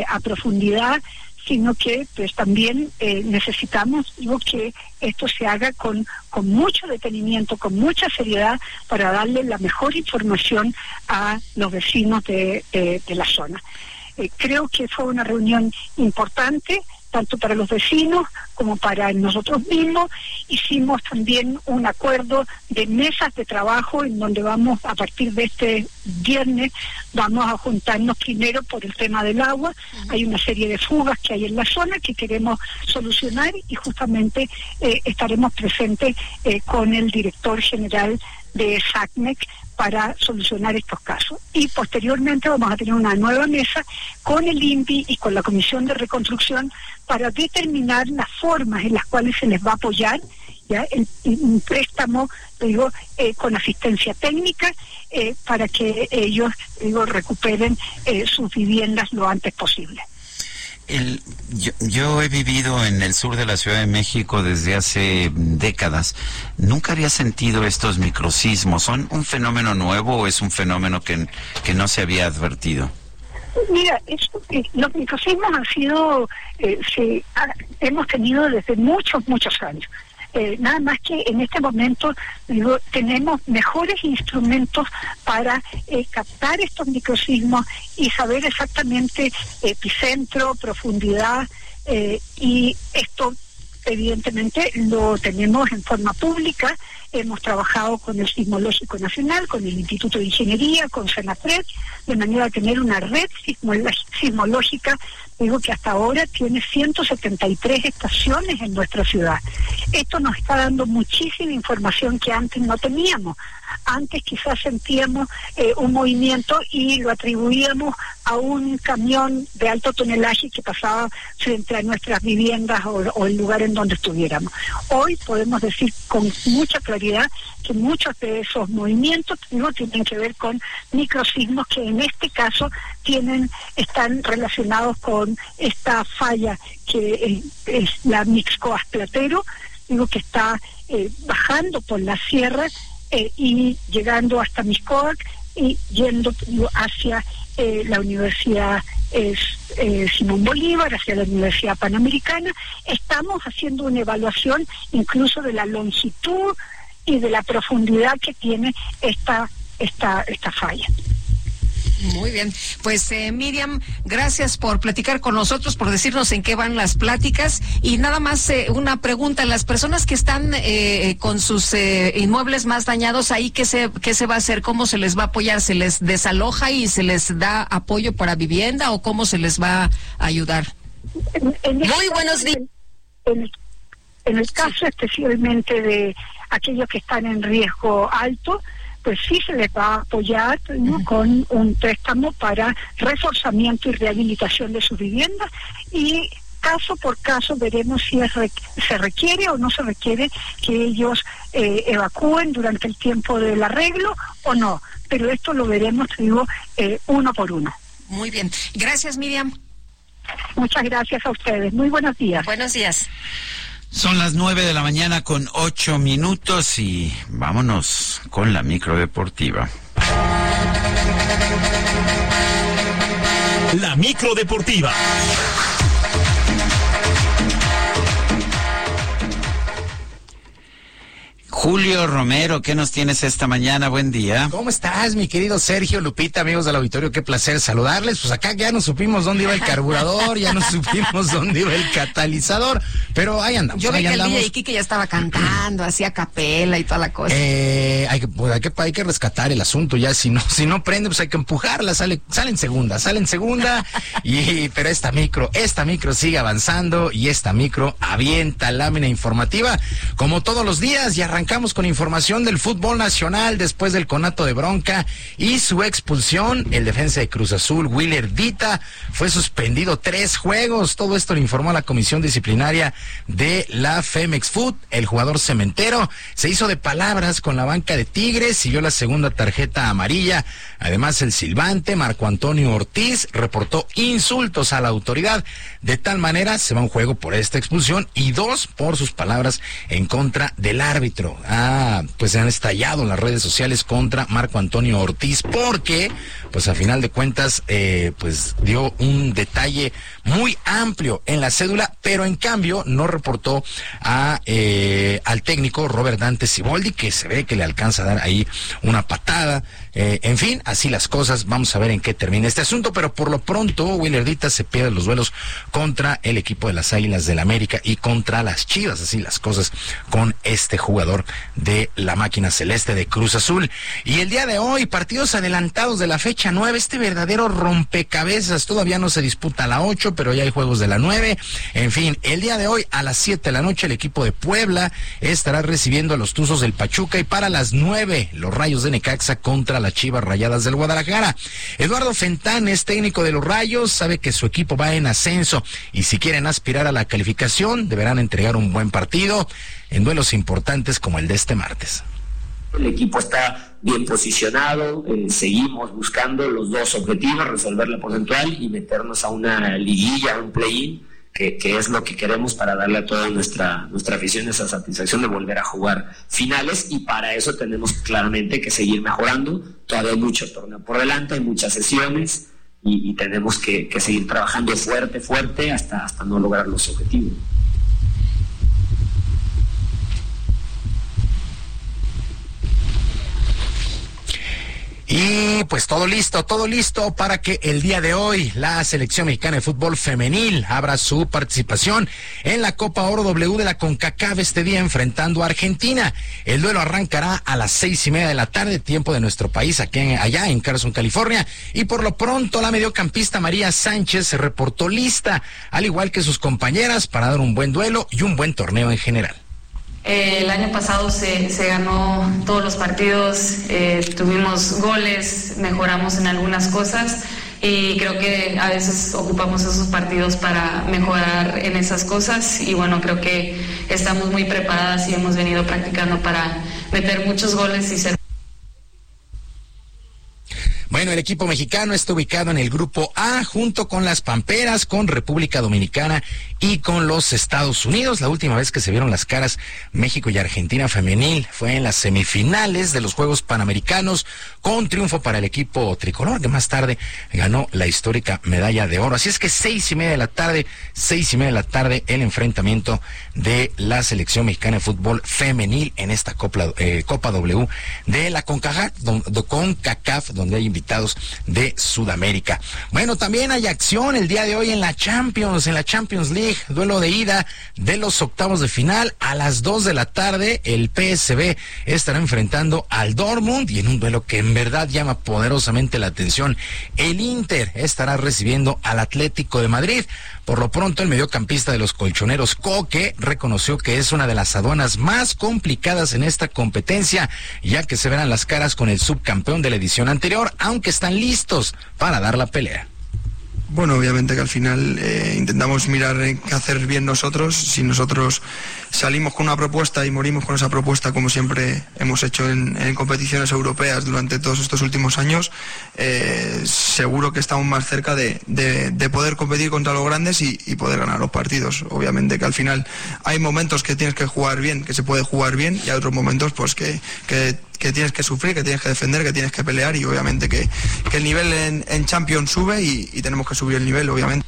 a profundidad, sino que pues también necesitamos digo, que esto se haga con, con mucho detenimiento, con mucha seriedad, para darle la mejor información a los vecinos de, de la zona. creo que fue una reunión importante, tanto para los vecinos como para nosotros mismos. Hicimos también un acuerdo de mesas de trabajo en donde vamos, a partir de este viernes, vamos a juntarnos primero por el tema del agua. Hay una serie de fugas que hay en la zona que queremos solucionar y justamente eh, estaremos presentes eh, con el director general de SACMEC para solucionar estos casos. Y posteriormente vamos a tener una nueva mesa con el INPI y con la Comisión de Reconstrucción para determinar las formas en las cuales se les va a apoyar ¿ya? un préstamo digo, eh, con asistencia técnica eh, para que ellos digo, recuperen eh, sus viviendas lo antes posible. El, yo, he vivido en el sur de la Ciudad de México desde hace décadas. Nunca había sentido estos microsismos. ¿Son un fenómeno nuevo o es un fenómeno que, que no se había advertido? Mira, eh, los microsismos han sido, eh, hemos tenido desde muchos, muchos años. Eh, nada más que en este momento tenemos mejores instrumentos para eh, captar estos microsismos y saber exactamente epicentro, profundidad, eh, y esto evidentemente lo tenemos en forma pública. Hemos trabajado con el Sismológico Nacional, con el Instituto de Ingeniería, con Senapred, de manera a tener una red sismológica, digo que hasta ahora tiene 173 estaciones en nuestra ciudad. Esto nos está dando muchísima información que antes no teníamos. Antes quizás sentíamos eh, un movimiento y lo atribuíamos a un camión de alto tonelaje que pasaba frente a nuestras viviendas o, el lugar en donde estuviéramos. Hoy podemos decir con mucha claridad que muchos de esos movimientos no tienen que ver con microsismos que en este caso tienen están relacionados con esta falla que es, la Mixcoas Platero, digo que está eh, bajando por la sierra eh, y llegando hasta Miscoac y yendo hacia eh, la Universidad eh, Simón Bolívar, hacia la Universidad Panamericana. Estamos haciendo una evaluación incluso de la longitud y de la profundidad que tiene esta, esta, esta falla. Muy bien. Pues eh, Miriam, gracias por platicar con nosotros, por decirnos en qué van las pláticas. Y nada más eh, una pregunta, las personas que están eh, con sus inmuebles más dañados, ahí qué se, qué se va a hacer, cómo se les va a apoyar, se les desaloja y se les da apoyo para vivienda o cómo se les va a ayudar. Muy buenos días. En, el caso especialmente de aquellos que están en riesgo alto, pues sí se les va a apoyar con un préstamo para reforzamiento y rehabilitación de sus viviendas y caso por caso veremos si se requiere o no se requiere que ellos eh, evacúen durante el tiempo del arreglo o no. Pero esto lo veremos, digo, eh, uno por uno. Muy bien. Gracias, Miriam. Muchas gracias a ustedes. Muy buenos días. Buenos días. Son las nueve de la mañana con ocho minutos y vámonos con la micro deportiva. La micro deportiva. Julio Romero, ¿qué nos tienes esta mañana? Buen día. ¿Cómo estás, mi querido Sergio Lupita, amigos del auditorio? Qué placer saludarles. Pues acá ya no supimos dónde iba el carburador, ya no supimos dónde iba el catalizador, pero ahí andamos. Yo vi que el día que ya estaba cantando, hacía capela y toda la cosa. Eh, hay, que, pues, hay, que, hay que rescatar el asunto ya, si no, si no prende, pues hay que empujarla, sale, sale en segunda, sale en segunda, y, pero esta micro, esta micro sigue avanzando y esta micro avienta lámina informativa como todos los días y arranca arrancamos con información del fútbol nacional después del conato de bronca y su expulsión. El defensa de Cruz Azul, Willer Dita, fue suspendido tres juegos. Todo esto lo informó la comisión disciplinaria de la Femex Food. El jugador cementero se hizo de palabras con la banca de Tigres, siguió la segunda tarjeta amarilla. Además, el silbante Marco Antonio Ortiz reportó insultos a la autoridad. De tal manera, se va un juego por esta expulsión y dos por sus palabras en contra del árbitro ah, pues se han estallado las redes sociales contra Marco Antonio Ortiz porque, pues a final de cuentas, eh, pues dio un detalle muy amplio en la cédula, pero en cambio no reportó a eh, al técnico Robert Dante Siboldi, que se ve que le alcanza a dar ahí una patada. Eh, en fin, así las cosas. Vamos a ver en qué termina este asunto, pero por lo pronto, Willerdita se pierde los duelos contra el equipo de las Águilas del América y contra las Chivas. Así las cosas con este jugador de la máquina celeste de Cruz Azul. Y el día de hoy, partidos adelantados de la fecha 9, este verdadero rompecabezas. Todavía no se disputa la 8, pero ya hay juegos de la 9. En fin, el día de hoy a las 7 de la noche el equipo de Puebla estará recibiendo a los Tuzos del Pachuca y para las 9 los Rayos de Necaxa contra las Chivas Rayadas del Guadalajara. Eduardo Fentán es técnico de los Rayos, sabe que su equipo va en ascenso y si quieren aspirar a la calificación deberán entregar un buen partido en duelos importantes como el de este martes. El equipo está bien posicionado, eh, seguimos buscando los dos objetivos, resolver la porcentual y meternos a una liguilla, un play-in, que, es lo que queremos para darle a toda nuestra, nuestra afición esa satisfacción de volver a jugar finales y para eso tenemos claramente que seguir mejorando, todavía hay mucho torneo por delante, hay muchas sesiones y, tenemos que, que, seguir trabajando fuerte, fuerte hasta, hasta no lograr los objetivos. Y pues todo listo, todo listo para que el día de hoy la selección mexicana de fútbol femenil abra su participación en la Copa Oro W de la CONCACAF este día enfrentando a Argentina. El duelo arrancará a las seis y media de la tarde, tiempo de nuestro país, aquí allá en Carson, California. Y por lo pronto la mediocampista María Sánchez se reportó lista, al igual que sus compañeras, para dar un buen duelo y un buen torneo en general. Eh, el año pasado se, ganó todos los partidos, eh, tuvimos goles, mejoramos en algunas cosas y creo que a veces ocupamos esos partidos para mejorar en esas cosas y bueno, creo que estamos muy preparadas y hemos venido practicando para meter muchos goles y ser bueno, el equipo mexicano está ubicado en el grupo A junto con las Pamperas, con República Dominicana y con los Estados Unidos. La última vez que se vieron las caras México y Argentina femenil fue en las semifinales de los Juegos Panamericanos con triunfo para el equipo tricolor que más tarde ganó la histórica medalla de oro. Así es que seis y media de la tarde, seis y media de la tarde el enfrentamiento de la selección mexicana de fútbol femenil en esta Copa, eh, Copa W de la CONCACAF, donde hay invitados de Sudamérica. Bueno, también hay acción el día de hoy en la Champions, en la Champions League, duelo de ida de los octavos de final a las 2 de la tarde. El PSB estará enfrentando al Dortmund y en un duelo que en verdad llama poderosamente la atención. El Inter estará recibiendo al Atlético de Madrid. Por lo pronto, el mediocampista de los colchoneros Coque reconoció que es una de las aduanas más complicadas en esta competencia, ya que se verán las caras con el subcampeón de la edición anterior, aunque están listos para dar la pelea. Bueno, obviamente que al final eh, intentamos mirar qué hacer bien nosotros. Si nosotros salimos con una propuesta y morimos con esa propuesta, como siempre hemos hecho en, competiciones europeas durante todos estos últimos años, eh, seguro que estamos más cerca de, poder competir contra los grandes y, poder ganar los partidos. Obviamente que al final hay momentos que tienes que jugar bien, que se puede jugar bien, y hay otros momentos pues que que tienes que sufrir, que tienes que defender, que tienes que pelear y obviamente que, el nivel en, Champions sube y, y tenemos que subir el nivel, obviamente.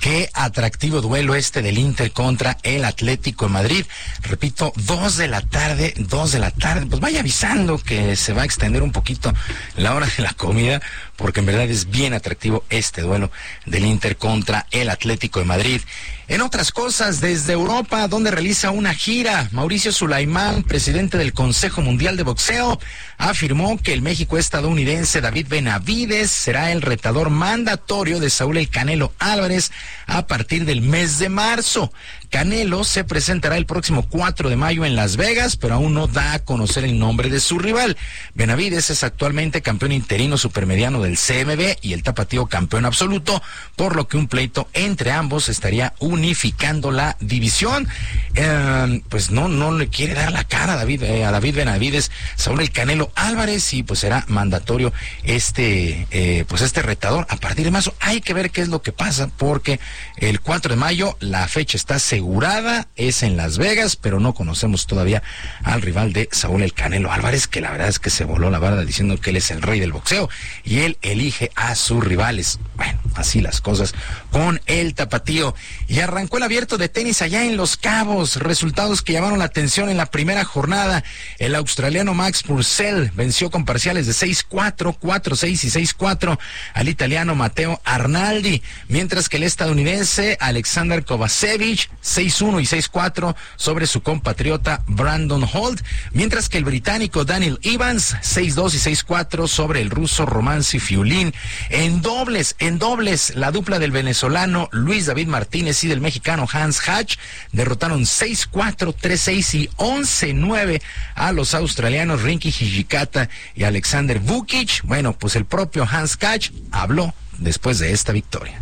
Qué atractivo duelo este del Inter contra el Atlético de Madrid. Repito, dos de la tarde, dos de la tarde. Pues vaya avisando que se va a extender un poquito la hora de la comida, porque en verdad es bien atractivo este duelo del Inter contra el Atlético de Madrid. En otras cosas, desde Europa, donde realiza una gira, Mauricio Sulaimán, presidente del Consejo Mundial de Boxeo, afirmó que el México estadounidense David Benavides será el retador mandatorio de Saúl El Canelo Álvarez a partir del mes de marzo. Canelo se presentará el próximo 4 de mayo en Las Vegas, pero aún no da a conocer el nombre de su rival. Benavides es actualmente campeón interino supermediano del CMB y el tapatío campeón absoluto, por lo que un pleito entre ambos estaría unificando la división. Em, pues no, no le quiere dar la cara a David, eh, a David Benavides sobre el Canelo Álvarez y pues será mandatorio este, eh, pues este retador a partir de marzo. Hay que ver qué es lo que pasa porque el 4 de mayo la fecha está asegurada, es en Las Vegas, pero no conocemos todavía al rival de Saúl El Canelo Álvarez, que la verdad es que se voló la barda diciendo que él es el rey del boxeo y él elige a sus rivales. Bueno, así las cosas con el tapatío. Y arrancó el abierto de tenis allá en Los Cabos, resultados que llamaron la atención en la primera jornada. El australiano Max Purcell venció con parciales de 6-4, 4-6 y 6-4 al italiano Matteo Arnaldi, mientras que el estadounidense Alexander Kovacevic 6-1 y 6-4 sobre su compatriota Brandon Holt, mientras que el británico Daniel Evans 6-2 y 6-4 sobre el ruso Roman Fiulín. En dobles, en dobles, la dupla del venezolano Luis David Martínez y del mexicano Hans Hatch derrotaron 6-4, 3-6 y 11-9 a los australianos Rinky Hijikata y Alexander Vukic. Bueno, pues el propio Hans Hatch habló después de esta victoria.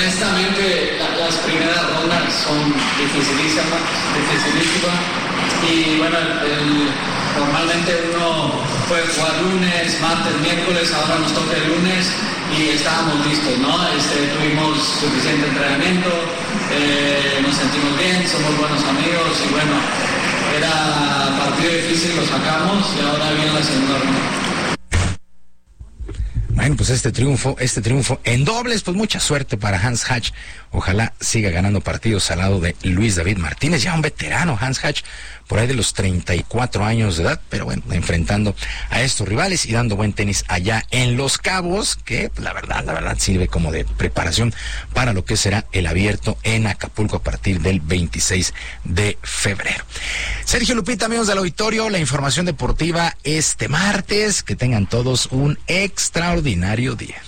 Honestamente, las primeras rondas son dificilísimas, dificilísimas y bueno, normalmente uno puede jugar lunes, martes, miércoles, ahora nos toca el lunes y estábamos listos, ¿no? Este, tuvimos suficiente entrenamiento, eh, nos sentimos bien, somos buenos amigos y bueno, era partido difícil, lo sacamos y ahora viene la segunda ronda. Bueno, pues este triunfo, este triunfo en dobles, pues mucha suerte para Hans Hatch. Ojalá siga ganando partidos al lado de Luis David Martínez, ya un veterano Hans Hatch, por ahí de los 34 años de edad, pero bueno, enfrentando a estos rivales y dando buen tenis allá en Los Cabos, que la verdad, la verdad sirve como de preparación para lo que será el abierto en Acapulco a partir del 26 de febrero. Sergio Lupita, amigos del auditorio, la información deportiva este martes. Que tengan todos un extraordinario día.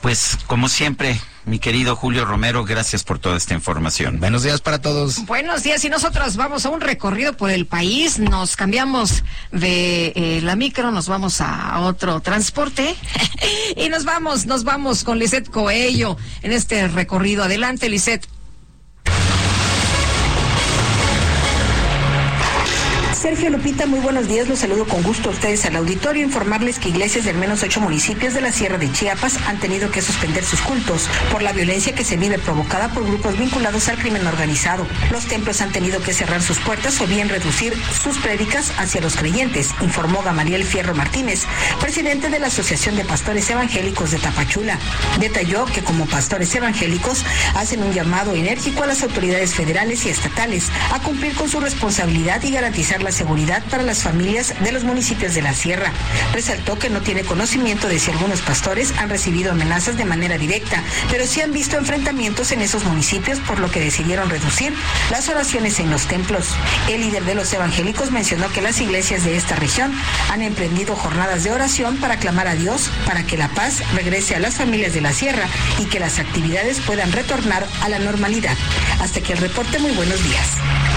Pues como siempre, mi querido Julio Romero, gracias por toda esta información. Buenos días para todos. Buenos días y nosotros vamos a un recorrido por el país, nos cambiamos de eh, la micro, nos vamos a otro transporte y nos vamos, nos vamos con Lisette Coello en este recorrido. Adelante, Lisette. Sergio Lupita, muy buenos días. Los saludo con gusto a ustedes al auditorio. Informarles que iglesias de al menos ocho municipios de la Sierra de Chiapas han tenido que suspender sus cultos por la violencia que se vive provocada por grupos vinculados al crimen organizado. Los templos han tenido que cerrar sus puertas o bien reducir sus prédicas hacia los creyentes, informó Gamaliel Fierro Martínez, presidente de la Asociación de Pastores Evangélicos de Tapachula. Detalló que como pastores evangélicos hacen un llamado enérgico a las autoridades federales y estatales a cumplir con su responsabilidad y garantizar la seguridad para las familias de los municipios de la sierra. Resaltó que no tiene conocimiento de si algunos pastores han recibido amenazas de manera directa, pero sí han visto enfrentamientos en esos municipios, por lo que decidieron reducir las oraciones en los templos. El líder de los evangélicos mencionó que las iglesias de esta región han emprendido jornadas de oración para clamar a Dios para que la paz regrese a las familias de la sierra y que las actividades puedan retornar a la normalidad. Hasta que el reporte, muy buenos días.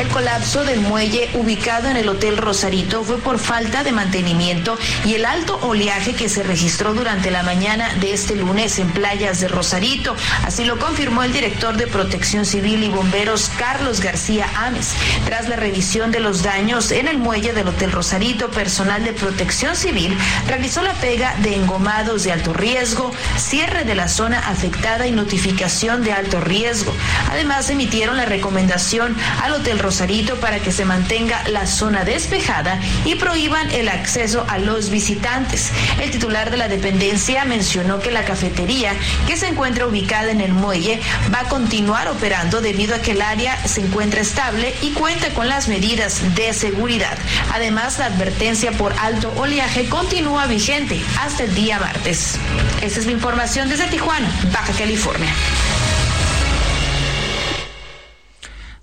El colapso del muelle ubicado en el Hotel Rosarito fue por falta de mantenimiento y el alto oleaje que se registró durante la mañana de este lunes en playas de Rosarito. Así lo confirmó el director de Protección Civil y Bomberos, Carlos García Ames. Tras la revisión de los daños en el muelle del Hotel Rosarito, personal de Protección Civil realizó la pega de engomados de alto riesgo, cierre de la zona afectada y notificación de alto riesgo. Además, emitieron la recomendación al Hotel Rosarito para que se mantenga la zona despejada y prohíban el acceso a los visitantes. El titular de la dependencia mencionó que la cafetería, que se encuentra ubicada en el muelle, va a continuar operando debido a que el área se encuentra estable y cuenta con las medidas de seguridad. Además, la advertencia por alto oleaje continúa vigente hasta el día martes. Esa es la información desde Tijuana, Baja California.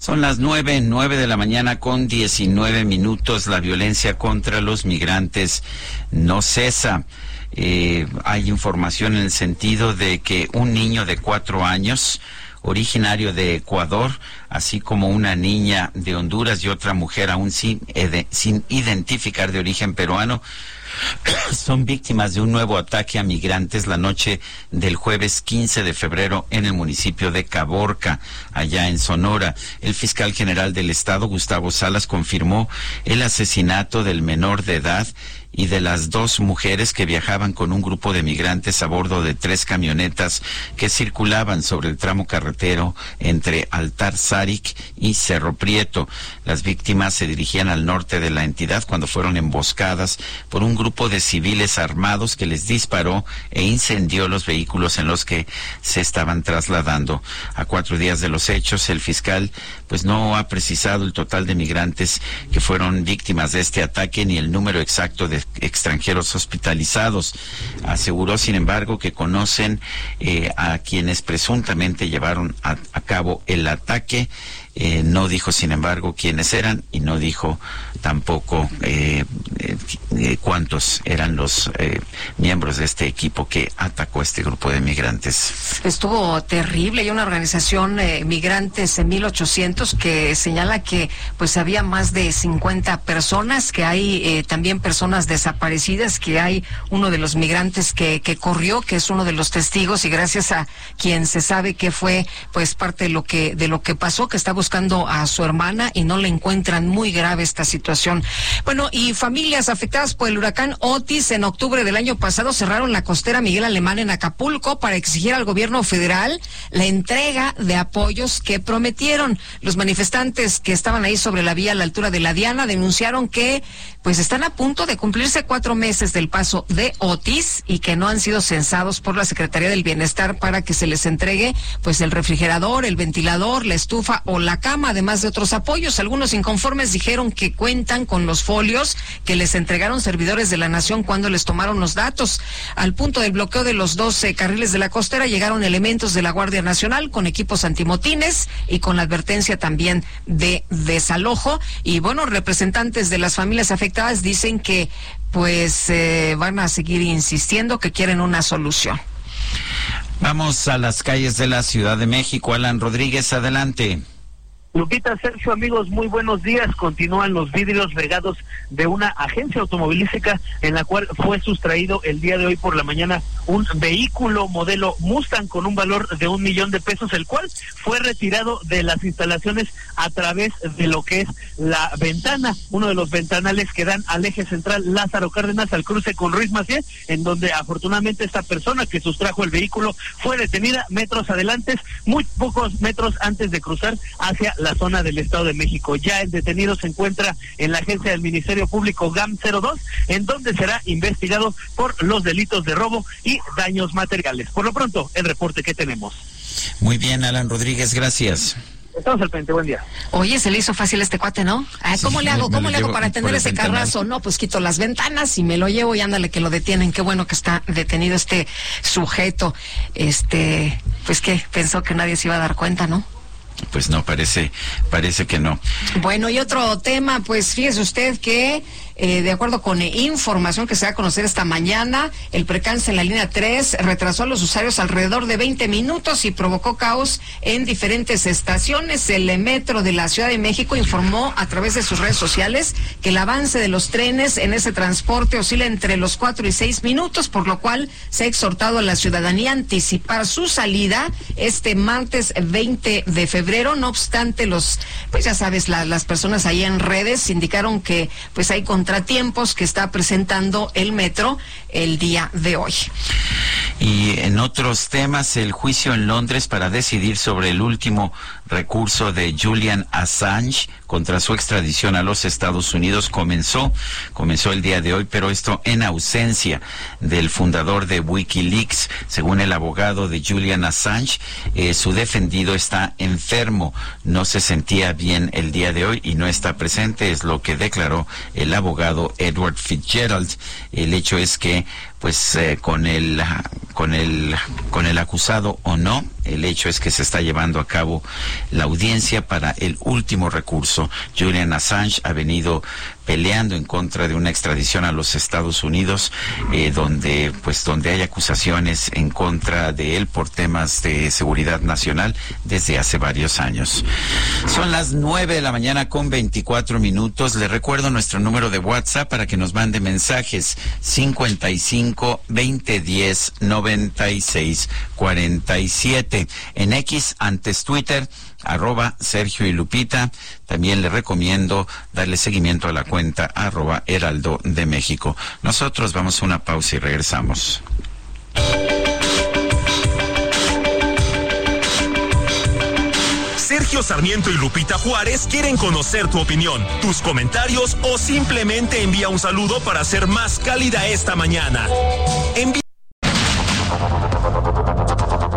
Son las nueve, nueve de la mañana con diecinueve minutos. La violencia contra los migrantes no cesa. Eh, hay información en el sentido de que un niño de cuatro años, originario de Ecuador, así como una niña de Honduras y otra mujer aún sin, sin identificar de origen peruano, son víctimas de un nuevo ataque a migrantes la noche del jueves 15 de febrero en el municipio de Caborca, allá en Sonora. El fiscal general del estado, Gustavo Salas, confirmó el asesinato del menor de edad y de las dos mujeres que viajaban con un grupo de migrantes a bordo de tres camionetas que circulaban sobre el tramo carretero entre Altar Sarik y Cerro Prieto. Las víctimas se dirigían al norte de la entidad cuando fueron emboscadas por un grupo de civiles armados que les disparó e incendió los vehículos en los que se estaban trasladando. A cuatro días de los hechos, el fiscal pues no ha precisado el total de migrantes que fueron víctimas de este ataque ni el número exacto de extranjeros hospitalizados. Aseguró, sin embargo, que conocen eh, a quienes presuntamente llevaron a cabo el ataque eh, no dijo, sin embargo, quiénes eran y no dijo tampoco eh, eh, cuántos eran los miembros de este equipo que atacó a este grupo de migrantes. Estuvo terrible. Hay una organización Migrantes en 1800 que señala que pues había más de 50 personas, que hay también personas desaparecidas, que hay uno de los migrantes que, que corrió, que es uno de los testigos y gracias a quien se sabe que fue pues parte de lo que de lo que pasó, que estaba buscando a su hermana y no le encuentran muy grave esta situación. Bueno, y familias afectadas por el huracán Otis en octubre del año pasado cerraron la costera Miguel Alemán en Acapulco para exigir al gobierno federal la entrega de apoyos que prometieron. Los manifestantes que estaban ahí sobre la vía a la altura de la Diana denunciaron que pues están a punto de cumplirse cuatro meses del paso de Otis y que no han sido censados por la Secretaría del Bienestar para que se les entregue pues el refrigerador, el ventilador, la estufa o la cama, además de otros apoyos. Algunos inconformes dijeron que cuentan con los folios que les entregaron servidores de la nación cuando les tomaron los datos. Al punto del bloqueo de los 12 carriles de la costera llegaron elementos de la Guardia Nacional con equipos antimotines y con la advertencia también de desalojo. Y bueno, representantes de las familias afectadas dicen que pues eh, van a seguir insistiendo que quieren una solución. Vamos a las calles de la Ciudad de México. Alan Rodríguez, adelante. Lupita, Sergio, amigos, muy buenos días. Continúan los vidrios regados de una agencia automovilística en la cual fue sustraído el día de hoy por la mañana un vehículo modelo Mustang con un valor de un millón de pesos, el cual fue retirado de las instalaciones a través de lo que es la ventana, uno de los ventanales que dan al eje central Lázaro Cárdenas al cruce con Ruiz Macié, en donde afortunadamente esta persona que sustrajo el vehículo fue detenida metros adelante, muy pocos metros antes de cruzar hacia la zona del Estado de México. Ya el detenido se encuentra en la agencia del Ministerio Público GAM 02, en donde será investigado por los delitos de robo y daños materiales. Por lo pronto, el reporte que tenemos. Muy bien, Alan Rodríguez, gracias. Estamos al frente, buen día. Oye, se le hizo fácil este cuate, ¿no? ¿Cómo le hago? ¿Cómo le hago para tener ese carrazo? No, pues quito las ventanas y me lo llevo y ándale que lo detienen. Qué bueno que está detenido este sujeto. Este, pues que pensó que nadie se iba a dar cuenta, ¿no? Pues no, parece, parece que no. Bueno, y otro tema, pues fíjese usted que eh, de acuerdo con información que se va a conocer esta mañana, el precance en la línea 3 retrasó a los usuarios alrededor de 20 minutos y provocó caos en diferentes estaciones. El metro de la Ciudad de México informó a través de sus redes sociales que el avance de los trenes en ese transporte oscila entre los 4 y 6 minutos, por lo cual se ha exhortado a la ciudadanía a anticipar su salida este martes 20 de febrero. No obstante, los, pues ya sabes, las personas ahí en redes indicaron que pues hay contra tiempos que está presentando el metro el día de hoy. Y en otros temas, el juicio en Londres para decidir sobre el último recurso de Julian Assange contra su extradición a los Estados Unidos comenzó, comenzó el día de hoy, pero esto en ausencia del fundador de Wikileaks. Según el abogado de Julian Assange, eh, su defendido está enfermo, no se sentía bien el día de hoy y no está presente, es lo que declaró el abogado Edward Fitzgerald. El hecho es que pues eh, con el con el con el acusado o no. El hecho es que se está llevando a cabo la audiencia para el último recurso. Julian Assange ha venido peleando en contra de una extradición a los Estados Unidos, eh, donde pues donde hay acusaciones en contra de él por temas de seguridad nacional desde hace varios años. Son las nueve de la mañana con 24 minutos. Le recuerdo nuestro número de WhatsApp para que nos mande mensajes 55 2010 96 47 en X antes Twitter arroba Sergio y Lupita. También le recomiendo darle seguimiento a la cuenta arroba Heraldo de México. Nosotros vamos a una pausa y regresamos. Sergio Sarmiento y Lupita Juárez quieren conocer tu opinión, tus comentarios o simplemente envía un saludo para ser más cálida esta mañana.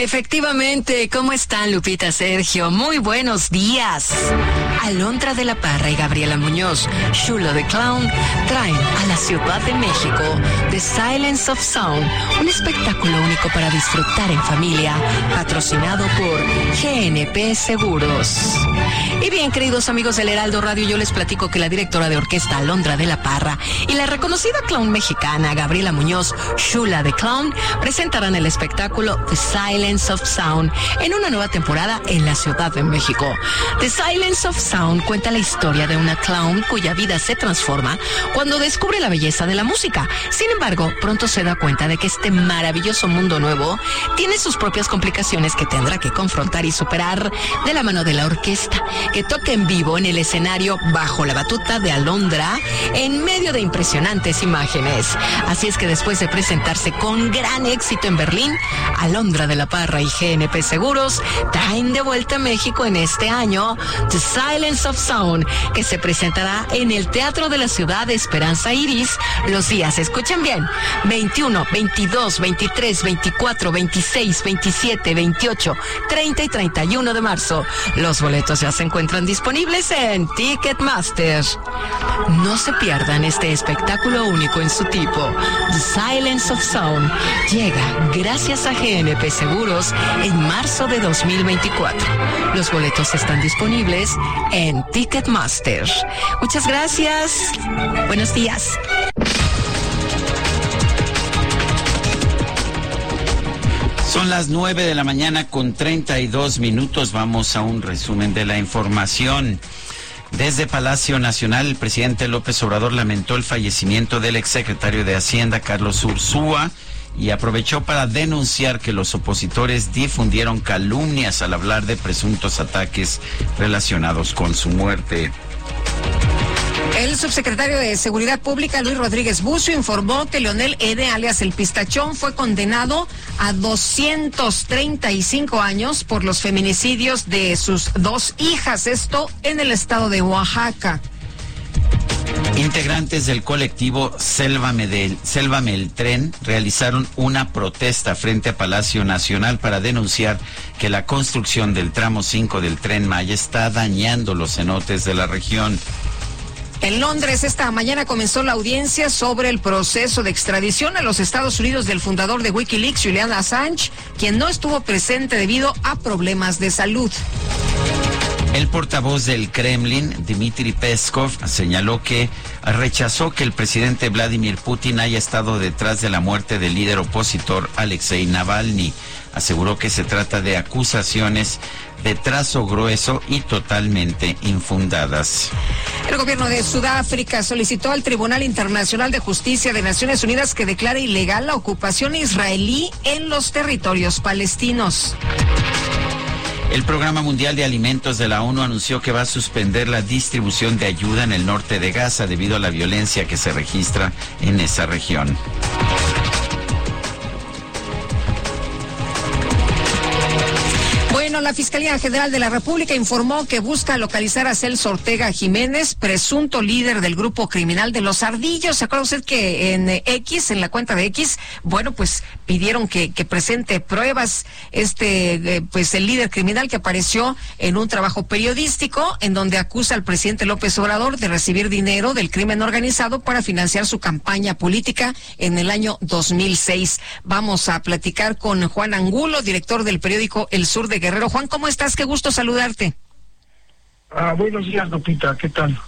Efectivamente, ¿cómo están Lupita Sergio? Muy buenos días. Alondra de la Parra y Gabriela Muñoz, Chulo de Clown, traen a la Ciudad de México The Silence of Sound, un espectáculo único para disfrutar en familia, patrocinado por GNP Seguros. Y bien, queridos amigos del Heraldo Radio, yo les platico que la directora de orquesta Alondra de la Parra y la reconocida clown mexicana Gabriela Muñoz, Shula de Clown, presentarán el espectáculo The Silence of Sound en una nueva temporada en la Ciudad de México. The Silence of Sound cuenta la historia de una clown cuya vida se transforma cuando descubre la belleza de la música. Sin embargo, pronto se da cuenta de que este maravilloso mundo nuevo tiene sus propias complicaciones que tendrá que confrontar y superar de la mano de la orquesta, que toca en vivo en el escenario bajo la batuta de Alondra en medio de impresionantes imágenes. Así es que después de presentarse con gran éxito en Berlín, Alondra de la Y GNP Seguros traen de vuelta a México en este año The Silence of Sound, que se presentará en el Teatro de la Ciudad de Esperanza Iris los días, escuchen bien, 21, 22, 23, 24, 26, 27, 28, 30 y 31 de marzo. Los boletos ya se encuentran disponibles en Ticketmaster. No se pierdan este espectáculo único en su tipo. The Silence of Sound llega gracias a GNP Seguros en marzo de 2024. Los boletos están disponibles en Ticketmaster. Muchas gracias. Buenos días. Son las 9 de la mañana con 32 minutos. Vamos a un resumen de la información. Desde Palacio Nacional, el presidente López Obrador lamentó el fallecimiento del exsecretario de Hacienda, Carlos Ursúa, y aprovechó para denunciar que los opositores difundieron calumnias al hablar de presuntos ataques relacionados con su muerte. El subsecretario de Seguridad Pública, Luis Rodríguez Bucio, informó que Leonel Ede, alias El Pistachón, fue condenado a 235 años por los feminicidios de sus dos hijas, esto en el estado de Oaxaca. Integrantes del colectivo Sélvame, del, el Tren realizaron una protesta frente a Palacio Nacional para denunciar que la construcción del tramo 5 del tren Maya está dañando los cenotes de la región. En Londres esta mañana comenzó la audiencia sobre el proceso de extradición a los Estados Unidos del fundador de Wikileaks, Julian Assange, quien no estuvo presente debido a problemas de salud. El portavoz del Kremlin, Dmitry Peskov, señaló que rechazó que el presidente Vladimir Putin haya estado detrás de la muerte del líder opositor Alexei Navalny. Aseguró que se trata de acusaciones de trazo grueso y totalmente infundadas. El gobierno de Sudáfrica solicitó al Tribunal Internacional de Justicia de Naciones Unidas que declare ilegal la ocupación israelí en los territorios palestinos. El Programa Mundial de Alimentos de la ONU anunció que va a suspender la distribución de ayuda en el norte de Gaza debido a la violencia que se registra en esa región. La Fiscalía General de la República informó que busca localizar a Celso Ortega Jiménez, presunto líder del grupo criminal de los Ardillos. ¿Se acuerda usted que en X, en la cuenta de X, bueno, pues pidieron que, presente pruebas este, eh, pues el líder criminal que apareció en un trabajo periodístico en donde acusa al presidente López Obrador de recibir dinero del crimen organizado para financiar su campaña política en el año 2006. Vamos a platicar con Juan Angulo, director del periódico El Sur de Guerrero. ¿Cómo estás? Qué gusto saludarte. Ah, buenos días, Lupita, ¿qué tal?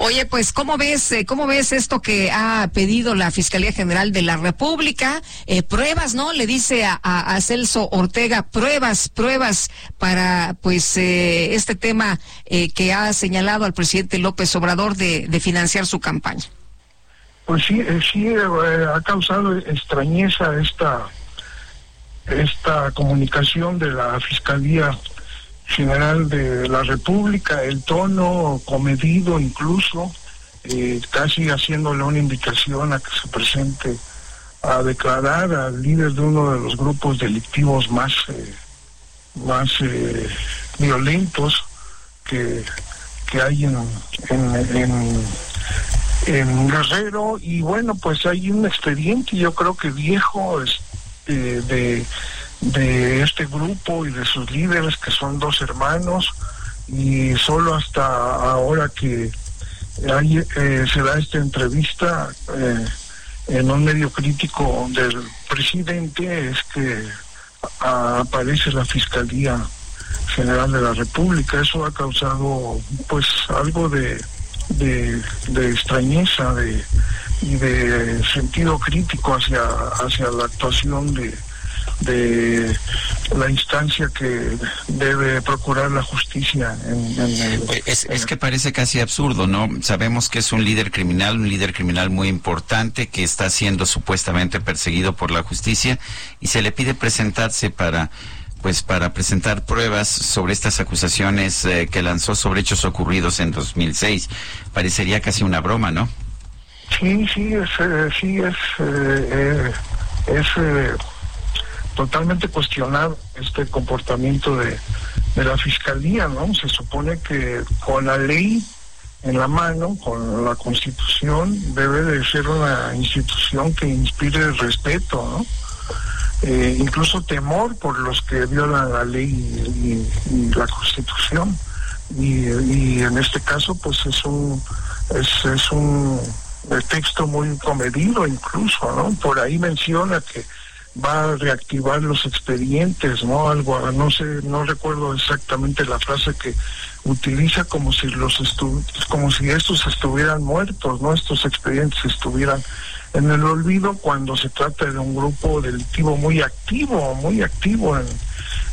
Oye, pues, ¿cómo ves, eh, cómo ves esto que ha pedido la Fiscalía General de la República? Eh, pruebas, ¿no? Le dice a, a, Celso Ortega, pruebas, pruebas para, pues, eh, este tema eh, que ha señalado al presidente López Obrador de, de financiar su campaña. Pues sí, sí, ha causado extrañeza esta esta comunicación de la Fiscalía General de la República, el tono comedido incluso, eh, casi haciéndole una invitación a que se presente a declarar al líder de uno de los grupos delictivos más, eh, más eh, violentos que, que hay en, en, Guerrero. Y bueno pues hay un expediente yo creo que viejo eh, de, de este grupo y de sus líderes que son dos hermanos y solo hasta ahora que eh, se da esta entrevista eh, en un medio crítico del presidente es que aparece la fiscalía General de la República. Eso ha causado pues algo de, de, extrañeza de, y de sentido crítico hacia, hacia la actuación de, de la instancia que debe procurar la justicia en, el, es, es, que parece casi absurdo, ¿no? Sabemos que es un líder criminal, un líder criminal muy importante que está siendo supuestamente perseguido por la justicia y se le pide presentarse para pues para presentar pruebas sobre estas acusaciones eh, que lanzó sobre hechos ocurridos en 2006. Parecería casi una broma, ¿no? Sí, sí, es, eh, sí, es, eh, es totalmente cuestionado este comportamiento de, de la fiscalía, ¿no? Se supone que con la ley en la mano, con la constitución, debe de ser una institución que inspire respeto, ¿no? Eh, incluso temor por los que violan la ley y, la constitución. Y, en este caso, pues es un, es, es un texto muy comedido incluso, ¿no? Por ahí menciona que va a reactivar los expedientes, ¿no? Algo, no sé, no recuerdo exactamente la frase que utiliza como si los como si estos estuvieran muertos, ¿no? Estos expedientes estuvieran en el olvido cuando se trata de un grupo delictivo muy activo, muy activo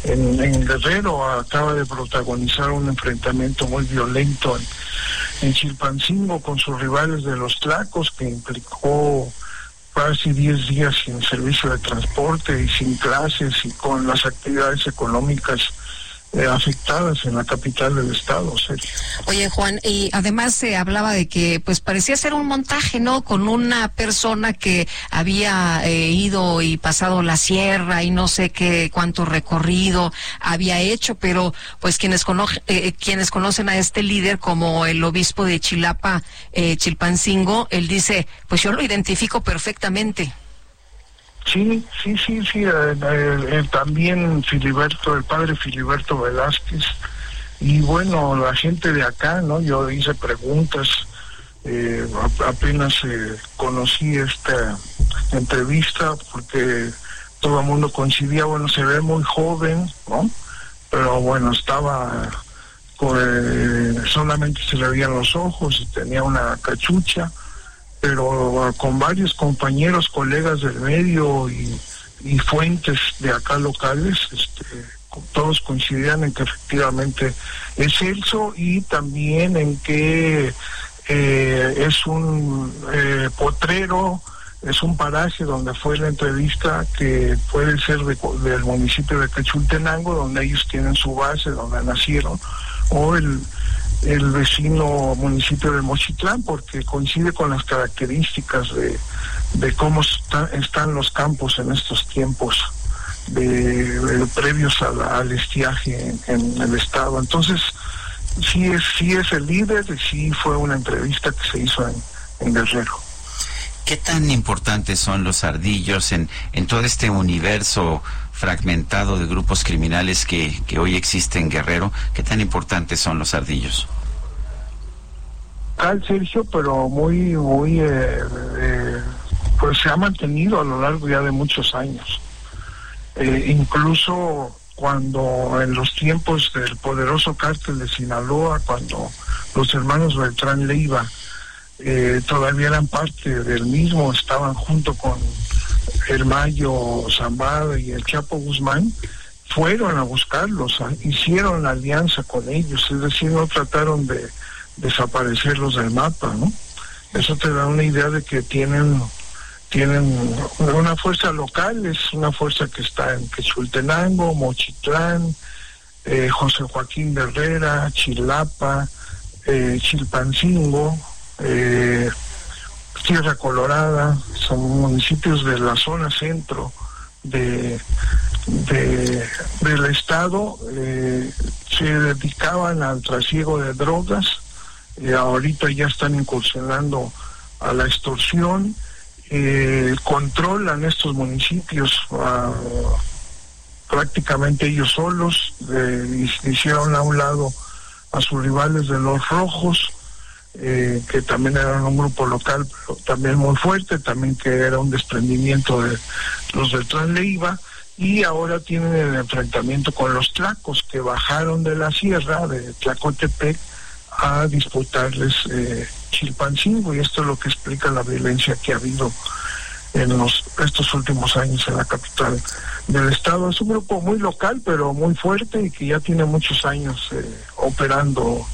en, Guerrero, acaba de protagonizar un enfrentamiento muy violento en, en Chilpancingo con sus rivales de los Tlacos que implicó casi 10 días sin servicio de transporte y sin clases y con las actividades económicas afectadas en la capital del estado, Sergio. Oye, Juan, y además se hablaba de que pues parecía ser un montaje, ¿no? Con una persona que había eh, ido y pasado la sierra y no sé qué cuánto recorrido había hecho, pero pues quienes, eh, quienes conocen a este líder como el obispo de Chilapa, Chilpancingo, él dice, pues yo lo identifico perfectamente. Sí, sí, sí, sí. Eh, eh, también Filiberto, el padre Filiberto Velázquez. Y bueno, la gente de acá, ¿no? Yo hice preguntas, eh, apenas conocí esta entrevista porque todo el mundo coincidía, bueno, se ve muy joven, ¿no? Pero bueno, estaba, solamente se le veían los ojos y tenía una cachucha pero con varios compañeros, colegas del medio y, fuentes de acá locales, este, todos coincidían en que efectivamente es Celso y también en que eh, es un eh, potrero, es un paraje donde fue la entrevista que puede ser del municipio de Quechultenango, donde ellos tienen su base, donde nacieron, o el el vecino municipio de Mochitlán porque coincide con las características de, de cómo están los campos en estos tiempos de, previos al estiaje en, el estado. Entonces, sí es, sí es el líder y sí fue una entrevista que se hizo en, en Guerrero. ¿Qué tan importantes son los ardillos en, en todo este universo fragmentado de grupos criminales que, que hoy existe en Guerrero. ¿Qué tan importantes son los ardillos? Al Sergio, pero muy, muy, eh, eh, pues se ha mantenido a lo largo ya de muchos años. Eh, incluso cuando en los tiempos del poderoso cártel de Sinaloa, cuando los hermanos Beltrán Leiva todavía eran parte del mismo, estaban junto con el Mayo Zambada y el Chapo Guzmán, fueron a buscarlos, hicieron alianza con ellos, es decir, no trataron de desaparecerlos del mapa, ¿no? Eso te da una idea de que tienen tienen una fuerza local, es una fuerza que está en Quechultenango, Mochitlán, eh, José Joaquín de Herrera, Chilapa, eh, Chilpancingo, eh, Tierra Colorada, son municipios de la zona centro de, del estado, eh, se dedicaban al trasiego de drogas, y ahorita ya están incursionando a la extorsión, eh, controlan estos municipios ah, prácticamente ellos solos, eh, hicieron a un lado a sus rivales de los rojos, eh, que también eran un grupo local, pero también muy fuerte, también que era un desprendimiento de los del Leiva, y ahora tienen el enfrentamiento con los tlacos que bajaron de la sierra de Tlacotepec a disputarles eh, Chilpancingo y esto es lo que explica la violencia que ha habido en los estos últimos años en la capital del estado. Es un grupo muy local pero muy fuerte y que ya tiene muchos años eh, operando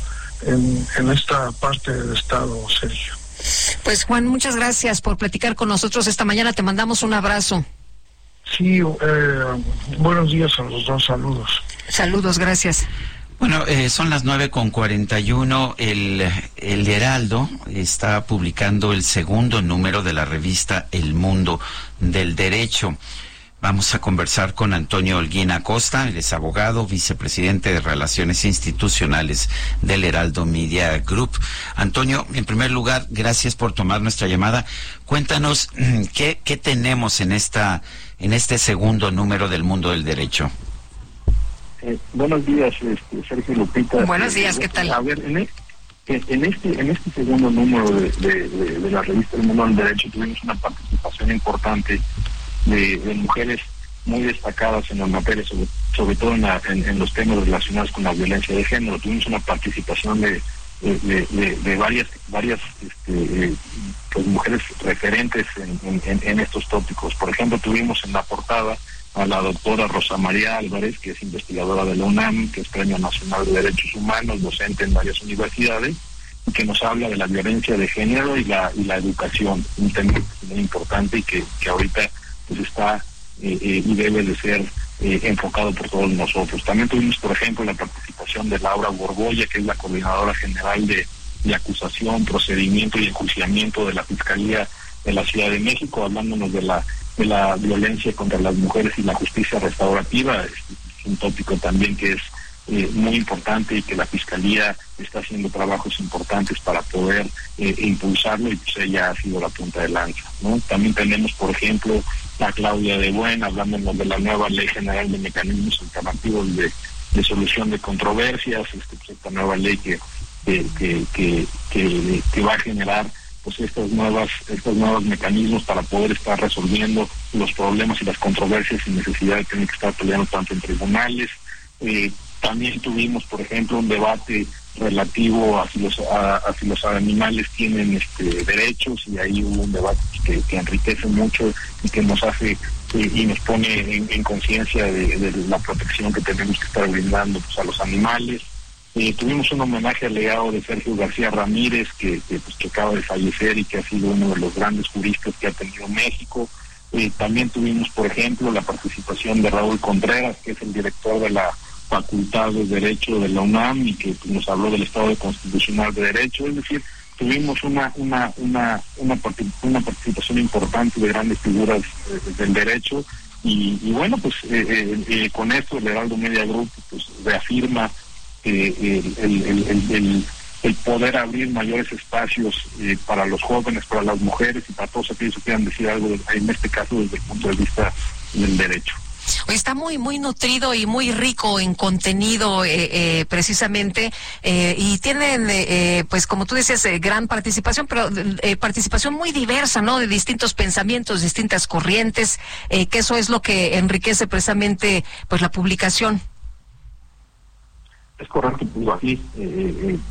en, en esta parte del estado, Sergio. Pues Juan, muchas gracias por platicar con nosotros esta mañana. Te mandamos un abrazo. Sí, eh, buenos días a los dos, saludos. Saludos, gracias. Bueno, eh, son las nueve con cuarenta y uno. El, el Heraldo está publicando el segundo número de la revista El Mundo del Derecho. Vamos a conversar con Antonio Holguín Acosta, él es abogado, vicepresidente de Relaciones Institucionales del Heraldo Media Group. Antonio, en primer lugar, gracias por tomar nuestra llamada. Cuéntanos qué, qué tenemos en esta en este segundo número del Mundo del Derecho. Eh, buenos días, este, Sergio Lupita. Buenos días, ¿qué tal? A ver, en, e, en este en este segundo número de, de, la revista El Mundo del Derecho tuvimos una participación importante de, mujeres muy destacadas en las materias, sobre, todo en, los temas relacionados con la violencia de género. Tuvimos una participación de, de, varias varias este, eh, pues, mujeres referentes en, estos tópicos. Por ejemplo, tuvimos en la portada a la doctora Rosa María Álvarez, que es investigadora de la UNAM, que es Premio Nacional de Derechos Humanos, docente en varias universidades, y que nos habla de la violencia de género y la, y la educación, un tema muy importante y que ahorita pues está eh, eh, y debe de ser eh, enfocado por todos nosotros. También tuvimos, por ejemplo, la participación de Laura Borgoya, que es la coordinadora general de, acusación, procedimiento y enjuiciamiento de la Fiscalía de la Ciudad de México, hablándonos de la de la violencia contra las mujeres y la justicia restaurativa. Es, un tópico también que es muy importante y que la Fiscalía está haciendo trabajos importantes para poder impulsarlo y pues ella ha sido la punta de lanza. También tenemos, por ejemplo, a Claudia de Buen, hablándonos de la nueva Ley General de Mecanismos Alternativos de, Solución de Controversias, este, pues, esta nueva ley que, que, que, que, va a generar pues estas nuevas estos nuevos mecanismos para poder estar resolviendo los problemas y las controversias sin necesidad de tener que estar peleando tanto en tribunales. Eh, también tuvimos, por ejemplo, un debate relativo a si los, a, si los animales tienen este, derechos y ahí hubo un debate que, enriquece mucho y que nos hace eh, y nos pone en, conciencia de, la protección que tenemos que estar brindando pues, a los animales. Eh, tuvimos un homenaje al legado de Sergio García Ramírez, que, que, pues, que acaba de fallecer y que ha sido uno de los grandes juristas que ha tenido México. Eh, también tuvimos, por ejemplo, la participación de Raúl Contreras, que es el director de la Facultad de Derecho de la UNAM y que nos habló del Estado Constitucional de Derecho, es decir, tuvimos una una una una, participación importante de grandes figuras eh, del derecho y, bueno pues eh, eh, con esto el Heraldo Media Group pues reafirma el, el, el, poder abrir mayores espacios para los jóvenes, para las mujeres y para todos aquellos que quieran decir algo, en este caso desde el punto de vista del derecho. Está muy, muy nutrido y muy rico en contenido, eh, eh, precisamente, eh, y tienen, pues como tú decías, gran participación, pero participación muy diversa, ¿no? De distintos pensamientos, distintas corrientes, que eso es lo que enriquece precisamente, pues, la publicación. Es correcto, pues aquí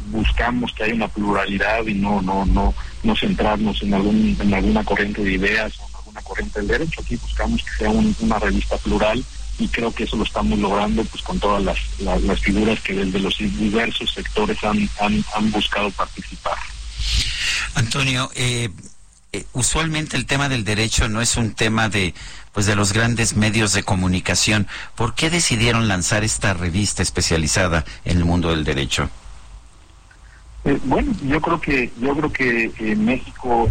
buscamos que haya una pluralidad y no, no, no, no centrarnos en algún, en alguna corriente de ideas una corriente del derecho. Aquí buscamos que sea una revista plural y creo que eso lo estamos logrando pues con todas las, las, figuras que desde los diversos sectores han, han, buscado participar. Antonio, eh, eh, usualmente el tema del derecho no es un tema de pues de los grandes medios de comunicación. ¿Por qué decidieron lanzar esta revista especializada en el mundo del derecho? Eh, bueno, yo creo que yo creo que México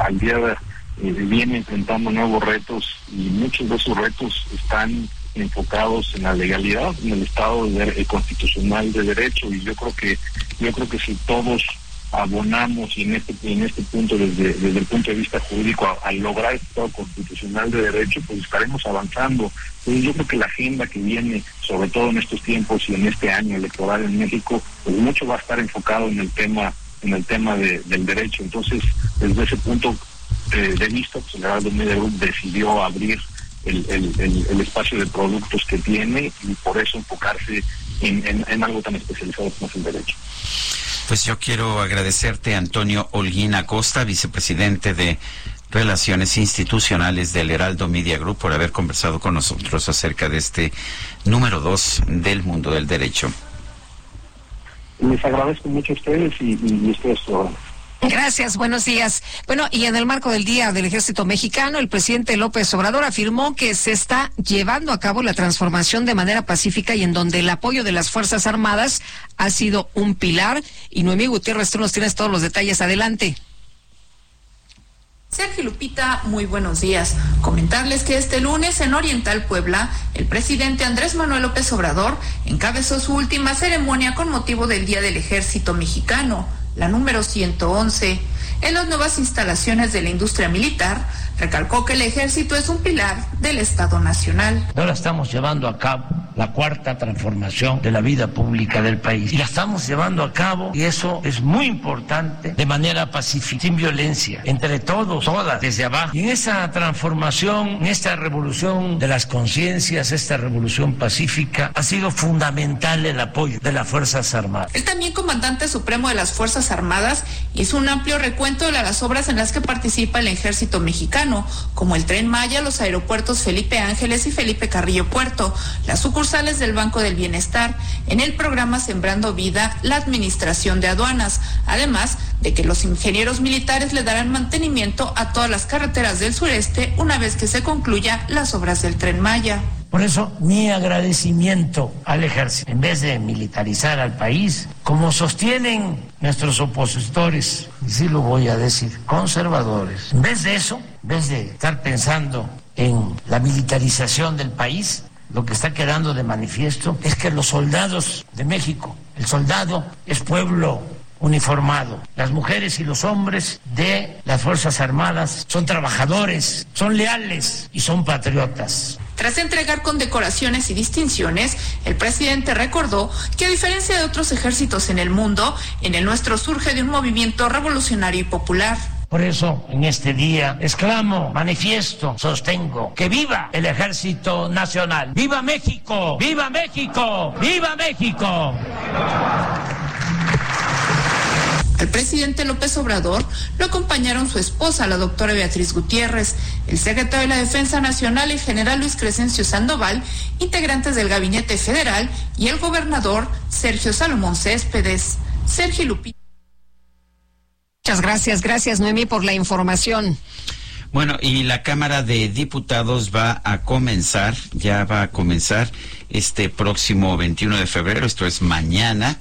al día de eh, viene enfrentando nuevos retos y muchos de esos retos están enfocados en la legalidad, en el Estado de, constitucional de derecho. Y yo creo que yo creo que si todos abonamos y en este en este punto desde, desde el punto de vista jurídico al lograr el Estado constitucional de derecho pues estaremos avanzando. Entonces yo creo que la agenda que viene sobre todo en estos tiempos y en este año electoral en México pues mucho va a estar enfocado en el tema en el tema del derecho. Entonces desde ese punto de vista, pues el Heraldo Media Group decidió abrir el, el, espacio de productos que tiene y por eso enfocarse en, en, algo tan especializado como es el derecho. Pues yo quiero agradecerte, Antonio Holguín Acosta, vicepresidente de Relaciones Institucionales del Heraldo Media Group, por haber conversado con nosotros acerca de este número dos del mundo del derecho. Les agradezco mucho a ustedes y, y ustedes Gracias, buenos días. Bueno, y en el marco del Día del Ejército Mexicano, el presidente López Obrador afirmó que se está llevando a cabo la transformación de manera pacífica y en donde el apoyo de las Fuerzas Armadas ha sido un pilar. Y Noemí Gutiérrez, tú nos tienes todos los detalles. Adelante. Sergio Lupita, muy buenos días. Comentarles que este lunes en Oriental Puebla, el presidente Andrés Manuel López Obrador encabezó su última ceremonia con motivo del Día del Ejército Mexicano la número 111, en las nuevas instalaciones de la industria militar, recalcó que el ejército es un pilar del Estado Nacional. Ahora estamos llevando a cabo la cuarta transformación de la vida pública del país y la estamos llevando a cabo y eso es muy importante de manera pacífica, sin violencia, entre todos, todas, desde abajo. Y en esa transformación, en esta revolución de las conciencias, esta revolución pacífica, ha sido fundamental el apoyo de las Fuerzas Armadas. El también comandante supremo de las Fuerzas Armadas hizo un amplio recuento de las obras en las que participa el ejército mexicano, como el tren Maya, los aeropuertos Felipe Ángeles y Felipe Carrillo Puerto, la sucursales del Banco del Bienestar, en el programa Sembrando Vida, la administración de aduanas, además de que los ingenieros militares le darán mantenimiento a todas las carreteras del sureste una vez que se concluya las obras del tren Maya. Por eso mi agradecimiento al ejército, en vez de militarizar al país, como sostienen nuestros opositores, y sí lo voy a decir, conservadores, en vez de eso, en vez de estar pensando en la militarización del país, lo que está quedando de manifiesto es que los soldados de México, el soldado es pueblo uniformado. Las mujeres y los hombres de las Fuerzas Armadas son trabajadores, son leales y son patriotas. Tras entregar condecoraciones y distinciones, el presidente recordó que a diferencia de otros ejércitos en el mundo, en el nuestro surge de un movimiento revolucionario y popular. Por eso, en este día, exclamo, manifiesto, sostengo, que viva el Ejército Nacional. ¡Viva México! ¡Viva México! ¡Viva México! Al presidente López Obrador lo acompañaron su esposa, la doctora Beatriz Gutiérrez, el secretario de la Defensa Nacional, el general Luis Crescencio Sandoval, integrantes del Gabinete Federal y el gobernador Sergio Salomón Céspedes. Sergio Lupita. Muchas gracias, gracias Noemí por la información. Bueno, y la Cámara de Diputados va a comenzar, ya va a comenzar este próximo 21 de febrero, esto es mañana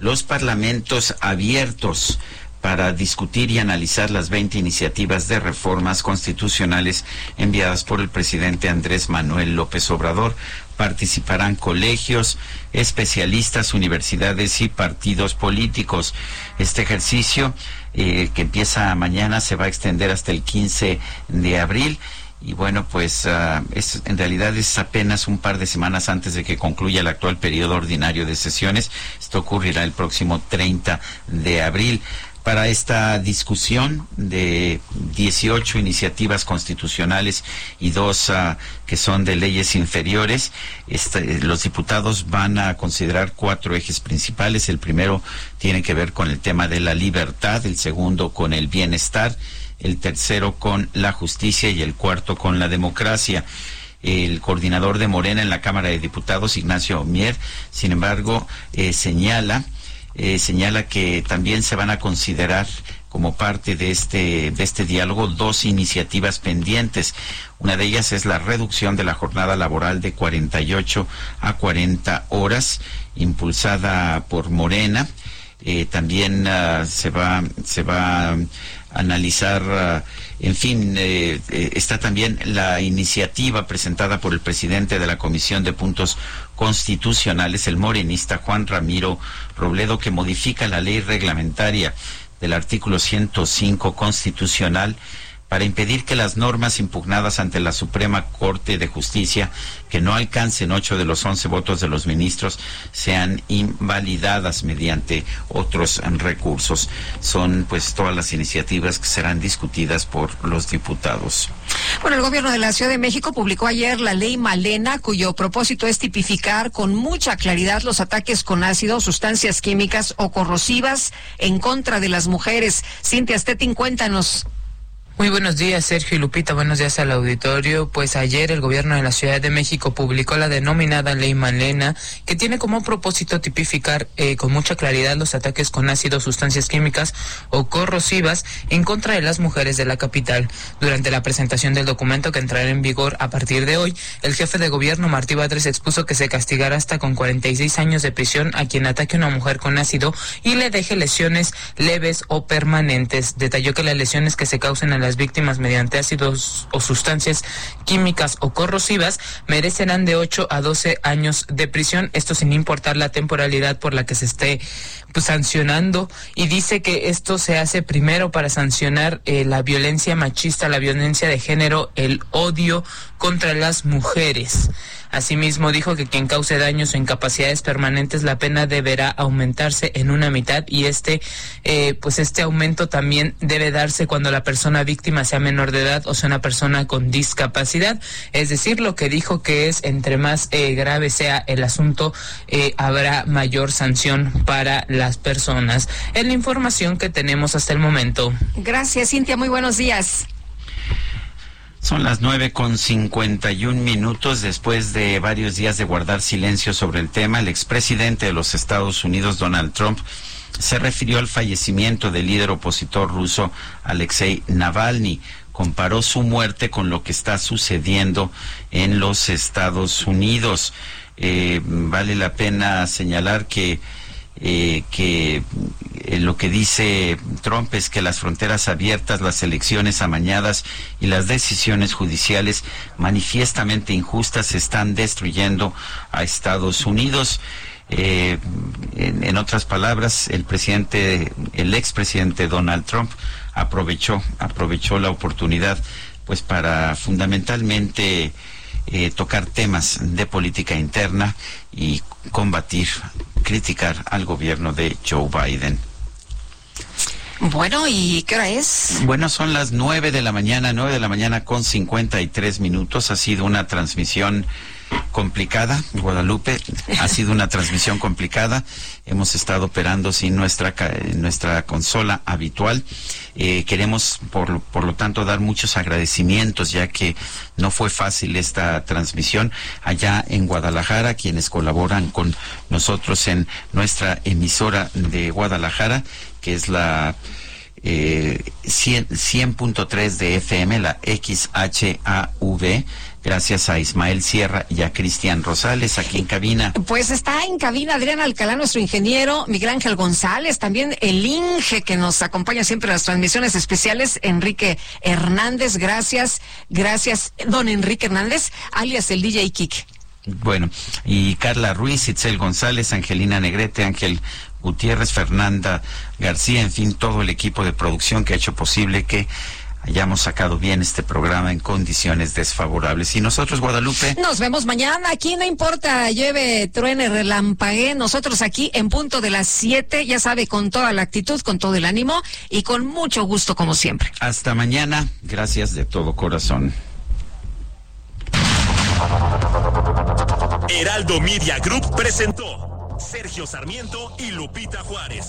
los parlamentos abiertos para discutir y analizar las 20 iniciativas de reformas constitucionales enviadas por el presidente Andrés Manuel López Obrador. Participarán colegios, especialistas, universidades y partidos políticos. Este ejercicio, eh, que empieza mañana, se va a extender hasta el 15 de abril y bueno, pues ah, es, en realidad es apenas un par de semanas antes de que concluya el actual periodo ordinario de sesiones. Esto ocurrirá el próximo 30 de abril. Para esta discusión de 18 iniciativas constitucionales y dos ah, que son de leyes inferiores, este, los diputados van a considerar cuatro ejes principales. El primero tiene que ver con el tema de la libertad, el segundo con el bienestar el tercero con la justicia y el cuarto con la democracia. El coordinador de Morena en la Cámara de Diputados, Ignacio Mier, sin embargo, eh, señala, eh, señala que también se van a considerar como parte de este, de este diálogo dos iniciativas pendientes. Una de ellas es la reducción de la jornada laboral de 48 a 40 horas, impulsada por Morena. Eh, también ah, se va, se va analizar, ah, en fin, eh, eh, está también la iniciativa presentada por el presidente de la Comisión de Puntos Constitucionales, el morenista Juan Ramiro Robledo, que modifica la ley reglamentaria del artículo 105 constitucional para impedir que las normas impugnadas ante la Suprema Corte de Justicia, que no alcancen ocho de los once votos de los ministros, sean invalidadas mediante otros recursos. Son pues todas las iniciativas que serán discutidas por los diputados. Bueno, el gobierno de la Ciudad de México publicó ayer la ley Malena, cuyo propósito es tipificar con mucha claridad los ataques con ácido, sustancias químicas o corrosivas en contra de las mujeres. Cintia Stettin, cuéntanos. Muy buenos días, Sergio y Lupita. Buenos días al auditorio. Pues ayer el gobierno de la Ciudad de México publicó la denominada Ley Malena, que tiene como propósito tipificar eh, con mucha claridad los ataques con ácido, sustancias químicas o corrosivas en contra de las mujeres de la capital. Durante la presentación del documento que entrará en vigor a partir de hoy, el jefe de gobierno Martí Batres expuso que se castigará hasta con 46 años de prisión a quien ataque a una mujer con ácido y le deje lesiones leves o permanentes. Detalló que las lesiones que se causen a la víctimas mediante ácidos o sustancias químicas o corrosivas merecerán de 8 a 12 años de prisión, esto sin importar la temporalidad por la que se esté pues, sancionando y dice que esto se hace primero para sancionar eh, la violencia machista, la violencia de género, el odio contra las mujeres. Asimismo, dijo que quien cause daños o incapacidades permanentes, la pena deberá aumentarse en una mitad y este, eh, pues este aumento también debe darse cuando la persona víctima sea menor de edad o sea una persona con discapacidad. Es decir, lo que dijo que es entre más eh, grave sea el asunto, eh, habrá mayor sanción para las personas. Es la información que tenemos hasta el momento. Gracias, Cintia. Muy buenos días. Son las nueve con cincuenta y un minutos después de varios días de guardar silencio sobre el tema. El expresidente de los Estados Unidos, Donald Trump, se refirió al fallecimiento del líder opositor ruso Alexei Navalny. Comparó su muerte con lo que está sucediendo en los Estados Unidos. Eh, vale la pena señalar que eh, que eh, lo que dice Trump es que las fronteras abiertas, las elecciones amañadas y las decisiones judiciales manifiestamente injustas están destruyendo a Estados Unidos. Eh, en, otras palabras, el presidente, el expresidente Donald Trump aprovechó, aprovechó la oportunidad, pues para fundamentalmente tocar temas de política interna y combatir criticar al gobierno de Joe Biden. Bueno, ¿y qué hora es? Bueno, son las nueve de la mañana, nueve de la mañana con cincuenta y tres minutos. Ha sido una transmisión complicada, Guadalupe. Ha sido una transmisión complicada. Hemos estado operando sin nuestra, nuestra consola habitual. Eh, queremos, por, por lo tanto, dar muchos agradecimientos, ya que no fue fácil esta transmisión allá en Guadalajara, quienes colaboran con nosotros en nuestra emisora de Guadalajara, que es la eh, 100.3 de FM, la XHAV Gracias a Ismael Sierra y a Cristian Rosales aquí en cabina. Pues está en cabina Adrián Alcalá, nuestro ingeniero, Miguel Ángel González, también el Inge que nos acompaña siempre en las transmisiones especiales, Enrique Hernández. Gracias, gracias, don Enrique Hernández, alias el DJ Kik. Bueno, y Carla Ruiz, Itzel González, Angelina Negrete, Ángel Gutiérrez, Fernanda García, en fin, todo el equipo de producción que ha hecho posible que hayamos sacado bien este programa en condiciones desfavorables. Y nosotros, Guadalupe. Nos vemos mañana. Aquí no importa, lleve, truene, relampague. Nosotros aquí en punto de las siete, ya sabe, con toda la actitud, con todo el ánimo y con mucho gusto, como siempre. Hasta mañana. Gracias de todo corazón. Heraldo Media Group presentó Sergio Sarmiento y Lupita Juárez.